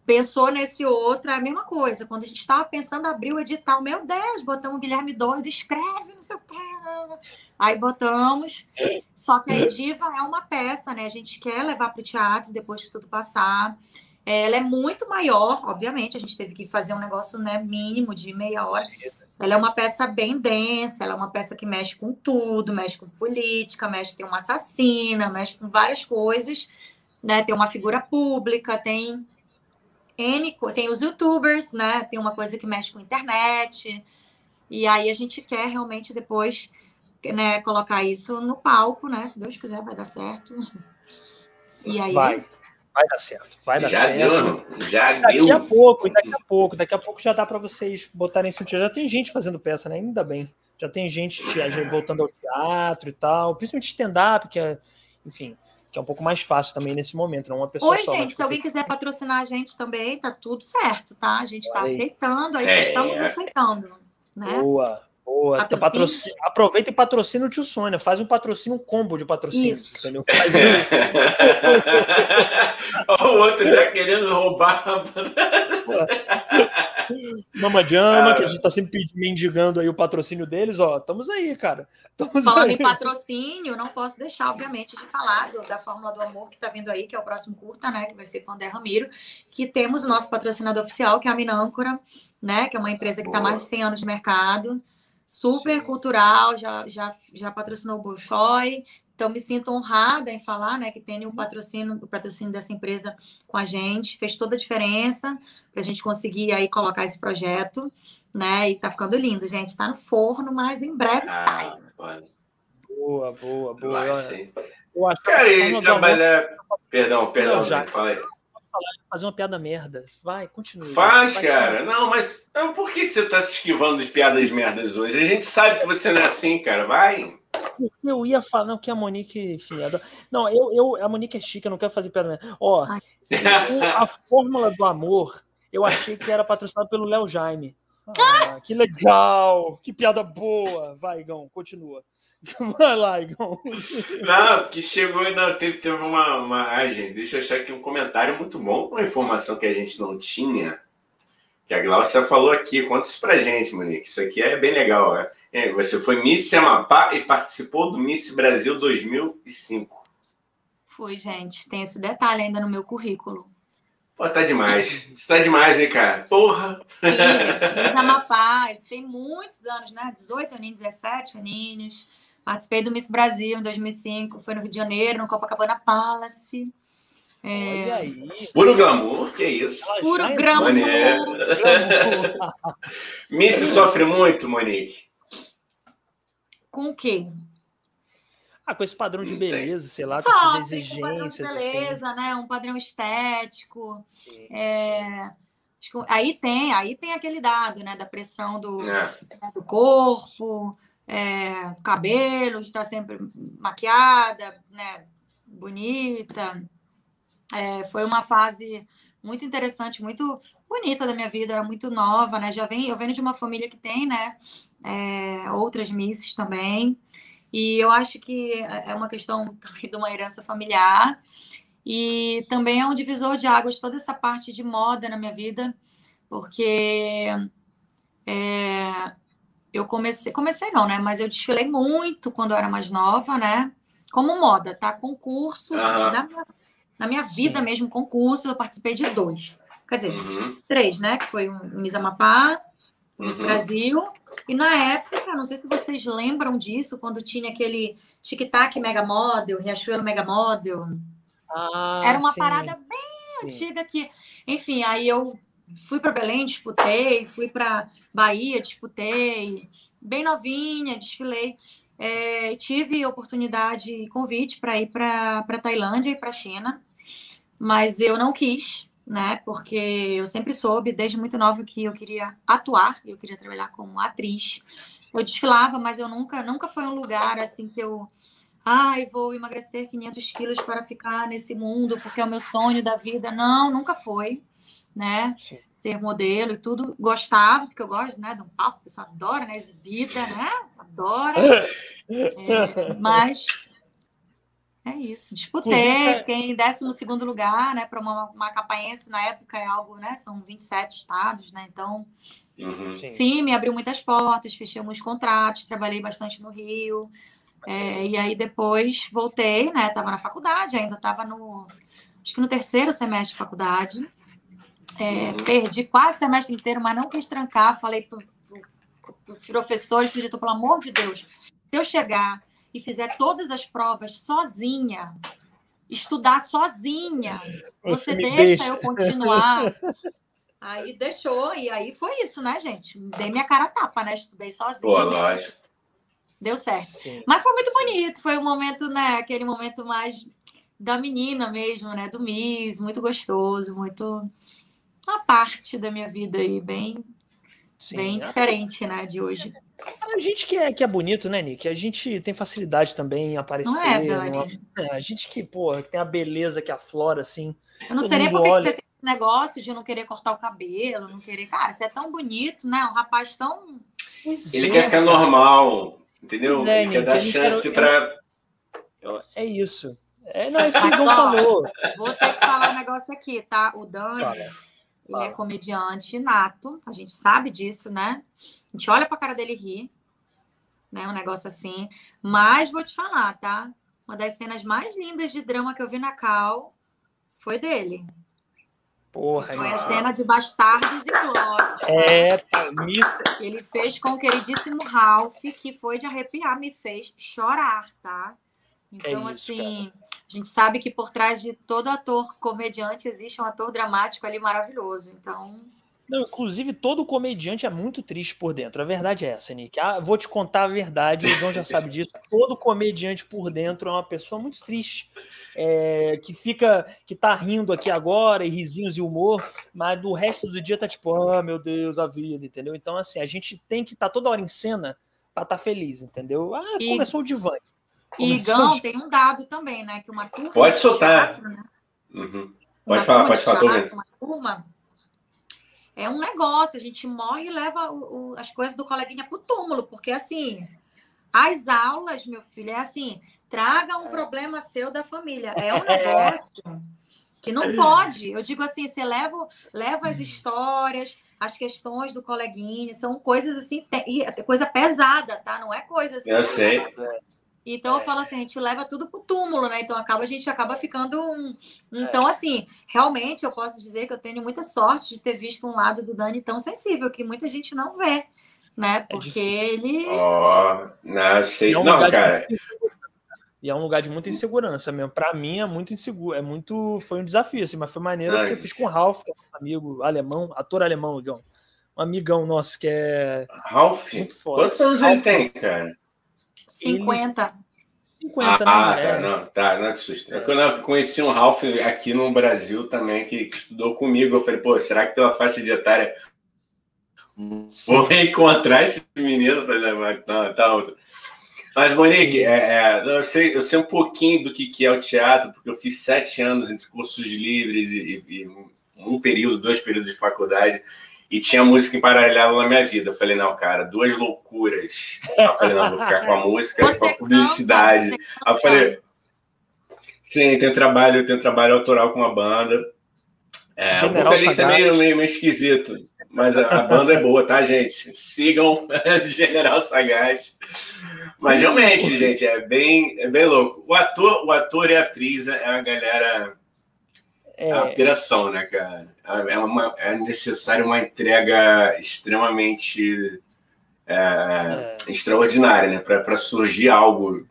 pensou nesse outro, é a mesma coisa. Quando a gente estava pensando abrir o edital, meu Deus, botamos o Guilherme doido, escreve, não sei o. Aí botamos. Só que a Diva é uma peça, né? A gente quer levar para o teatro depois de tudo passar. Ela é muito maior, obviamente, a gente teve que fazer um negócio né, mínimo de meia hora. Ela é uma peça bem densa, ela é uma peça que mexe com tudo, mexe com política, mexe tem uma assassina, mexe com várias coisas, né? Tem uma figura pública, tem N, tem os youtubers, né? Tem uma coisa que mexe com internet. E aí a gente quer realmente depois né, colocar isso no palco, né? Se Deus quiser, vai dar certo. E aí vai. Vai dar certo, vai dar já certo. Deu, já daqui deu. a pouco, daqui a pouco, daqui a pouco já dá para vocês botarem sentido. Já tem gente fazendo peça, né? Ainda bem. Já tem gente voltando ao teatro e tal, principalmente stand-up, que é, enfim, que é um pouco mais fácil também nesse momento, não uma pessoa Oi, só. gente, se alguém quiser patrocinar a gente também, tá tudo certo, tá? A gente está aceitando, aí é. estamos aceitando, né? Boa, Boa, patrocínio. aproveita e patrocina o tio Sônia. Faz um patrocínio, um combo de patrocínio. Isso. Entendeu? Faz o outro já querendo roubar. Mama Jama, que a gente tá sempre mendigando aí o patrocínio deles, ó. Estamos aí, cara. Tamo Falando aí. em patrocínio, não posso deixar, obviamente, de falar do, da Fórmula do Amor que tá vindo aí, que é o próximo curta, né? Que vai ser com o André Ramiro, que temos o nosso patrocinador oficial, que é a Minâncora, né? Que é uma empresa que está mais de 100 anos de mercado super Sim. cultural, já, já, já patrocinou o Bolshoi, então me sinto honrada em falar, né, que tem o patrocínio, o patrocínio dessa empresa com a gente, fez toda a diferença para a gente conseguir aí colocar esse projeto, né, e tá ficando lindo, gente, está no forno, mas em breve ah, sai. Boa, boa, boa. Eu acho Cara, e trabalhar... Perdão, perdão, Não, já... fala aí fazer uma piada merda. Vai, continue. Faz, cara. Não, mas por que você tá se esquivando de piadas merdas hoje? A gente sabe que você não é assim, cara. Vai. Eu ia falar não, que a Monique, enfim, não, eu, eu, a Monique é chique, eu não quero fazer piada merda. Ó, a fórmula do amor, eu achei que era patrocinado pelo Léo Jaime. Ah, que legal, que piada boa. Vai, Igão, continua. Vai lá, Igor. Não, que chegou e não, teve, teve uma, uma. Ai, gente, deixa eu achar aqui um comentário muito bom, uma informação que a gente não tinha. Que a Glaucia falou aqui. Conta isso pra gente, Monique. Isso aqui é bem legal. Né? Você foi Miss Amapá e participou do Miss Brasil 2005. Fui, gente. Tem esse detalhe ainda no meu currículo. Pô, tá demais. Isso tá demais, hein, cara? Porra! Miss Amapá, isso tem muitos anos, né? 18 aninhos, 17 aninhos. Participei do Miss Brasil em 2005, foi no Rio de Janeiro, no Copacabana Palace. É... Olha aí. Puro glamour, que isso? Puro é glamour. Miss sofre muito, Monique? Com o quê? Ah, com esse padrão de beleza, sei lá, com essas exigências. Um padrão de assim. beleza, assim. né? Um padrão estético. É... Aí tem, aí tem aquele dado, né? Da pressão do, é. Né, do corpo, é, cabelo, de estar sempre maquiada, né, bonita. É, foi uma fase muito interessante, muito bonita da minha vida, era muito nova, né? Já vem, eu venho de uma família que tem, né, é, outras misses também. E eu acho que é, é uma questão também de uma herança familiar. E também é um divisor de águas toda essa parte de moda na minha vida, porque é, eu comecei, comecei não, né? Mas eu desfilei muito quando eu era mais nova, né? Como moda, tá? Concurso, na, minha, na minha vida mesmo, concurso, eu participei de dois. Quer dizer, uhum. três, né? Que foi o Miss Amapá, Miss uhum. Brasil. E na época, não sei se vocês lembram disso, quando tinha aquele Tic-Tac Mega Model, Riachuelo Mega Model. Ah, Era uma sim. parada bem sim. antiga que, enfim, aí eu fui para Belém, disputei, fui para Bahia, disputei, bem novinha, desfilei. É, tive oportunidade e convite para ir para Tailândia e para China, mas eu não quis, né? Porque eu sempre soube, desde muito nova, que eu queria atuar, eu queria trabalhar como atriz. Eu desfilava, mas eu nunca, nunca foi um lugar assim que eu ai, vou emagrecer 500 quilos para ficar nesse mundo, porque é o meu sonho da vida. Não, nunca foi né? Sim. Ser modelo e tudo. Gostava, porque eu gosto, né? De um palco, a pessoa adora, né? Exibida, né? Adora. É, mas é isso. Disputei, é fiquei em 12 lugar, né? Para uma, uma capaense na época é algo, né? São 27 estados, né? Então, uhum. sim. sim. me abriu muitas portas, fechei alguns contratos, trabalhei bastante no Rio. É, e aí depois voltei, né? Tava na faculdade, ainda estava no. Acho que no terceiro semestre de faculdade. É, perdi quase o semestre inteiro, mas não quis trancar. Falei para os professores, pedi, pelo amor de Deus, se eu chegar e fizer todas as provas sozinha, estudar sozinha, você, você deixa, deixa, eu continuar? Aí deixou, e aí foi isso, né, gente? Dei minha cara a tapa, né? Estudei sozinha. Pô, lógico. Deu certo. Sim. Mas foi muito bonito, foi um momento, né? Aquele momento mais da menina mesmo, né? Do Miss, muito gostoso, muito uma parte da minha vida aí, bem, Sim, bem é. diferente, né, de hoje. A gente que é, que é bonito, né, Nick? A gente tem facilidade também em aparecer. Não é, Dani? É, a gente que, pô, tem a beleza que aflora, assim. Eu não sei nem por que você tem esse negócio de não querer cortar o cabelo, não querer. Cara, você é tão bonito, né? Um rapaz tão. Pois ele é. quer ficar normal, entendeu? É, ele Nick, quer dar chance para. É isso. É, não, é isso que o Dom falou. Vou ter que falar um negócio aqui, tá? O Dani. Fala ele é comediante nato, a gente sabe disso, né? A gente olha pra cara dele e ri, né? Um negócio assim. Mas vou te falar, tá? Uma das cenas mais lindas de drama que eu vi na Cal foi dele. Porra, Foi a cena de Bastardos e Glórias. É, tá, mista. Ele fez com o queridíssimo Ralph, que foi de arrepiar, me fez chorar, tá? Então, é isso, assim, cara. a gente sabe que por trás de todo ator comediante existe um ator dramático ali maravilhoso. Então. Não, inclusive, todo comediante é muito triste por dentro. A verdade é essa, Nick. Ah, vou te contar a verdade, o João já sabe disso. Todo comediante por dentro é uma pessoa muito triste. É, que fica, que tá rindo aqui agora, e risinhos e humor, mas do resto do dia tá tipo, oh meu Deus, a vida, entendeu? Então, assim, a gente tem que estar tá toda hora em cena para estar tá feliz, entendeu? Ah, e... começou o divã. E Gão tem um dado também, né? Que uma turma. Pode soltar. Teatro, né? uhum. Pode falar, pode falar. Teatro, uma turma é um negócio. A gente morre e leva o, o, as coisas do coleguinha pro túmulo, porque assim, as aulas, meu filho, é assim: traga um problema seu da família. É um negócio que não pode. Eu digo assim: você leva, leva as histórias, as questões do coleguinha, são coisas assim, coisa pesada, tá? Não é coisa assim. Eu sei. Então eu falo assim, a gente leva tudo pro túmulo, né? Então acaba a gente acaba ficando um... então assim, realmente eu posso dizer que eu tenho muita sorte de ter visto um lado do Dani tão sensível que muita gente não vê, né? É Porque é ele Oh, não, sei, é não, cara. E é um lugar de muita insegurança mesmo. Para mim é muito inseguro, é muito foi um desafio assim, mas foi maneiro Ai. porque eu fiz com o Ralph, que é um amigo alemão, ator alemão, Igão. Um amigão nosso que é Ralph. Quantos anos Ralph, ele tem, cara? 50. Ele... 50, ah, né? Tá, não, tá, não é que susto. É. Quando eu conheci um Ralph aqui no Brasil também, que, que estudou comigo, eu falei, pô, será que tem uma faixa de etária? Vou encontrar esse menino. Eu falei, não, tá, tá outro. Mas, Monique, é, é, eu, sei, eu sei um pouquinho do que, que é o teatro, porque eu fiz sete anos entre cursos livres e, e, e um período, dois períodos de faculdade. E tinha música em paralelo na minha vida. Eu falei, não, cara, duas loucuras. Eu falei, não, vou ficar com a música e com a publicidade. Aí eu falei, sim, tenho trabalho, tenho trabalho autoral com a banda. É, o vocalista é meio, meio, meio esquisito, mas a, a, banda é boa, tá, gente? Sigam General Sagaz. Mas realmente, gente, é bem, é bem louco. O ator, o ator e a atriz é a galera. É, é a operação, né, cara? É, uma, é necessário uma entrega extremamente é, é. extraordinária, né? Para surgir algo.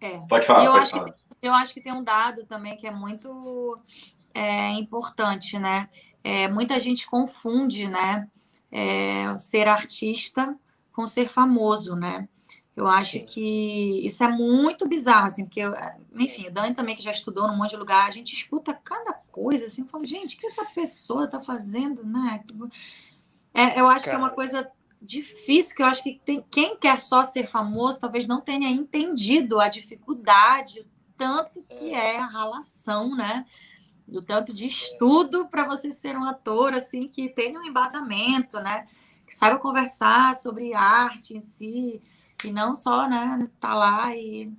É. Pode falar, eu pode acho falar. Que, eu acho que tem um dado também que é muito é, importante, né? É, muita gente confunde, né? É, ser artista com ser famoso, né? Eu acho Sim. que isso é muito bizarro, assim, porque, enfim, o Dani também, que já estudou num monte de lugar, a gente escuta cada coisa, assim, eu falo, gente, o que essa pessoa tá fazendo, né? É, eu acho Cara. que é uma coisa difícil, que eu acho que tem, quem quer só ser famoso talvez não tenha entendido a dificuldade, o tanto que é, é a relação, né? o tanto de estudo para você ser um ator, assim, que tenha um embasamento, né? Que saiba conversar sobre arte em si, e não só, né, tá lá e.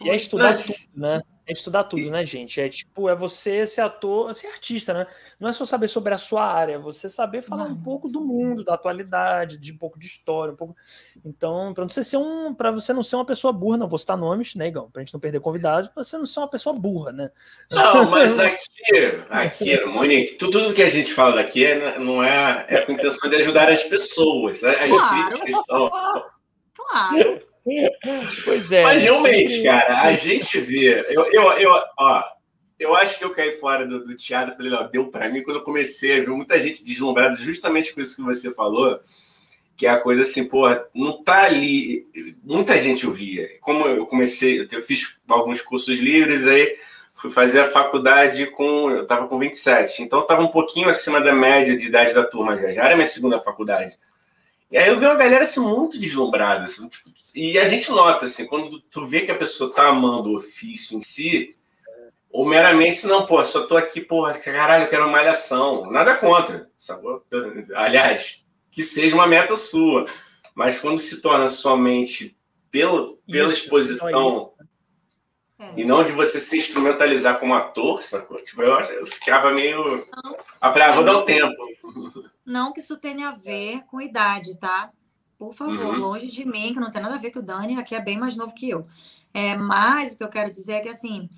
E é estudar tudo, né? É estudar tudo, né, gente? É tipo, é você ser ator, ser artista, né? Não é só saber sobre a sua área, é você saber falar não. um pouco do mundo, da atualidade, de um pouco de história, um pouco. Então, para você ser um, para você não ser uma pessoa burra, não vou citar nomes, né, Igão? Pra gente não perder convidados, pra você não ser uma pessoa burra, né? Não, mas aqui, aqui, Monique, tudo que a gente fala daqui é, não é, é com a intenção de ajudar as pessoas. Né? As claro. críticas são. Claro. Pois é. Mas realmente, cara, a gente vê. Eu, eu, eu, ó, eu acho que eu caí fora do, do teatro. Falei, não, deu para mim quando eu comecei a ver muita gente deslumbrada, justamente com isso que você falou. Que é a coisa assim, porra, não tá ali. Muita gente ouvia. Como eu comecei, eu fiz alguns cursos livres, aí fui fazer a faculdade com. Eu tava com 27, então eu tava um pouquinho acima da média de idade da turma já. Já era minha segunda faculdade. E aí eu vi uma galera assim, muito deslumbrada. Assim, tipo, e a gente nota, assim, quando tu vê que a pessoa tá amando o ofício em si, ou meramente, não, pô, só tô aqui, porra, caralho, eu quero uma malhação. Nada contra, sabe? Aliás, que seja uma meta sua. Mas quando se torna somente pelo, pela Isso, exposição é. e não de você se instrumentalizar como ator, sacou? Tipo, eu, eu ficava meio. Não, eu falei, ah, vou dar um tempo. Não que isso tenha a ver com idade, tá? Por favor, uhum. longe de mim, que não tem nada a ver que o Dani aqui é bem mais novo que eu. É, mas o que eu quero dizer é que, assim,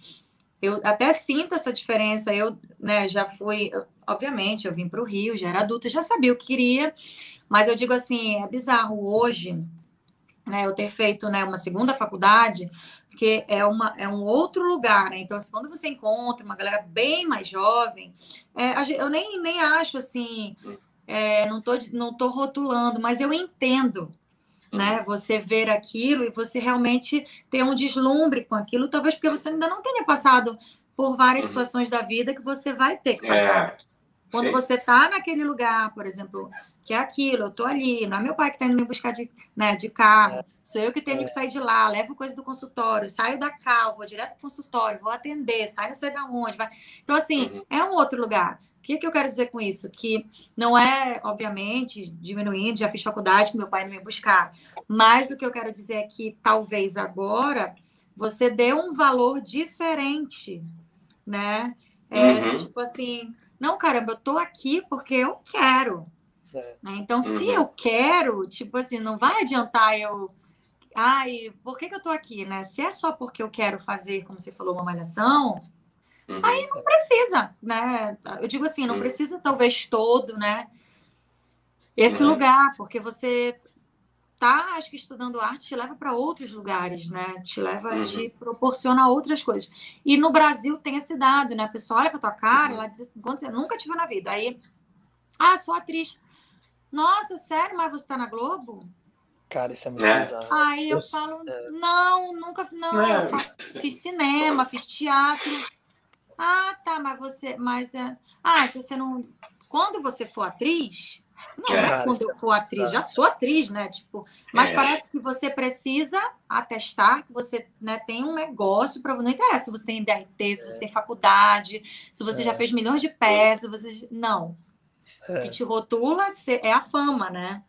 eu até sinto essa diferença. Eu né, já fui, obviamente, eu vim para o Rio, já era adulta, já sabia o que queria, mas eu digo assim, é bizarro hoje né, eu ter feito né, uma segunda faculdade, porque é, uma, é um outro lugar, né? Então, assim, quando você encontra uma galera bem mais jovem, é, eu nem, nem acho assim é, não estou não tô rotulando, mas eu entendo, né? Uhum. Você ver aquilo e você realmente ter um deslumbre com aquilo, talvez porque você ainda não tenha passado por várias uhum. situações da vida que você vai ter que passar. É, Quando sim. você está naquele lugar, por exemplo, que é aquilo, eu estou ali, não é meu pai que está indo me buscar de, né, de carro, é. sou eu que tenho é. que sair de lá, levo coisa do consultório, saio da cal, vou direto pro consultório, vou atender, saio não sei de onde, vai. Então, assim, uhum. é um outro lugar. O que, que eu quero dizer com isso? Que não é, obviamente, diminuindo, já fiz faculdade meu pai não me buscar, mas o que eu quero dizer é que talvez agora você dê um valor diferente, né? É, uhum. Tipo assim, não, caramba, eu tô aqui porque eu quero. É. Né? Então, uhum. se eu quero, tipo assim, não vai adiantar eu. Ai, por que, que eu tô aqui, né? Se é só porque eu quero fazer, como você falou, uma malhação, Uhum. Aí não precisa, né? Eu digo assim, não uhum. precisa talvez todo, né? Esse uhum. lugar, porque você tá, acho que estudando arte te leva para outros lugares, né? Te leva, uhum. te proporciona outras coisas. E no Brasil tem esse dado, né? A pessoa olha para tua cara, ela diz assim, quando você nunca te viu na vida. Aí, ah, sou atriz. Nossa, sério, mas você tá na Globo? Cara, isso é muito é. bizarro. Aí eu, eu falo, é... não, nunca, não, é. eu faço, fiz cinema, fiz teatro. Ah, tá, mas você. Mas, é, ah, então você não. Quando você for atriz. Não é, quando eu for atriz, já sou atriz, né? Tipo, mas é. parece que você precisa atestar que você né, tem um negócio para. Não interessa se você tem DRT, se você é. tem faculdade, se você já é. fez milhões de peças, você. Não. é. que te rotula é a fama, né?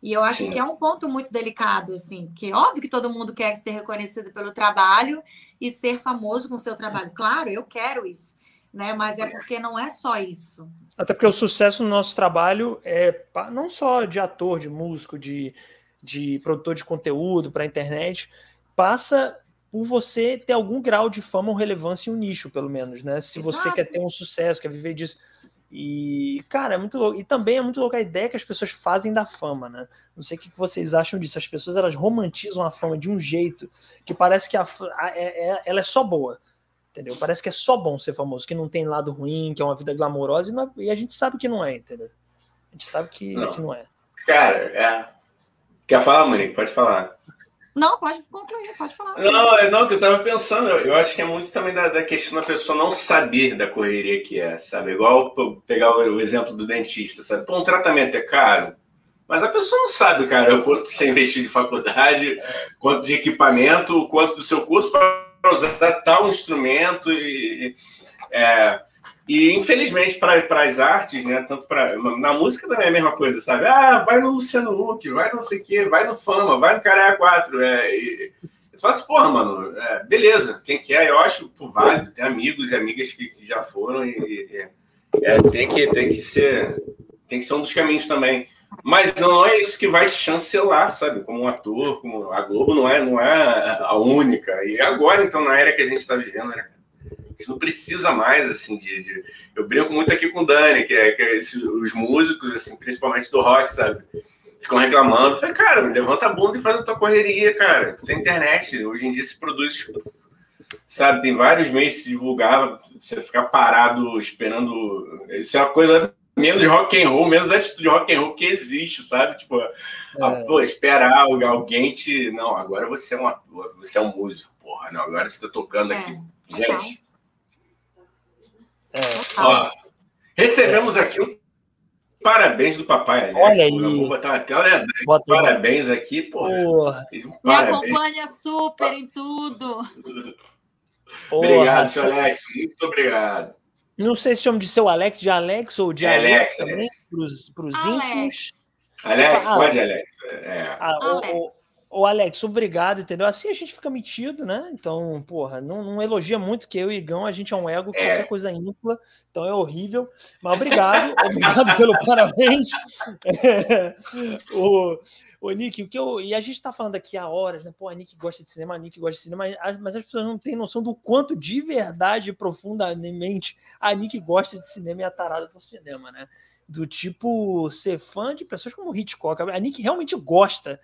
E eu acho Sim. que é um ponto muito delicado, assim, que é óbvio que todo mundo quer ser reconhecido pelo trabalho e ser famoso com o seu trabalho. Claro, eu quero isso, né? Mas é porque não é só isso. Até porque o sucesso no nosso trabalho é não só de ator, de músico, de, de produtor de conteúdo para a internet, passa por você ter algum grau de fama ou relevância em um nicho, pelo menos, né? Se Exato. você quer ter um sucesso, quer viver disso. E, cara, é muito louco. E também é muito louco a ideia que as pessoas fazem da fama, né? Não sei o que vocês acham disso. As pessoas elas romantizam a fama de um jeito que parece que a, a, é, é, ela é só boa. Entendeu? Parece que é só bom ser famoso, que não tem lado ruim, que é uma vida glamourosa, e, não, e a gente sabe que não é, entendeu? A gente sabe que não, que não é. Cara, é. Quer falar, Monique? Pode falar. Não, pode concluir, pode falar. Não, é, não, que eu tava pensando, eu, acho que é muito também da, da, questão da pessoa não saber da correria que é, sabe? Igual pegar o, o, exemplo do dentista, sabe? Pô, um tratamento é caro, mas a pessoa não sabe, cara, o quanto você investiu de faculdade, quanto de equipamento, quanto do seu curso para usar tal instrumento e. É, e infelizmente para as artes, né, tanto para na música também é a mesma coisa, sabe? Ah, vai no Luciano Huck, vai não sei o quê, vai no Fama, vai no Caralho 4. É, e, eu falo assim, porra, mano, é, beleza, quem quer, eu acho por válido, tem amigos e amigas que, que já foram e, e é, tem, que, tem que ser tem que ser um dos caminhos também. Mas não é isso que vai te chancelar, sabe? Como um ator, como a Globo não é, não é a única. E agora, então, na era que a gente está vivendo, né? Gente não precisa mais, assim, de, de... Eu brinco muito aqui com o Dani, que é, que é esse, os músicos, assim, principalmente do rock, sabe? Ficam reclamando. Eu falei, cara, levanta a bunda e faz a tua correria, cara. Tu tem internet, hoje em dia se produz, sabe? Tem vários meses se divulgar, você ficar parado esperando... Isso é uma coisa menos de rock and roll, menos atitude de rock and roll que existe, sabe? Tipo, é. a, pô, esperar alguém te... Não, agora você é um ator, você é um músico, porra. Não, agora você tá tocando aqui. É. Gente... É. Ó, recebemos aqui um parabéns do papai, Alex. Olha aí. vou botar até olha, Bota parabéns aqui, porra. porra. Um Me acompanha super em tudo. obrigado, seu Alex. Muito obrigado. Não sei se chama de seu Alex, de Alex ou de é Alex, Alex também, é. para os íntimos. Alex, ah, pode, Alex. É. Ah, Alex. Ô, Alex, obrigado, entendeu? Assim a gente fica metido, né? Então, porra, não, não elogia muito que eu e Igão, a gente é um ego, qualquer é. coisa ímpar, então é horrível. Mas obrigado, obrigado pelo parabéns. É, o, o Nick, o que eu. E a gente tá falando aqui há horas, né? Pô, a Nick gosta de cinema, a Nick gosta de cinema, mas as pessoas não têm noção do quanto de verdade, profundamente, a Nick gosta de cinema e a tarada por cinema, né? Do tipo ser fã de pessoas como Hitchcock. A Nick realmente gosta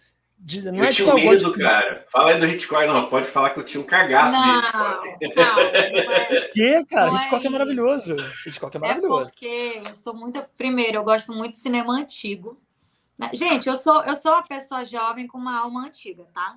não eu é tinha medo, de... cara. Fala aí do Hitchcock, não. Pode falar que eu tinha um cagaço não, de Hitchcock. Não, é... que, cara? Não Hitchcock é, é maravilhoso. Hitchcock é, é maravilhoso. É porque eu sou muito. Primeiro, eu gosto muito de cinema antigo. Gente, eu sou, eu sou uma pessoa jovem com uma alma antiga, tá?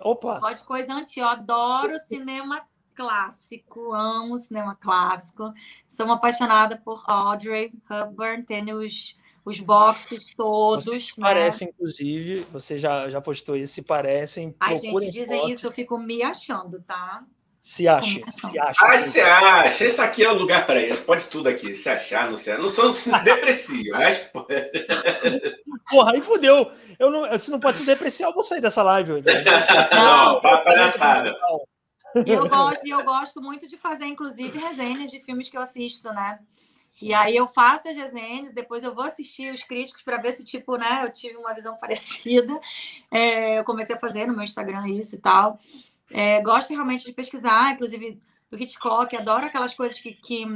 Opa! Gosto de coisa antiga. Eu adoro cinema clássico, amo cinema clássico. Sou uma apaixonada por Audrey Hepburn, tem os os boxes todos. Vocês né? parecem, inclusive, você já, já postou isso, se parecem. A gente dizem fotos. isso, eu fico me achando, tá? Se acha, se acha. Ah, se acha. Esse aqui é o lugar para isso. Pode tudo aqui. Se achar, não sei. Não são depressivos. mas... Porra, aí fudeu. Eu não, se não pode se depreciar, eu vou sair dessa live. Não, não palhaçada. Eu gosto, eu gosto muito de fazer, inclusive, resenhas de filmes que eu assisto, né? E aí eu faço as resenhas, depois eu vou assistir os críticos para ver se, tipo, né, eu tive uma visão parecida. É, eu comecei a fazer no meu Instagram isso e tal. É, gosto realmente de pesquisar, inclusive do Hitchcock, adoro aquelas coisas que, que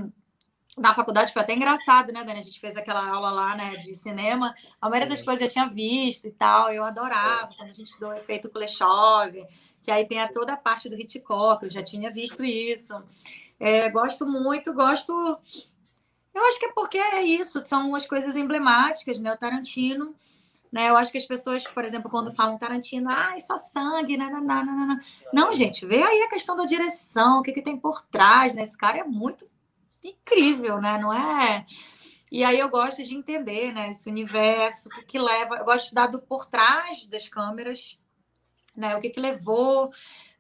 na faculdade foi até engraçado, né, Dani? A gente fez aquela aula lá, né, de cinema. A maioria das coisas eu já tinha visto e tal. Eu adorava quando a gente estudou o efeito Kuleshov, que aí tem a toda a parte do Hitchcock. Eu já tinha visto isso. É, gosto muito, gosto eu acho que é porque é isso, são as coisas emblemáticas, né? O Tarantino, né? Eu acho que as pessoas, por exemplo, quando falam Tarantino, ai, só sangue, não, não, gente, vê aí a questão da direção, o que, que tem por trás, né? Esse cara é muito incrível, né? Não é. E aí eu gosto de entender, né? Esse universo, o que, que leva. Eu gosto de estudar do por trás das câmeras, né? O que, que levou,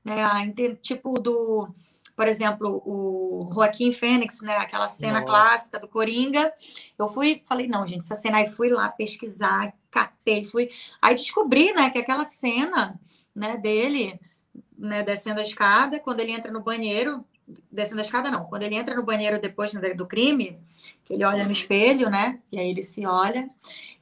né? A, tipo do por exemplo, o Joaquim Fênix, né? Aquela cena Nossa. clássica do Coringa. Eu fui, falei, não, gente, essa cena aí fui lá pesquisar, catei, fui. Aí descobri, né, que aquela cena, né, dele, né, descendo a escada, quando ele entra no banheiro, descendo a escada não, quando ele entra no banheiro depois né, do crime, que ele olha no espelho, né? E aí ele se olha.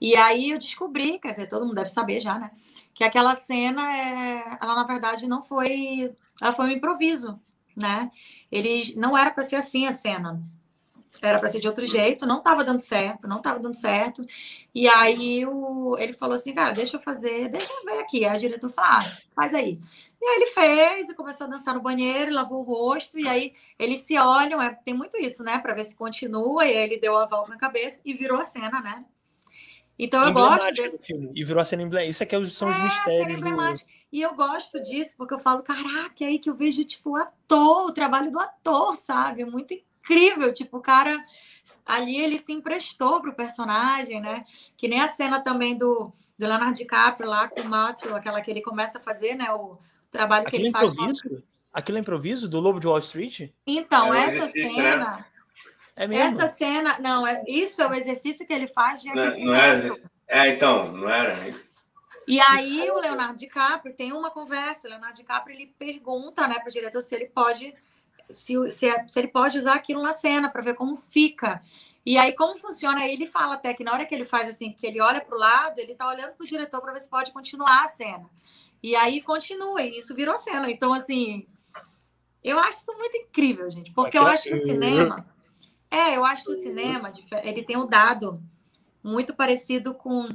E aí eu descobri, quer dizer, todo mundo deve saber já, né? Que aquela cena, é, ela na verdade não foi, ela foi um improviso, né? Ele não era para ser assim a cena. Era para ser de outro jeito, não estava dando certo, não estava dando certo. E aí o, ele falou assim, cara, deixa eu fazer, deixa eu ver aqui. Aí o diretor falou, ah, faz aí. E aí ele fez e começou a dançar no banheiro, lavou o rosto, e aí eles se olham, é, tem muito isso, né? Para ver se continua, e aí ele deu a volta na cabeça e virou a cena, né? Então eu gosto desse. Filme. E virou a cena emblemática. Isso aqui é, são os é, mistérios. Cena emblemática. Do... E eu gosto disso, porque eu falo, caraca, é aí que eu vejo, tipo, o ator, o trabalho do ator, sabe? É muito incrível. Tipo, o cara ali ele se emprestou pro personagem, né? Que nem a cena também do, do Leonardo DiCaprio lá com o Matthew, aquela que ele começa a fazer, né? O trabalho Aquilo que ele é faz. Improviso? Aquilo é improviso do Lobo de Wall Street? Então, é essa né? cena. Né? É mesmo? Essa cena, não, é, isso é o exercício que ele faz de aquecimento. Não, não é, é, então, não era. E aí o Leonardo DiCaprio tem uma conversa, o Leonardo DiCaprio ele pergunta, né, para o diretor se ele pode se, se, se ele pode usar aquilo na cena para ver como fica. E aí, como funciona? Ele fala até que na hora que ele faz assim, que ele olha para o lado, ele está olhando para o diretor para ver se pode continuar a cena. E aí continua, e isso virou cena. Então, assim, eu acho isso muito incrível, gente, porque eu acho que o cinema. É, eu acho que o cinema ele tem um dado muito parecido com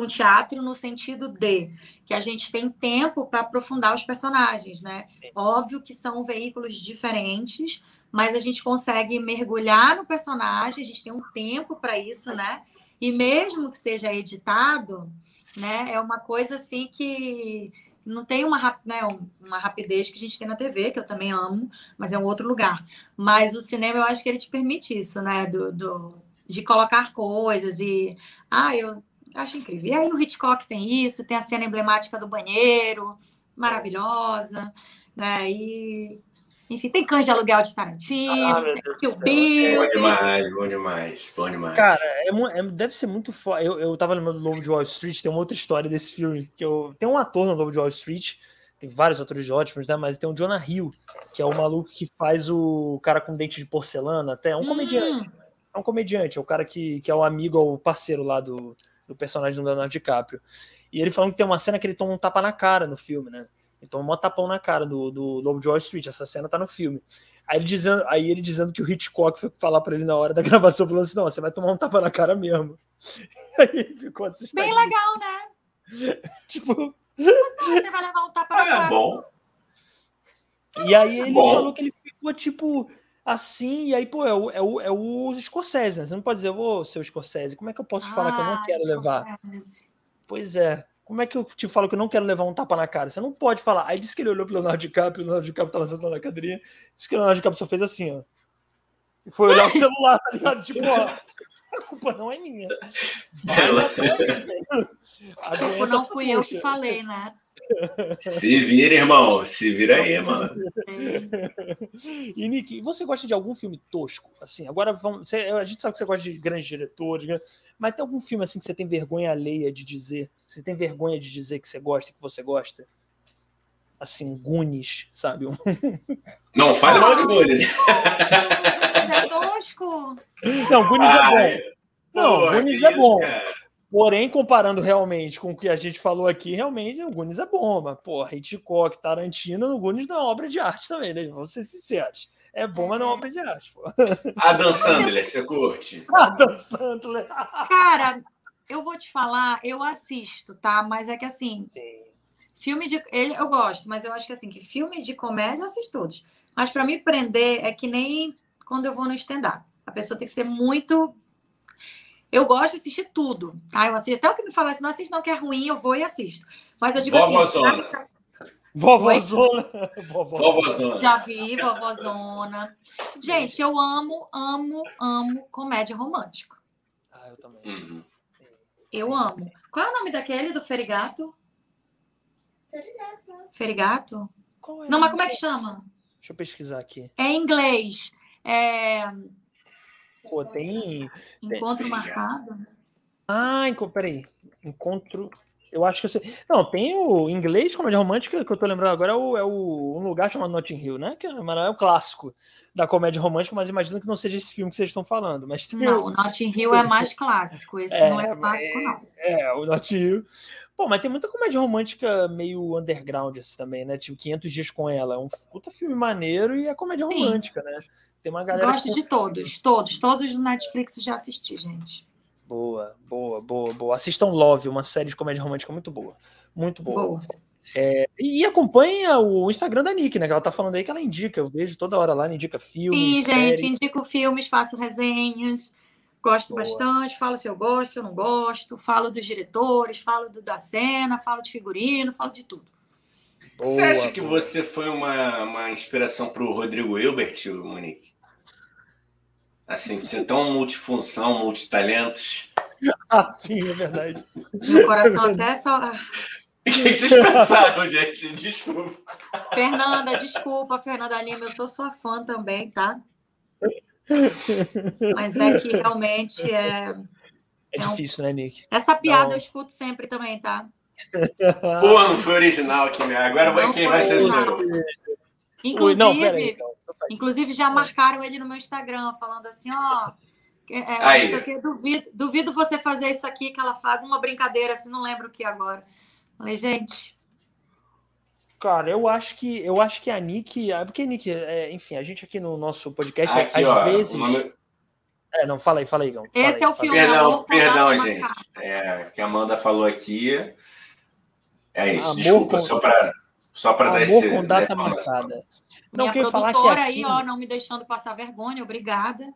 com teatro no sentido de que a gente tem tempo para aprofundar os personagens, né? Sim. Óbvio que são veículos diferentes, mas a gente consegue mergulhar no personagem, a gente tem um tempo para isso, né? E mesmo que seja editado, né, é uma coisa assim que não tem uma, né, uma rapidez que a gente tem na TV, que eu também amo, mas é um outro lugar. Mas o cinema, eu acho que ele te permite isso, né? Do, do de colocar coisas e. Ah, eu acho incrível. E aí o Hitchcock tem isso, tem a cena emblemática do banheiro, maravilhosa, né? E enfim, tem cães de aluguel de Tarantino, ah, tem Kill Bill. Bom demais, bom demais, bom demais. Cara, é, é, deve ser muito foda. Eu, eu tava lembrando do Lobo de Wall Street, tem uma outra história desse filme. que eu Tem um ator no Lobo de Wall Street, tem vários atores ótimos, né? Mas tem o Jonah Hill, que é o maluco que faz o cara com dente de porcelana, até. É um hum. comediante. É um comediante, é o cara que, que é o amigo, é o parceiro lá do, do personagem do Leonardo DiCaprio. E ele falando que tem uma cena que ele toma um tapa na cara no filme, né? Ele toma um tapão na cara do, do Lobo de Wall Street. Essa cena tá no filme. Aí ele dizendo, aí ele dizendo que o Hitchcock foi falar para ele na hora da gravação, falando assim: não, você vai tomar um tapa na cara mesmo. Aí ele ficou assustado. Bem legal, né? tipo. Você vai levar um tapa na é cara. É bom. E aí ele bom. falou que ele ficou tipo assim, e aí, pô, é o, é o, é o Scorsese, né? Você não pode dizer, eu vou ser o Scorsese. Como é que eu posso ah, falar que eu não quero levar? Pois é. Como é que eu te falo que eu não quero levar um tapa na cara? Você não pode falar. Aí disse que ele olhou pro Leonardo DiCaprio, o Leonardo DiCaprio tava sentado na cadeirinha, disse que o Leonardo DiCaprio só fez assim, ó. E foi olhar o celular, tá ligado? Tipo, ó, a culpa não é minha. Vai, a culpa não fui eu que falei, né? Se vira, irmão. Se vira aí, mano. E, Nick, você gosta de algum filme tosco? Assim, agora vamos. Você, a gente sabe que você gosta de grandes diretores, né? mas tem algum filme assim que você tem vergonha alheia de dizer? Você tem vergonha de dizer que você gosta, que você gosta? Assim, Gunis, sabe? Não, fale mal de Gunis. é tosco. Não, Gunis é bom. Não, Gunis é bom. Cara. Porém, comparando realmente com o que a gente falou aqui, realmente o Gunis é bom, mas, porra, Hitchcock, Tarantino, no Gunis não é obra de arte também, né? Vamos ser sinceros. É bom, mas não é obra de arte, pô. Adam Sandler, você curte? Adam Sandler. Cara, eu vou te falar, eu assisto, tá? Mas é que assim, Sim. filme de. Eu gosto, mas eu acho que assim, que filme de comédia eu assisto todos. Mas para me prender é que nem quando eu vou no stand-up. A pessoa tem que ser muito eu gosto de assistir tudo, tá? Eu assisto até o que me fala assim, não assiste não que é ruim, eu vou e assisto. Mas eu digo Vovozona. assim... Vovozona. Vovozona. Já vi, Vovozona. Gente, eu amo, amo, amo comédia romântica. Ah, eu também. Uhum. Eu amo. Qual é o nome daquele do Ferigato? Ferigato. Ferigato? É não, mas como é que chama? Deixa eu pesquisar aqui. É em inglês. É... Pô, tem. Encontro tem... marcado? Ah, enco... peraí. Encontro. Eu acho que eu sei. Não, tem o inglês comédia romântica, que eu tô lembrando agora, é, o, é o, um lugar chamado Notting Hill, né? Que é, é o clássico da comédia romântica, mas imagino que não seja esse filme que vocês estão falando. Mas não, o Notting Hill é mais clássico. Esse é, não é clássico, não. É, o Notting Hill. Pô, mas tem muita comédia romântica meio underground assim, também, né? Tipo, 500 Dias com Ela. É um puta filme maneiro e é comédia Sim. romântica, né? Tem uma galera. Gosto de todos, todos. Todos do Netflix já assisti, gente. Boa, boa, boa, boa. Assistam Love, uma série de comédia romântica muito boa. Muito boa. boa. É, e acompanha o Instagram da Nick, né? Que ela tá falando aí que ela indica. Eu vejo toda hora lá, ela indica filmes. Sim, gente, indico filmes, faço resenhas. Gosto Boa. bastante, falo se eu gosto, se eu não gosto, falo dos diretores, falo do, da cena, falo de figurino, falo de tudo. Boa, você acha que você foi uma, uma inspiração para o Rodrigo Hilbert, Monique? Assim, você é tão multifunção, multitalentos. Ah, sim, é verdade. Meu coração até só. O que vocês pensaram, gente? Desculpa. Fernanda, desculpa, Fernanda Lima, eu sou sua fã também, tá? Mas é que realmente é. É, é difícil, um... né, Nick? Essa piada não. eu escuto sempre também, tá? Pô, não foi original aqui, né? Agora vai, quem vai ser sou Inclusive, não, aí, então. Inclusive, já marcaram ele no meu Instagram, falando assim, ó. É, aí. Aqui, duvido, duvido você fazer isso aqui, que ela faz uma brincadeira, assim, não lembro o que agora. Falei, gente, Cara, eu acho que eu acho que a Nick, é, porque Nick, é, enfim, a gente aqui no nosso podcast aqui, às ó, vezes. Nome... É, não, fala aí, fala aí, Gão. Esse aí, é o filme. Perdão, perdão, gente. É, que a Amanda falou aqui. É isso, Amor desculpa, com... só para só para dar esse. com data marcada. Não, Minha produtora falar que aqui... aí, ó, não me deixando passar vergonha, obrigada.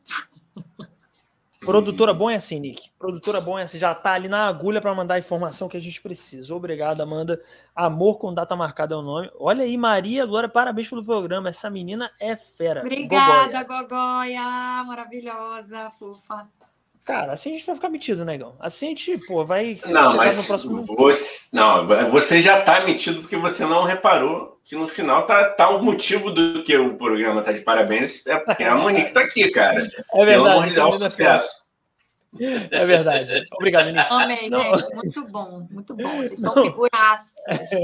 Produtora bom é assim, Nick. Produtora bom é assim, já tá ali na agulha para mandar a informação que a gente precisa. Obrigado, Amanda. Amor com data marcada é o nome. Olha aí, Maria, agora parabéns pelo programa. Essa menina é fera. Obrigada, Gogoia, Gogoia maravilhosa, fofa. Cara, assim a gente vai ficar metido, negão. Assim a gente, pô, vai. Não, mas no próximo... você, não, você já tá metido porque você não reparou que no final tá, tá o motivo do que o programa tá de parabéns é porque a Monique tá aqui, cara. É verdade. É sucesso. É verdade. Obrigado, Monique. Amei, não. gente. Muito bom, muito bom. Vocês são figuraças.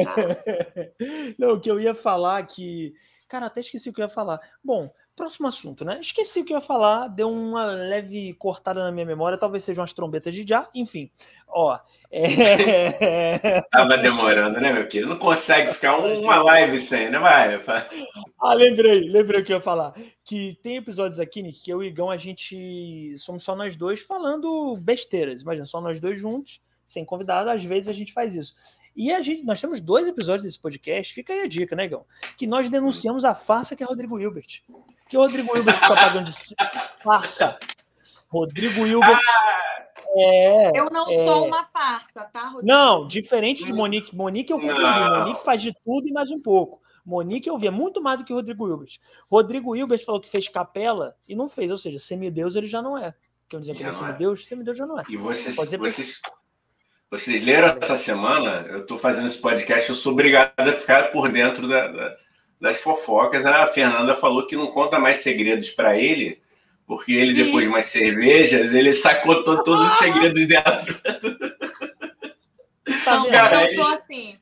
Tá? Não, o que eu ia falar que. Cara, até esqueci o que eu ia falar. Bom, Próximo assunto, né? Esqueci o que eu ia falar, deu uma leve cortada na minha memória, talvez sejam as trombetas de já, enfim. Ó, é... Tava demorando, né, meu querido? Não consegue ficar uma live sem, né? Vai. Ah, lembrei, lembrei o que eu ia falar. Que tem episódios aqui, Nick, que eu e o Igão, a gente. Somos só nós dois falando besteiras. Imagina, só nós dois juntos, sem convidado, às vezes a gente faz isso. E a gente, nós temos dois episódios desse podcast, fica aí a dica, né, Igão? Que nós denunciamos a farsa que é Rodrigo Hilbert que o Rodrigo Hilbert fica pagando de farsa. Rodrigo Hilbert. Ah, é, eu não é... sou uma farsa, tá, Rodrigo? Não, diferente de Monique. Monique eu confundi. Monique faz de tudo e mais um pouco. Monique eu via muito mais do que Rodrigo Hilbert. Rodrigo Hilbert falou que fez capela e não fez, ou seja, semideus ele já não é. Quer dizer que ele é semideus? Semideus já não é. E vocês, vocês, vocês leram essa semana? Eu estou fazendo esse podcast, eu sou obrigado a ficar por dentro da, da das fofocas. A Fernanda falou que não conta mais segredos para ele, porque ele, Sim. depois de umas cervejas, ele sacou to todos os segredos dela. Tá Cara, eu sou assim.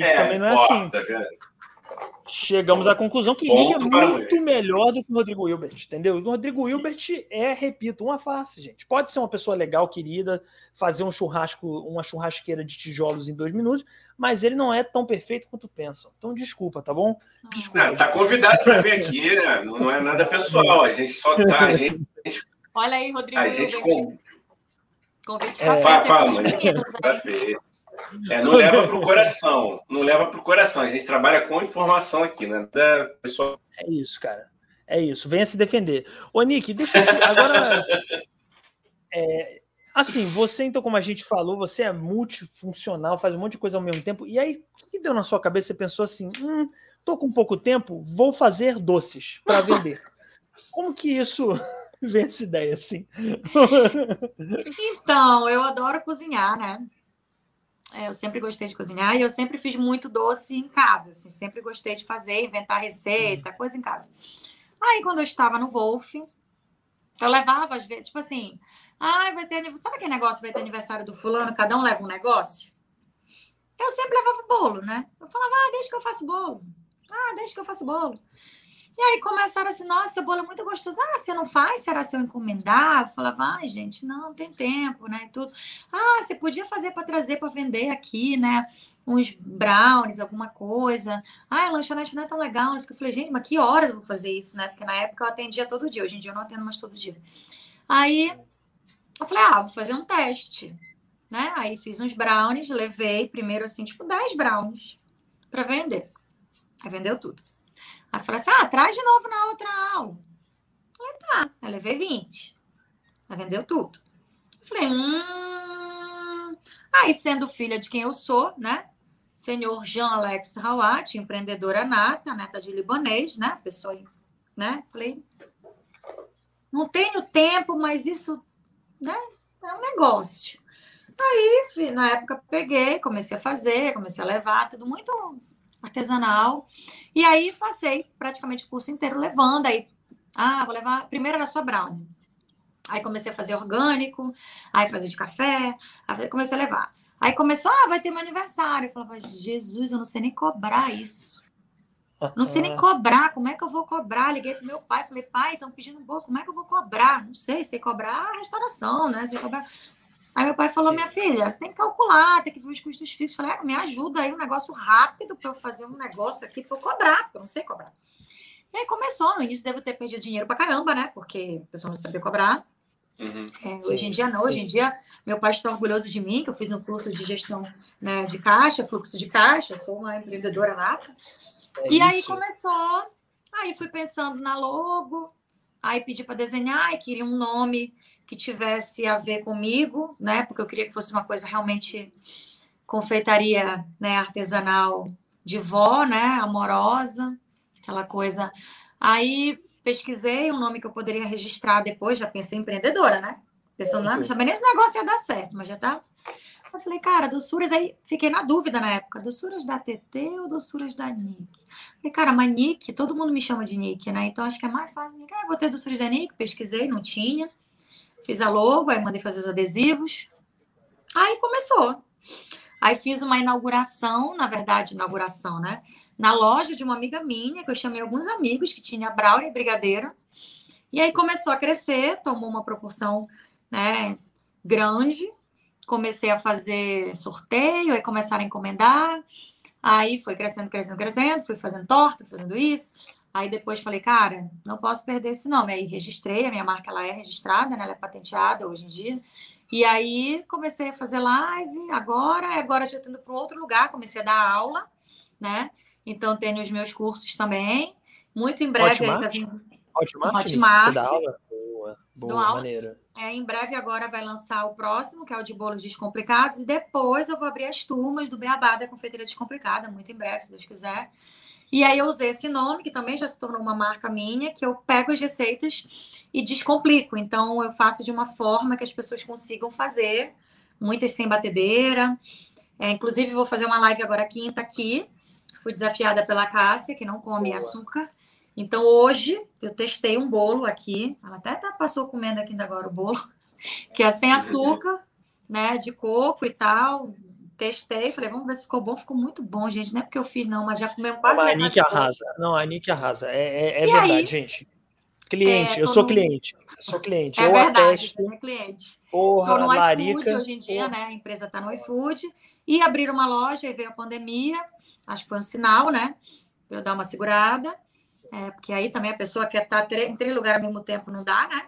É, também não é assim. Tá Chegamos à conclusão que Nick é muito melhor do que o Rodrigo Hilbert, entendeu? O Rodrigo Hilbert é, repito, uma face, gente. Pode ser uma pessoa legal, querida, fazer um churrasco, uma churrasqueira de tijolos em dois minutos, mas ele não é tão perfeito quanto pensam. Então, desculpa, tá bom? Desculpa. Não, tá convidado para vir aqui, né? Não é nada pessoal, a gente só tá. A gente, Olha aí, Rodrigo. A gente com... Convite é, fala, fala, mãe. Perfeito. É, não leva para o coração. Não leva para o coração. A gente trabalha com informação aqui, né? Da pessoa... É isso, cara. É isso. Venha se defender. Ô, Nick, deixa eu. Agora. É, assim, você, então, como a gente falou, você é multifuncional, faz um monte de coisa ao mesmo tempo. E aí, o que deu na sua cabeça? Você pensou assim: hum, tô com pouco tempo, vou fazer doces para vender. Como que isso vem essa ideia assim? Então, eu adoro cozinhar, né? É, eu sempre gostei de cozinhar e eu sempre fiz muito doce em casa, assim, sempre gostei de fazer, inventar receita, coisa em casa. Aí, quando eu estava no Wolf, eu levava, às vezes, tipo assim, ah, vai ter Sabe aquele negócio, vai ter aniversário do fulano, cada um leva um negócio? Eu sempre levava bolo, né? Eu falava, ah, deixa que eu faço bolo. Ah, deixa que eu faço bolo. E aí começaram assim, nossa, seu bolo é muito gostoso. Ah, você não faz? Será se eu encomendar? Eu falava, ai, gente, não, tem tempo, né? Tudo. Ah, você podia fazer para trazer para vender aqui, né? Uns brownies, alguma coisa. Ah, lanchonete não é tão legal. Eu falei, gente, mas que horas eu vou fazer isso, né? Porque na época eu atendia todo dia. Hoje em dia eu não atendo mais todo dia. Aí eu falei, ah, vou fazer um teste. Né? Aí fiz uns brownies, levei primeiro assim, tipo, 10 brownies para vender. Aí vendeu tudo. Aí falei assim: ah, traz de novo na outra aula. Falei, tá. Aí levei 20. Aí vendeu tudo. Falei, hum. Aí, sendo filha de quem eu sou, né? Senhor Jean Alex Hawat, empreendedora nata, neta de libanês, né? Pessoa, né? Falei, não tenho tempo, mas isso, né? É um negócio. Aí, na época, peguei, comecei a fazer, comecei a levar, tudo muito artesanal. E aí passei praticamente o curso inteiro levando. Aí, ah, vou levar. Primeiro era só brownie. Aí comecei a fazer orgânico, aí fazer de café, aí comecei a levar. Aí começou, ah, vai ter meu aniversário. Eu falava, Jesus, eu não sei nem cobrar isso. Não sei nem cobrar, como é que eu vou cobrar? Liguei pro meu pai, falei, pai, estão pedindo bolo, como é que eu vou cobrar? Não sei, sei cobrar a restauração, né? Sei cobrar. Aí meu pai falou: Sim. minha filha, você tem que calcular, tem que ver os custos fixos. Falei: ah, me ajuda aí um negócio rápido para eu fazer um negócio aqui para eu cobrar, porque eu não sei cobrar. E aí começou, no início devo ter perdido dinheiro para caramba, né? Porque a pessoa não sabia cobrar. Uhum. É, hoje em dia não, sim. hoje em dia meu pai está orgulhoso de mim, que eu fiz um curso de gestão né, de caixa, fluxo de caixa, sou uma empreendedora nata. É e isso. aí começou, aí fui pensando na logo, aí pedi para desenhar, e queria um nome que tivesse a ver comigo, né? Porque eu queria que fosse uma coisa realmente confeitaria, né, artesanal de vó, né, amorosa, aquela coisa. Aí pesquisei um nome que eu poderia registrar depois, já pensei empreendedora, né? Pensando, não sabia nem se o negócio ia dar certo, mas já tá. Eu falei, cara, doçuras, aí fiquei na dúvida na época, doçuras da TT ou doçuras da Nick? Falei, cara, mas Nick, todo mundo me chama de Nick, né? Então acho que é mais fácil. Ah, vou ter doçuras da Nick, pesquisei, não tinha. Fiz a logo, aí mandei fazer os adesivos. Aí começou. Aí fiz uma inauguração, na verdade, inauguração, né? Na loja de uma amiga minha, que eu chamei alguns amigos, que tinha brownie e brigadeiro. E aí começou a crescer, tomou uma proporção né, grande. Comecei a fazer sorteio, aí começaram a encomendar. Aí foi crescendo, crescendo, crescendo. Fui fazendo torta, fazendo isso. Aí depois falei, cara, não posso perder esse nome. Aí registrei, a minha marca ela é registrada, né? ela é patenteada hoje em dia. E aí comecei a fazer live agora, agora já estou indo para outro lugar, comecei a dar aula, né? Então tenho os meus cursos também. Muito em breve Hotmart? ainda vindo. Hotmart? Hotmart. Você dá aula? Boa, boa maneira. É, em breve agora vai lançar o próximo, que é o de bolos descomplicados, e depois eu vou abrir as turmas do Beabá da Confeitaria Descomplicada, muito em breve, se Deus quiser. E aí eu usei esse nome, que também já se tornou uma marca minha, que eu pego as receitas e descomplico. Então eu faço de uma forma que as pessoas consigam fazer, muitas sem batedeira. É, inclusive vou fazer uma live agora quinta aqui. Fui desafiada pela Cássia, que não come Boa. açúcar. Então hoje eu testei um bolo aqui. Ela até tá, passou comendo aqui ainda agora o bolo, que é sem açúcar, né, de coco e tal, Testei, falei, vamos ver se ficou bom. Ficou muito bom, gente. Não é porque eu fiz, não, mas já comemos quase não, A Nick arrasa. Não, a Nick arrasa. É, é, é verdade, aí, gente. Cliente, é, eu sou no... cliente. Eu sou cliente. É eu verdade, atesto. É cliente. Porra, Tô no Larica, iFood hoje em dia, porra. né? A empresa está no iFood. E abriram uma loja e veio a pandemia. Acho que foi um sinal, né? Pra eu dar uma segurada. É, porque aí também a pessoa quer estar tá em três lugares ao mesmo tempo, não dá, né?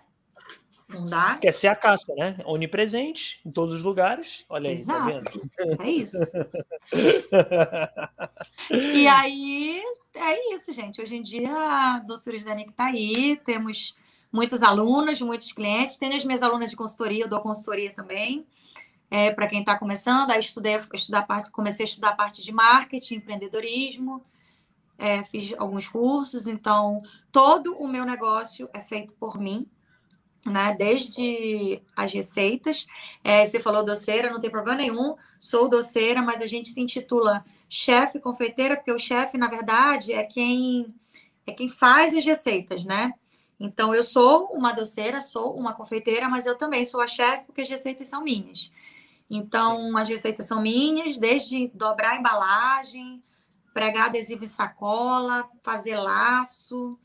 Não dá. Quer ser a casca, né? Onipresente em todos os lugares. Olha aí, Exato. tá vendo? É isso. e aí, é isso, gente. Hoje em dia, a Doçuras da Nick tá aí. Temos muitos alunos, muitos clientes. Tenho as minhas alunas de consultoria, eu dou consultoria também. É, para quem está começando, aí estudei, estudar parte, comecei a estudar a parte de marketing, empreendedorismo, é, fiz alguns cursos, então todo o meu negócio é feito por mim, né? Desde as receitas. É, você falou doceira, não tem problema nenhum. Sou doceira, mas a gente se intitula chefe confeiteira, porque o chefe, na verdade, é quem é quem faz as receitas, né? Então, eu sou uma doceira, sou uma confeiteira, mas eu também sou a chefe porque as receitas são minhas. Então, as receitas são minhas, desde dobrar a embalagem, pregar adesivo em sacola, fazer laço,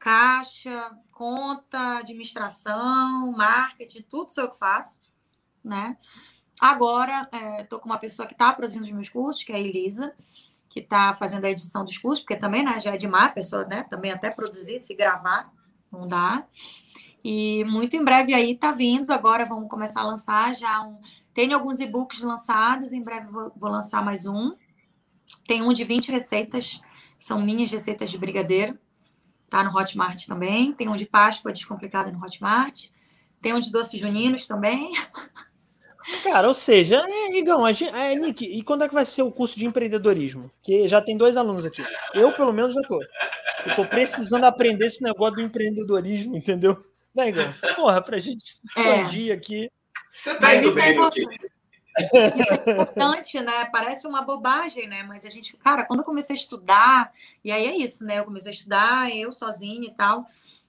caixa, conta, administração, marketing, tudo isso eu que faço, né? Agora, estou é, com uma pessoa que está produzindo os meus cursos, que é a Elisa, que está fazendo a edição dos cursos, porque também né, já é demais a pessoa né, também até produzir, se gravar, não dá. E muito em breve aí está vindo, agora vamos começar a lançar já um... Tenho alguns e-books lançados, em breve vou, vou lançar mais um. Tem um de 20 receitas, são minhas receitas de brigadeiro. Tá no Hotmart também. Tem um de Páscoa descomplicada no Hotmart. Tem um de doces juninos também. Cara, ou seja, é, Igão, a gente, é, Nick, e quando é que vai ser o curso de empreendedorismo? Que já tem dois alunos aqui. Eu, pelo menos, já tô. Eu tô precisando aprender esse negócio do empreendedorismo, entendeu? Né, Igão? Porra, pra gente expandir é. aqui. Você tá indo bem, é isso é importante, né? Parece uma bobagem, né? Mas a gente, cara, quando eu comecei a estudar, e aí é isso, né? Eu comecei a estudar, eu sozinha e tal.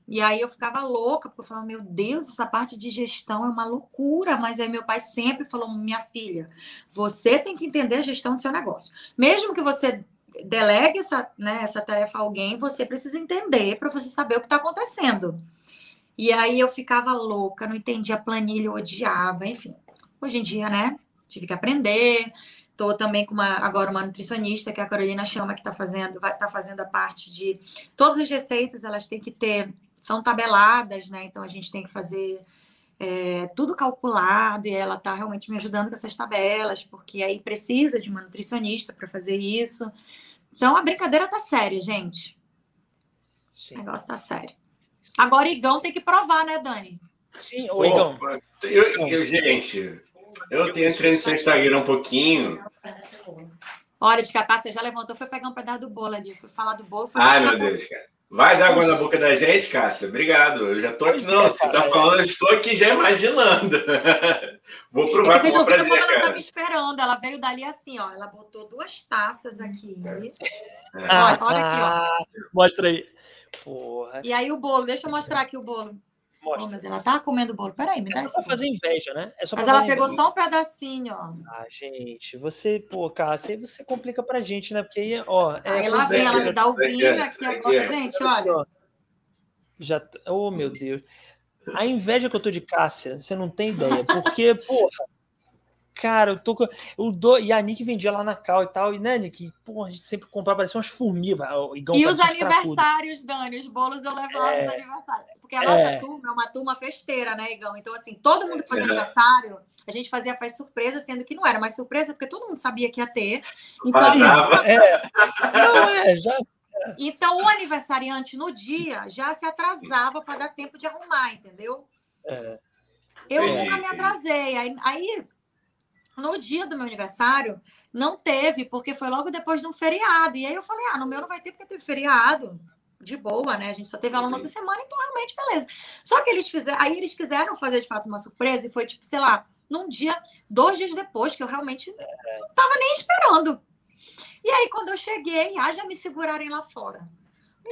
E aí eu ficava louca, porque eu falava, meu Deus, essa parte de gestão é uma loucura. Mas aí meu pai sempre falou, minha filha, você tem que entender a gestão do seu negócio. Mesmo que você delegue essa, né, essa tarefa a alguém, você precisa entender para você saber o que está acontecendo. E aí eu ficava louca, não entendia a planilha, eu odiava, enfim. Hoje em dia, né, tive que aprender. Estou também com uma, agora uma nutricionista, que é a Carolina Chama, que está fazendo, vai tá fazendo a parte de todas as receitas, elas têm que ter, são tabeladas, né? Então a gente tem que fazer é, tudo calculado e ela está realmente me ajudando com essas tabelas, porque aí precisa de uma nutricionista para fazer isso. Então a brincadeira tá séria, gente. Sim. O negócio tá sério. Agora Igão tem que provar, né, Dani? Sim, o Igão. Eu, eu, gente, eu tenho entrei no seu Instagram um pouquinho. Olha, de a Cássia já levantou, foi pegar um pedaço do bolo ali. Foi falar do bolo. Ai, meu Deus, cara. Vai dar água na boca da gente, Cássia? Obrigado. Eu já tô aqui. Não, você tá falando, eu estou aqui já imaginando. Vou é provar é com o prazer, como ela tá me esperando. Ela veio dali assim, ó. Ela botou duas taças aqui. É. Olha, olha aqui, ó. Mostra aí. Porra. E aí o bolo, deixa eu mostrar aqui o bolo. Mostra. Oh, meu Deus, ela tá comendo bolo. Peraí, me é dá É só pra fazer inveja, né? É só Mas ela pegou inveja. só um pedacinho, ó. Ah, gente, você, pô, Cássia, você complica pra gente, né? Porque aí, ó. É, aí lá vem, ela me dá o vinho aqui agora. Gente, olha. Já. Oh, meu Deus. A inveja que eu tô de Cássia, você não tem ideia. Porque, porra. Cara, eu tô com. O do... E a Nick vendia lá na Cal e tal. E, né, Nick? Porra, a gente sempre comprava, parecia umas formigas. E os aniversários, Dani, os bolos eu levava é... os aniversários. Porque a nossa é... turma é uma turma festeira, né, Igão? Então, assim, todo mundo que fazia é. aniversário, a gente fazia faz surpresa, sendo que não era mais surpresa, porque todo mundo sabia que ia ter. Então, pessoa... é. Não, é, já. Então, o aniversariante no dia já se atrasava para dar tempo de arrumar, entendeu? É. Eu nunca me atrasei. Aí, aí no dia do meu aniversário, não teve, porque foi logo depois de um feriado. E aí eu falei, ah, no meu não vai ter porque teve feriado. De boa, né? A gente só teve aula na outra semana, então realmente beleza. Só que eles fizeram, aí eles quiseram fazer de fato uma surpresa e foi tipo, sei lá, num dia, dois dias depois, que eu realmente não tava nem esperando. E aí, quando eu cheguei, haja me segurarem lá fora.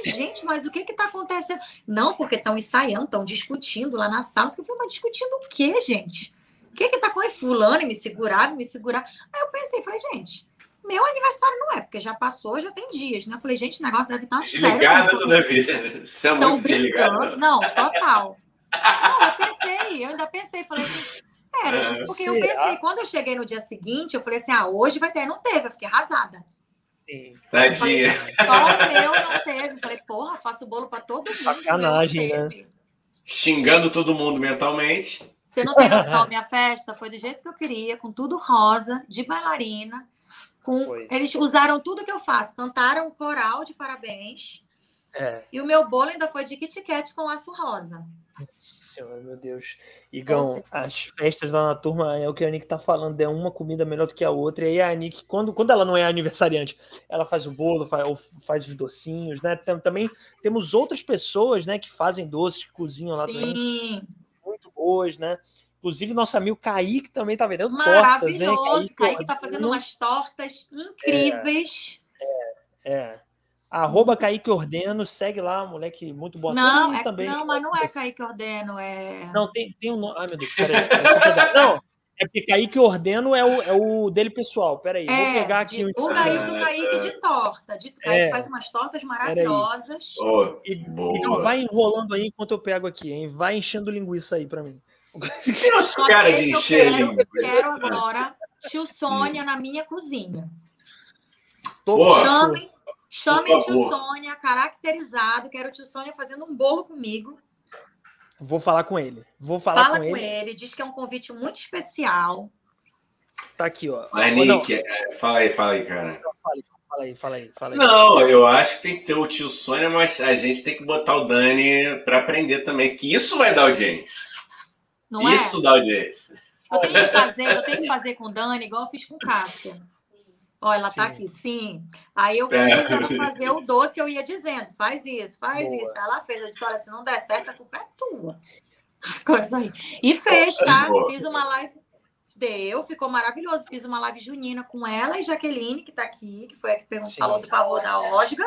Gente, mas o que que tá acontecendo? Não, porque estão ensaiando, estão discutindo lá na sala. Eu falei, mas discutindo o quê, gente? O que que tá com fulano me segurar, me segurar? Aí eu pensei, falei, gente, meu aniversário não é, porque já passou, já tem dias, né? Eu falei, gente, o negócio deve estar tá desligada toda vida. Você é muito desligada. Não, total. Não, eu pensei, eu ainda pensei, falei assim, era, é, porque eu pensei, quando eu cheguei no dia seguinte, eu falei assim, ah, hoje vai ter, não teve, eu fiquei arrasada. Sim. Tadinha. Só o meu não teve. Falei, porra, faço bolo para todo mundo. Sacanagem, né? Xingando todo mundo mentalmente. Você não tem noção, minha festa foi do jeito que eu queria, com tudo rosa, de bailarina. Com... Eles usaram tudo que eu faço, cantaram um coral de parabéns. É. E o meu bolo ainda foi de Kit Kat com laço rosa. Senhora, meu Deus. Igão, as festas lá na turma é o que a Nick tá falando, é uma comida melhor do que a outra. E aí a Nick, quando, quando ela não é aniversariante, ela faz o bolo, faz, faz os docinhos, né? Também temos outras pessoas, né, que fazem doces, que cozinham lá Sim. também depois, né? Inclusive, nosso amigo Kaique também tá vendendo tortas, hein? Maravilhoso. Kaique tá fazendo umas tortas incríveis. É, é. Arroba Kaique Ordeno, segue lá, moleque muito bom. Não, é, também, não, mas não é Kaique Ordeno, é. Não, tem, tem um nome. Ai, meu Deus, peraí. não, é porque Kaique Ordeno é o, é o dele pessoal. Peraí, é, vou pegar aqui. De, o Kaique do Kaique de torta. De, Kaique é. faz umas tortas maravilhosas. Oh, e, então vai enrolando aí enquanto eu pego aqui, hein? Vai enchendo linguiça aí para mim. Tem os cara de encher linguiça. Eu quero agora tio Sônia hum. na minha cozinha. Chame, chame a tio Sônia, caracterizado. Quero o tio Sônia fazendo um bolo comigo. Vou falar com ele. Vou falar Fala com, com ele. ele. Diz que é um convite muito especial. Tá aqui, ó. Mas, Nick, é, fala aí, fala aí, cara. Fala aí, fala aí, fala aí, fala aí. Não, eu acho que tem que ter o tio Sônia, mas a gente tem que botar o Dani para aprender também, que isso vai dar audiência. Não é? isso é? dá audiência. Eu tenho que fazer, eu tenho que fazer com o Dani, igual eu fiz com o Cássio. Ó, ela tá sim. tá aqui, sim. Aí eu fiz é. ela fazer o doce, eu ia dizendo, faz isso, faz Boa. isso. Ela fez, eu disse, olha, se não der certo, a culpa é tua. Coisa aí. E fez, tá? Boa. Fiz uma live, deu, ficou maravilhoso. Fiz uma live junina com ela e Jaqueline, que tá aqui, que foi a que perguntou, falou do pavor da Osga.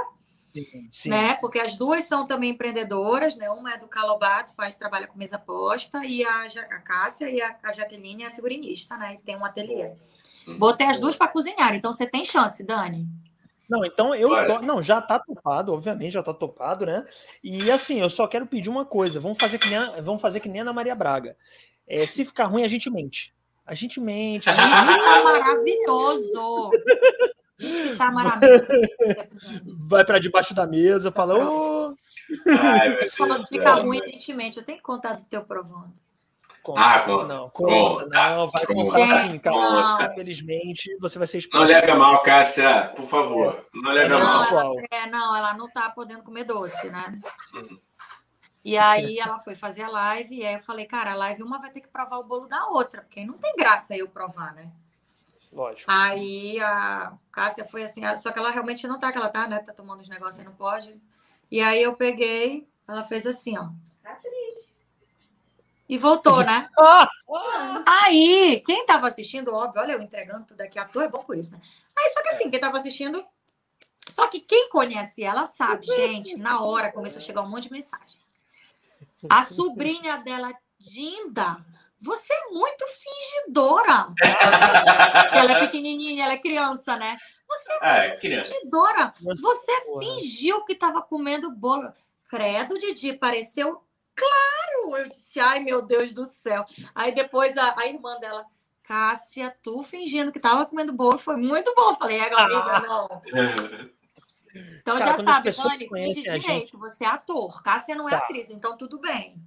Sim, sim. Né? Porque as duas são também empreendedoras, né? Uma é do Calobato, faz trabalha com mesa posta, e a, a Cássia e a, a Jaqueline é a figurinista, né? E tem um ateliê. Uhum. Botei as duas para cozinhar, então você tem chance, Dani. Não, então eu to... não, já tá topado, obviamente já tá topado, né? E assim, eu só quero pedir uma coisa, vamos fazer que nem a, vamos fazer que nem a Ana Maria Braga. É, se ficar ruim, a gente mente. A gente mente. A gente... tá maravilhoso. Tá maravilhoso. Vai para debaixo da mesa, fala, ô. Ai, se ficar ruim, a gente mente. Eu tenho que contar do teu provando. Conta, ah, conta. Não, conta, conta não, vai contar sim, cara. Infelizmente, você vai ser exposto. Não leve mal, Cássia, por favor. Não leve não, mal. Ela, é, não, ela não tá podendo comer doce, né? Sim. E aí ela foi fazer a live, e aí eu falei, cara, a live uma vai ter que provar o bolo da outra, porque não tem graça eu provar, né? Lógico. Aí a Cássia foi assim, só que ela realmente não tá, que ela tá, né? Tá tomando os negócios e não pode. E aí eu peguei, ela fez assim, ó. E voltou, né? Aí, quem tava assistindo, óbvio, olha eu entregando tudo aqui, ator é bom por isso, né? Aí, só que assim, quem tava assistindo. Só que quem conhece ela sabe, gente, na hora começou a chegar um monte de mensagem. A sobrinha dela, Dinda, você é muito fingidora. ela é pequenininha, ela é criança, né? Você é ah, muito é, fingidora. Você fingiu que estava comendo bolo. Credo, Didi, pareceu Claro! Eu disse, ai meu Deus do céu. Aí depois a, a irmã dela, Cássia, tu fingindo que tava comendo bolo, foi muito bom. falei, é, amiga, ah. não. Então Cara, já sabe, Dani, finge direito, gente... você é ator. Cássia não é tá. atriz, então tudo bem.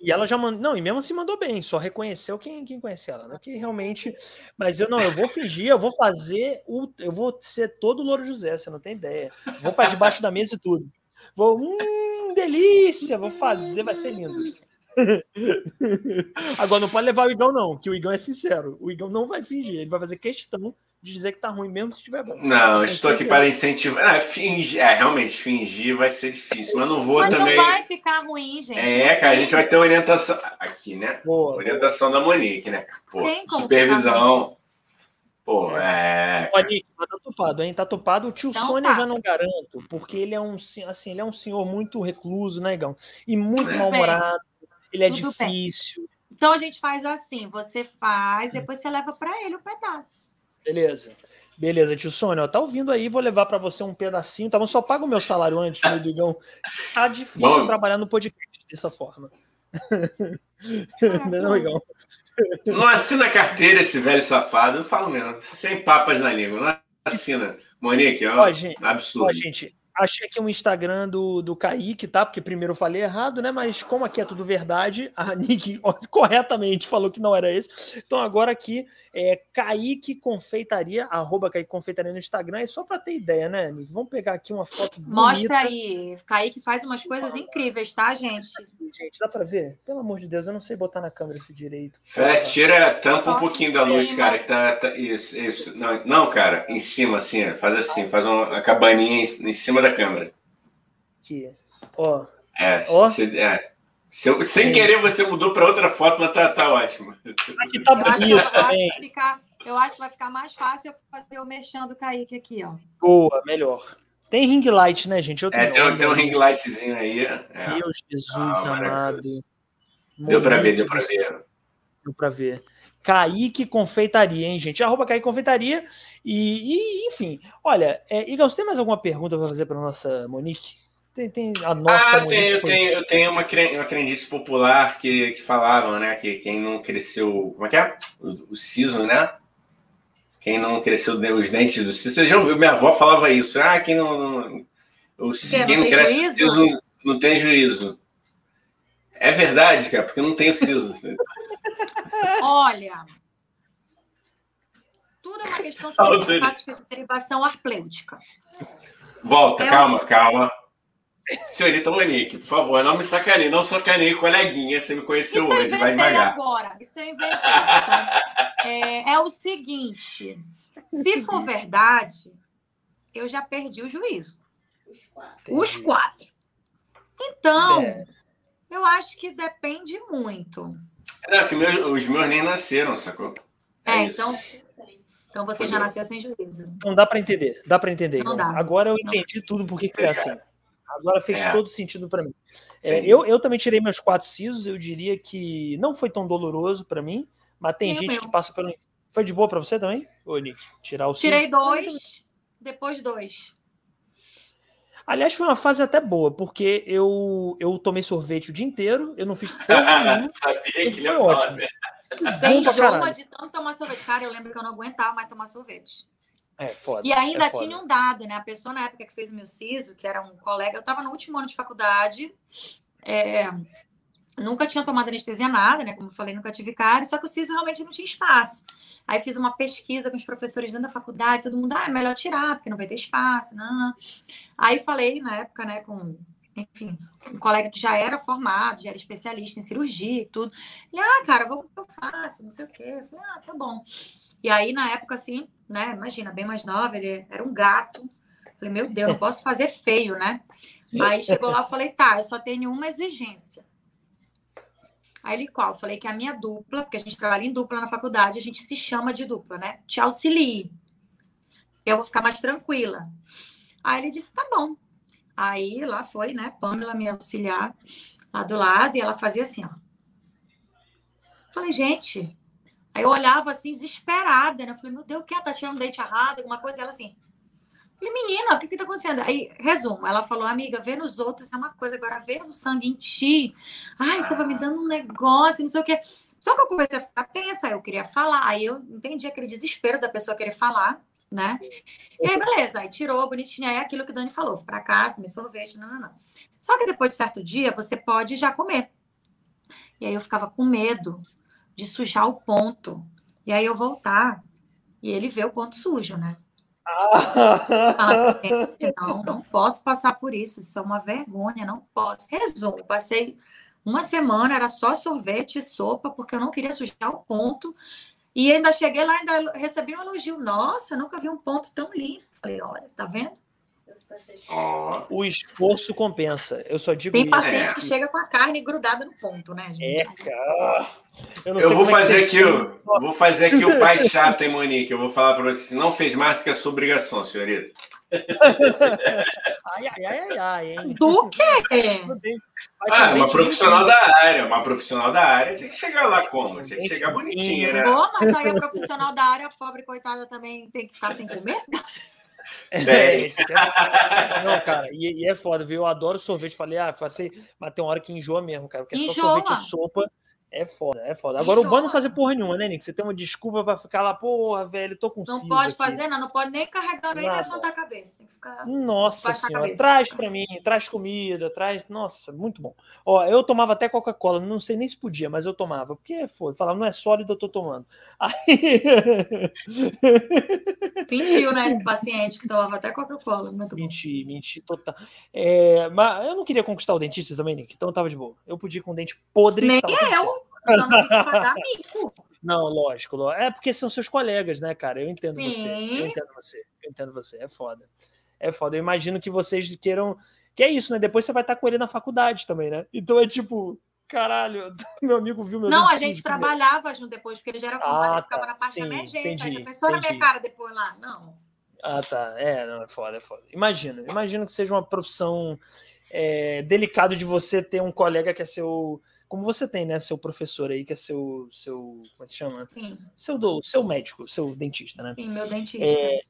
E ela já mandou. Não, e mesmo assim mandou bem, só reconheceu quem, quem conhece ela, né? Que realmente. Mas eu não, eu vou fingir, eu vou fazer o. Eu vou ser todo o Louro José, você não tem ideia. Vou para debaixo da mesa e tudo. Vou. Hum, delícia, vou fazer, vai ser lindo. Agora não pode levar o Igão, não, que o Igão é sincero. O Igão não vai fingir, ele vai fazer questão de dizer que tá ruim, mesmo se estiver bom. Não, estou aqui para incentivar. É, fingir, é, realmente, fingir vai ser difícil, mas não vou mas também. Não vai ficar ruim, gente. É, cara, a gente vai ter orientação. Aqui, né? Boa, orientação da Monique, né? Pô, supervisão. Pô, é. Ó, Nick, tá topado, hein? Tá topado. O tio então, Sônia tá. já não garanto, porque ele é um assim, ele é um senhor muito recluso, né, Igão? E muito é. mal-humorado. Ele é Tudo difícil. Bem. Então a gente faz assim: você faz, depois você leva para ele um pedaço. Beleza. Beleza, tio Sônia, ó, tá ouvindo aí, vou levar para você um pedacinho, tá? Mas só paga o meu salário antes, meu Digão. Tá difícil Bom. trabalhar no podcast dessa forma. não, Igão. Não assina a carteira esse velho safado. Eu falo mesmo, sem papas na língua. Não assina. Monique, é um ó, gente, absurdo. Ó, gente, achei aqui um Instagram do, do Kaique, tá? Porque primeiro eu falei errado, né? Mas como aqui é tudo verdade, a Nick corretamente falou que não era esse. Então agora aqui é Kaique Confeitaria, arroba Kaique Confeitaria no Instagram. É só para ter ideia, né, Nick? Vamos pegar aqui uma foto Mostra aí. Kaique faz umas coisas incríveis, tá, gente? Gente, dá para ver? Pelo amor de Deus, eu não sei botar na câmera isso direito. É, tira, tampa um pouquinho da luz, cara, que tá, tá, isso, isso. Não, não, cara, em cima assim, faz assim, faz uma cabaninha em, em cima da da câmera. Aqui. Ó. É, Ó. É. Se, sem querer, você mudou para outra foto, mas tá, tá ótimo. Aqui tá bonito também. Ficar, eu acho que vai ficar mais fácil eu fazer o mexendo do Kaique aqui, ó. Boa, melhor. Tem ring light, né, gente? Eu é, tem, tem um ring lightzinho aí. É. Deus, Jesus ah, amado. Deu para ver, deu para ver. Deu para ver. Kaique Confeitaria, hein, gente? Arroba Kaique Confeitaria. E, e enfim, olha, é, Igor, você tem mais alguma pergunta para fazer para nossa Monique? Tem, tem a nossa. Ah, tem, eu, tenho, eu tenho uma, uma crendice popular que, que falavam, né? Que quem não cresceu. Como é que é? O, o siso, né? Quem não cresceu os dentes do siso. Você já ouviu? Minha avó falava isso. Ah, quem não. não o, quem, quem não, não cresce juízo? o siso não tem juízo. É verdade, cara, porque eu não tenho siso. Olha, tudo é uma questão simpática de derivação arplêutica. Volta, é calma, o... calma. Senhorita Monique, por favor, não me sacaneie, não sacaneie coleguinha, você me conheceu Isso hoje, vai devagar. agora, isso eu inventei. Então, é, é o seguinte, se for verdade, eu já perdi o juízo. Os quatro. Os quatro. Então, é. eu acho que depende muito. É, que meus, os meus nem nasceram, sacou? É, é então. Então você já nasceu sem juízo. Não dá para entender, dá para entender. Não dá. Agora eu entendi tudo por que, que é assim. Agora fez é. todo sentido para mim. É, eu, eu também tirei meus quatro sisos, eu diria que não foi tão doloroso para mim, mas tem gente meu. que passa pelo. Foi de boa para você também, ô Nick? Tirar o Tirei siso? dois, depois dois. Aliás, foi uma fase até boa, porque eu, eu tomei sorvete o dia inteiro, eu não fiz porra Sabia que ele ia falar, né? Tem jogo de tanto tomar sorvete. Cara, eu lembro que eu não aguentava mais tomar sorvete. É, foda. E ainda é tinha um dado, né? A pessoa na época que fez o meu SISO, que era um colega, eu estava no último ano de faculdade, é, nunca tinha tomado anestesia nada, né? Como eu falei, nunca tive cara, só que o SISO realmente não tinha espaço. Aí fiz uma pesquisa com os professores dentro da faculdade, todo mundo, ah, é melhor tirar, porque não vai ter espaço, não. Aí falei na época, né, com, enfim, um colega que já era formado, já era especialista em cirurgia e tudo. E, ah, cara, vou que eu faço, não sei o quê. Eu falei, ah, tá bom. E aí, na época, assim, né, imagina, bem mais nova, ele era um gato. falei, meu Deus, não posso fazer feio, né? Aí chegou lá, eu falei, tá, eu só tenho uma exigência. Aí ele, qual? Falei que a minha dupla, porque a gente trabalha em dupla na faculdade, a gente se chama de dupla, né? Te auxilie. Eu vou ficar mais tranquila. Aí ele disse, tá bom. Aí lá foi, né? Pamela me auxiliar lá do lado e ela fazia assim, ó. Falei, gente. Aí eu olhava assim, desesperada, né? Eu falei, meu Deus, o que? Tá tirando dente errado, alguma coisa? E ela assim. Falei, menina, o que que tá acontecendo? Aí, resumo, ela falou, amiga, ver nos outros é uma coisa, agora ver o sangue em ti. Ai, tava me dando um negócio, não sei o quê. Só que eu comecei a ficar tensa, eu queria falar. Aí eu entendi aquele desespero da pessoa querer falar, né? E aí, beleza, aí tirou, bonitinha. É aquilo que o Dani falou, pra casa, comi sorvete, não, não, não. Só que depois de certo dia, você pode já comer. E aí eu ficava com medo de sujar o ponto. E aí eu voltar e ele vê o ponto sujo, né? Fala, não, não posso passar por isso, isso é uma vergonha, não posso. Resumo, passei uma semana, era só sorvete e sopa, porque eu não queria sujar o ponto. E ainda cheguei lá, ainda recebi um elogio. Nossa, nunca vi um ponto tão limpo. Falei, olha, tá vendo? O esforço compensa. Eu só digo Tem isso. paciente é. que chega com a carne grudada no ponto, né, gente? É, cara. Eu, eu vou é fazer aqui o, vou fazer aqui o pai chato, hein, Monique? Eu vou falar para você. Não fez mais do que a sua obrigação, senhorita. ai, ai, ai, ai, hein? Do quê? Ah, uma profissional da área, uma profissional da área tinha que chegar lá como? Tinha que chegar bonitinha, né? Pô, mas aí a profissional da área, pobre coitada, também tem que ficar sem comer? É, é, não, cara, e, e, é foda, viu? Eu adoro sorvete. Falei, ah, passei, mas tem uma hora que enjoa mesmo, cara, porque é só sorvete e sopa. É foda, é foda. Agora enjoa. o bom é não fazer porra nenhuma, né, Nick? Você tem uma desculpa pra ficar lá, porra, velho, tô com Não pode aqui. fazer, não, não pode nem carregar nem levantar a cabeça. Ficar... Nossa senhora, traz pra mim, traz comida, traz. Nossa, muito bom. Ó, eu tomava até Coca-Cola, não sei nem se podia, mas eu tomava, porque foi, falava, não é sólido, eu tô tomando. Aí. Sentiu, né, esse paciente que tomava até Coca-Cola. Menti, menti, total. É, mas eu não queria conquistar o dentista também, Nick, então tava de boa. Eu podia ir com o dente podre. Nem eu. Só não pagar mico. Não, lógico, lógico. É porque são seus colegas, né, cara? Eu entendo Sim. você. Eu entendo você. Eu entendo você. É foda. É foda. Eu imagino que vocês queiram. Que é isso, né? Depois você vai estar com ele na faculdade também, né? Então é tipo. Caralho, meu amigo viu meu Não, a gente trabalhava junto depois, porque ele já era formado, Ah, ele ficava tá. na parte Sim, da emergência. entendi, já pensou na minha entendi. cara depois lá? Não. Ah, tá. É, não, é foda, é foda. Imagina, imagino que seja uma profissão é, delicado de você ter um colega que é seu. Como você tem, né? Seu professor aí, que é seu. seu como é que se chama? Sim, Seu, do, seu médico, seu dentista, né? sim, meu dentista. É,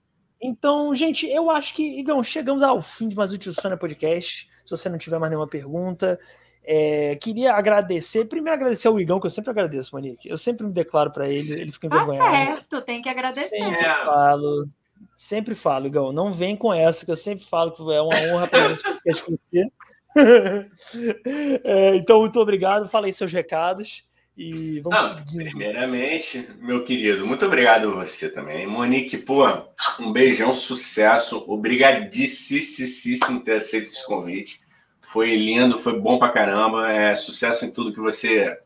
então, gente, eu acho que, Igão, chegamos ao fim de mais um Tio Sônia Podcast. Se você não tiver mais nenhuma pergunta, é, queria agradecer. Primeiro, agradecer ao Igão, que eu sempre agradeço, Monique. Eu sempre me declaro para ele, ele fica Tá envergonhado. certo, tem que agradecer. Sempre É. falo, sempre falo, Igão, não vem com essa, que eu sempre falo que é uma honra para você. É, então, muito obrigado. Fala aí seus recados e vamos Não, seguindo. primeiramente, meu querido, muito obrigado a você também. Monique, pô, um beijão, sucesso. Obrigadíssimo ter aceito esse convite. Foi lindo, foi bom pra caramba. É, sucesso em tudo que você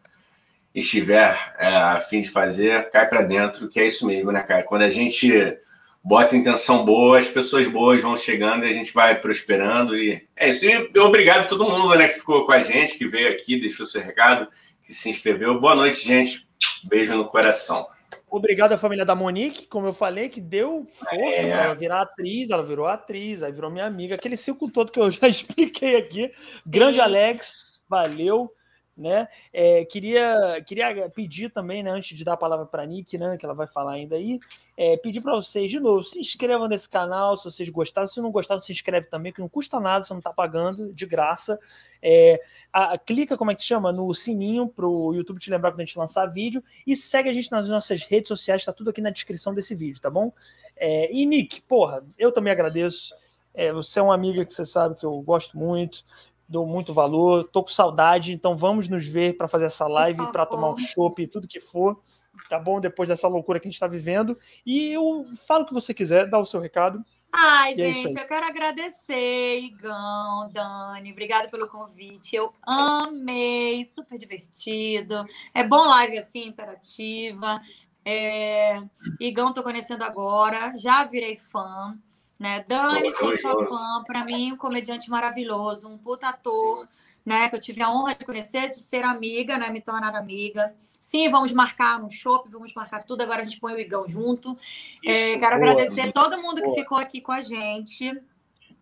estiver é, a fim de fazer. Cai pra dentro, que é isso mesmo, né, cara? Quando a gente bota intenção boa, as pessoas boas vão chegando e a gente vai prosperando. E é isso. E obrigado a todo mundo né, que ficou com a gente, que veio aqui, deixou seu recado que se inscreveu. Boa noite, gente. Beijo no coração. Obrigado à família da Monique, como eu falei, que deu força É. para ela virar atriz. Ela virou atriz, aí virou minha amiga. Aquele ciclo todo que eu já expliquei aqui. Grande. Alex, valeu. Né? É, queria, queria pedir também, né, antes de dar a palavra para a Nick, né, que ela vai falar ainda aí, é, pedir para vocês de novo, se inscrevam nesse canal, se vocês gostaram. Se não gostaram, se inscreve também, que não custa nada, você não está pagando, de graça. É, a- a- clica, como é que se chama? No sininho para o YouTube te lembrar quando a gente lançar vídeo e segue a gente nas nossas redes sociais, tá tudo aqui na descrição desse vídeo, tá bom? É, e Nick, porra, eu também agradeço. É, você é uma amiga que você sabe que eu gosto muito, dou muito valor, tô com saudade, então vamos nos ver para fazer essa live, para tomar um chopp e tudo que for, tá bom? Depois dessa loucura que a gente está vivendo. E eu falo o que você quiser, dá o seu recado. Ai, E é gente, eu quero agradecer, Igão, Dani, obrigado pelo convite. Eu amei, super divertido. É bom live assim, interativa. É... Igão, tô conhecendo agora, já virei fã. Né? Dani, sou sua fã. Para mim, um comediante maravilhoso, um puta ator, né? Que eu tive a honra de conhecer, de ser amiga, né? Me tornar amiga. Sim, vamos marcar um shopping, vamos marcar tudo. Agora a gente põe o Igão junto. É, Isso. quero boa, agradecer todo mundo que boa. ficou aqui com a gente.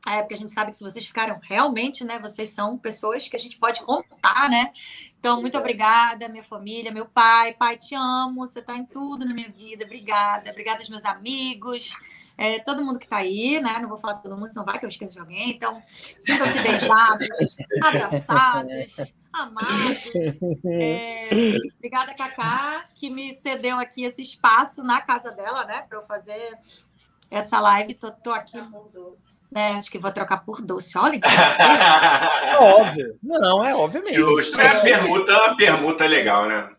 É, porque a gente sabe que se vocês ficaram realmente, né? Vocês são pessoas que a gente pode contar, né? Então, muito obrigada, minha família, meu pai. Pai, te amo, você tá em tudo na minha vida. Obrigada. Obrigada aos meus amigos, é, todo mundo que tá aí, né? Não vou falar todo mundo, senão vai que eu esqueço de alguém. Então, sintam-se beijados, abraçados, amados. É, obrigada, Cacá, que me cedeu aqui esse espaço na casa dela, né? Para eu fazer essa live. Tô, tô aqui. Né, acho que vou trocar por doce. Olha, que. É óbvio. Não, é obviamente. Justo. É a permuta, uma permuta legal, né?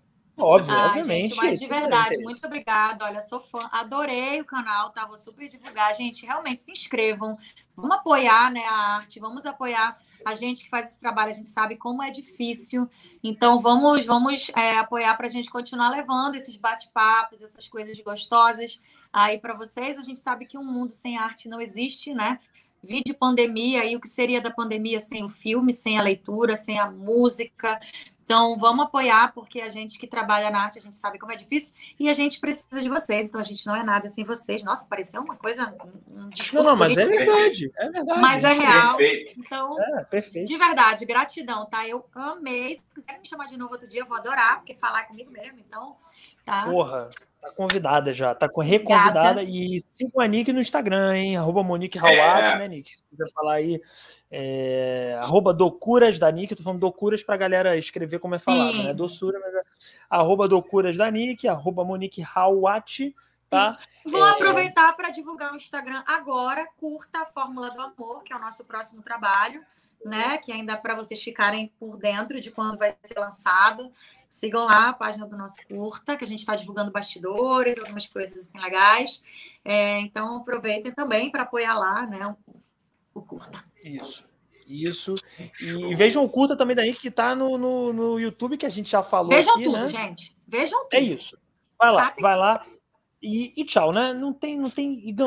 Óbvio, Ai, obviamente. gente, mas de verdade, muito obrigada. Olha, sou fã, adorei o canal, tá? Vou super divulgar. Gente, realmente se inscrevam. Vamos apoiar né, a arte, vamos apoiar a gente que faz esse trabalho. A gente sabe como é difícil. Então, vamos, vamos é, apoiar para a gente continuar levando esses bate-papos, essas coisas gostosas aí para vocês. A gente sabe que um mundo sem arte não existe, né? Vídeo pandemia, e o que seria da pandemia sem o filme, sem a leitura, sem a música, então, vamos apoiar, porque a gente que trabalha na arte, a gente sabe como é difícil e a gente precisa de vocês. Então, a gente não é nada sem vocês. Nossa, pareceu uma coisa, um discurso Não, não, mas é verdade. É verdade. Mas é real. Perfeito. Então, É, perfeito. de verdade, gratidão, tá? Eu amei. Se quiser me chamar de novo outro dia, eu vou adorar, porque falar é comigo mesmo. Então, tá? Porra, tá convidada já, tá reconvidada. E sigam a Nick no Instagram, hein? Arroba Monique Hawat, É. né, Nick? Se quiser falar aí, é, arroba Docuras da Nick, eu tô falando Docuras pra galera escrever como é falado, Sim. né? Doçura, mas é arroba Docuras da Nick, arroba Monique Hawat, tá? Isso. Vou É. aproveitar para divulgar o Instagram agora. Curta a Fórmula do Amor, que é o nosso próximo trabalho, né? Que ainda para vocês ficarem por dentro de quando vai ser lançado. Sigam lá a página do nosso curta, que a gente está divulgando bastidores, algumas coisas assim legais. É, então aproveitem também para apoiar lá, né? O, curta. Isso. Isso. E vejam o curta também da Nick que tá no, no, no YouTube, que a gente já falou Vejam aqui, tudo, né? gente. Vejam tudo. É isso. Vai lá, Tá? vai lá. E, e tchau, né? Não tem, não tem.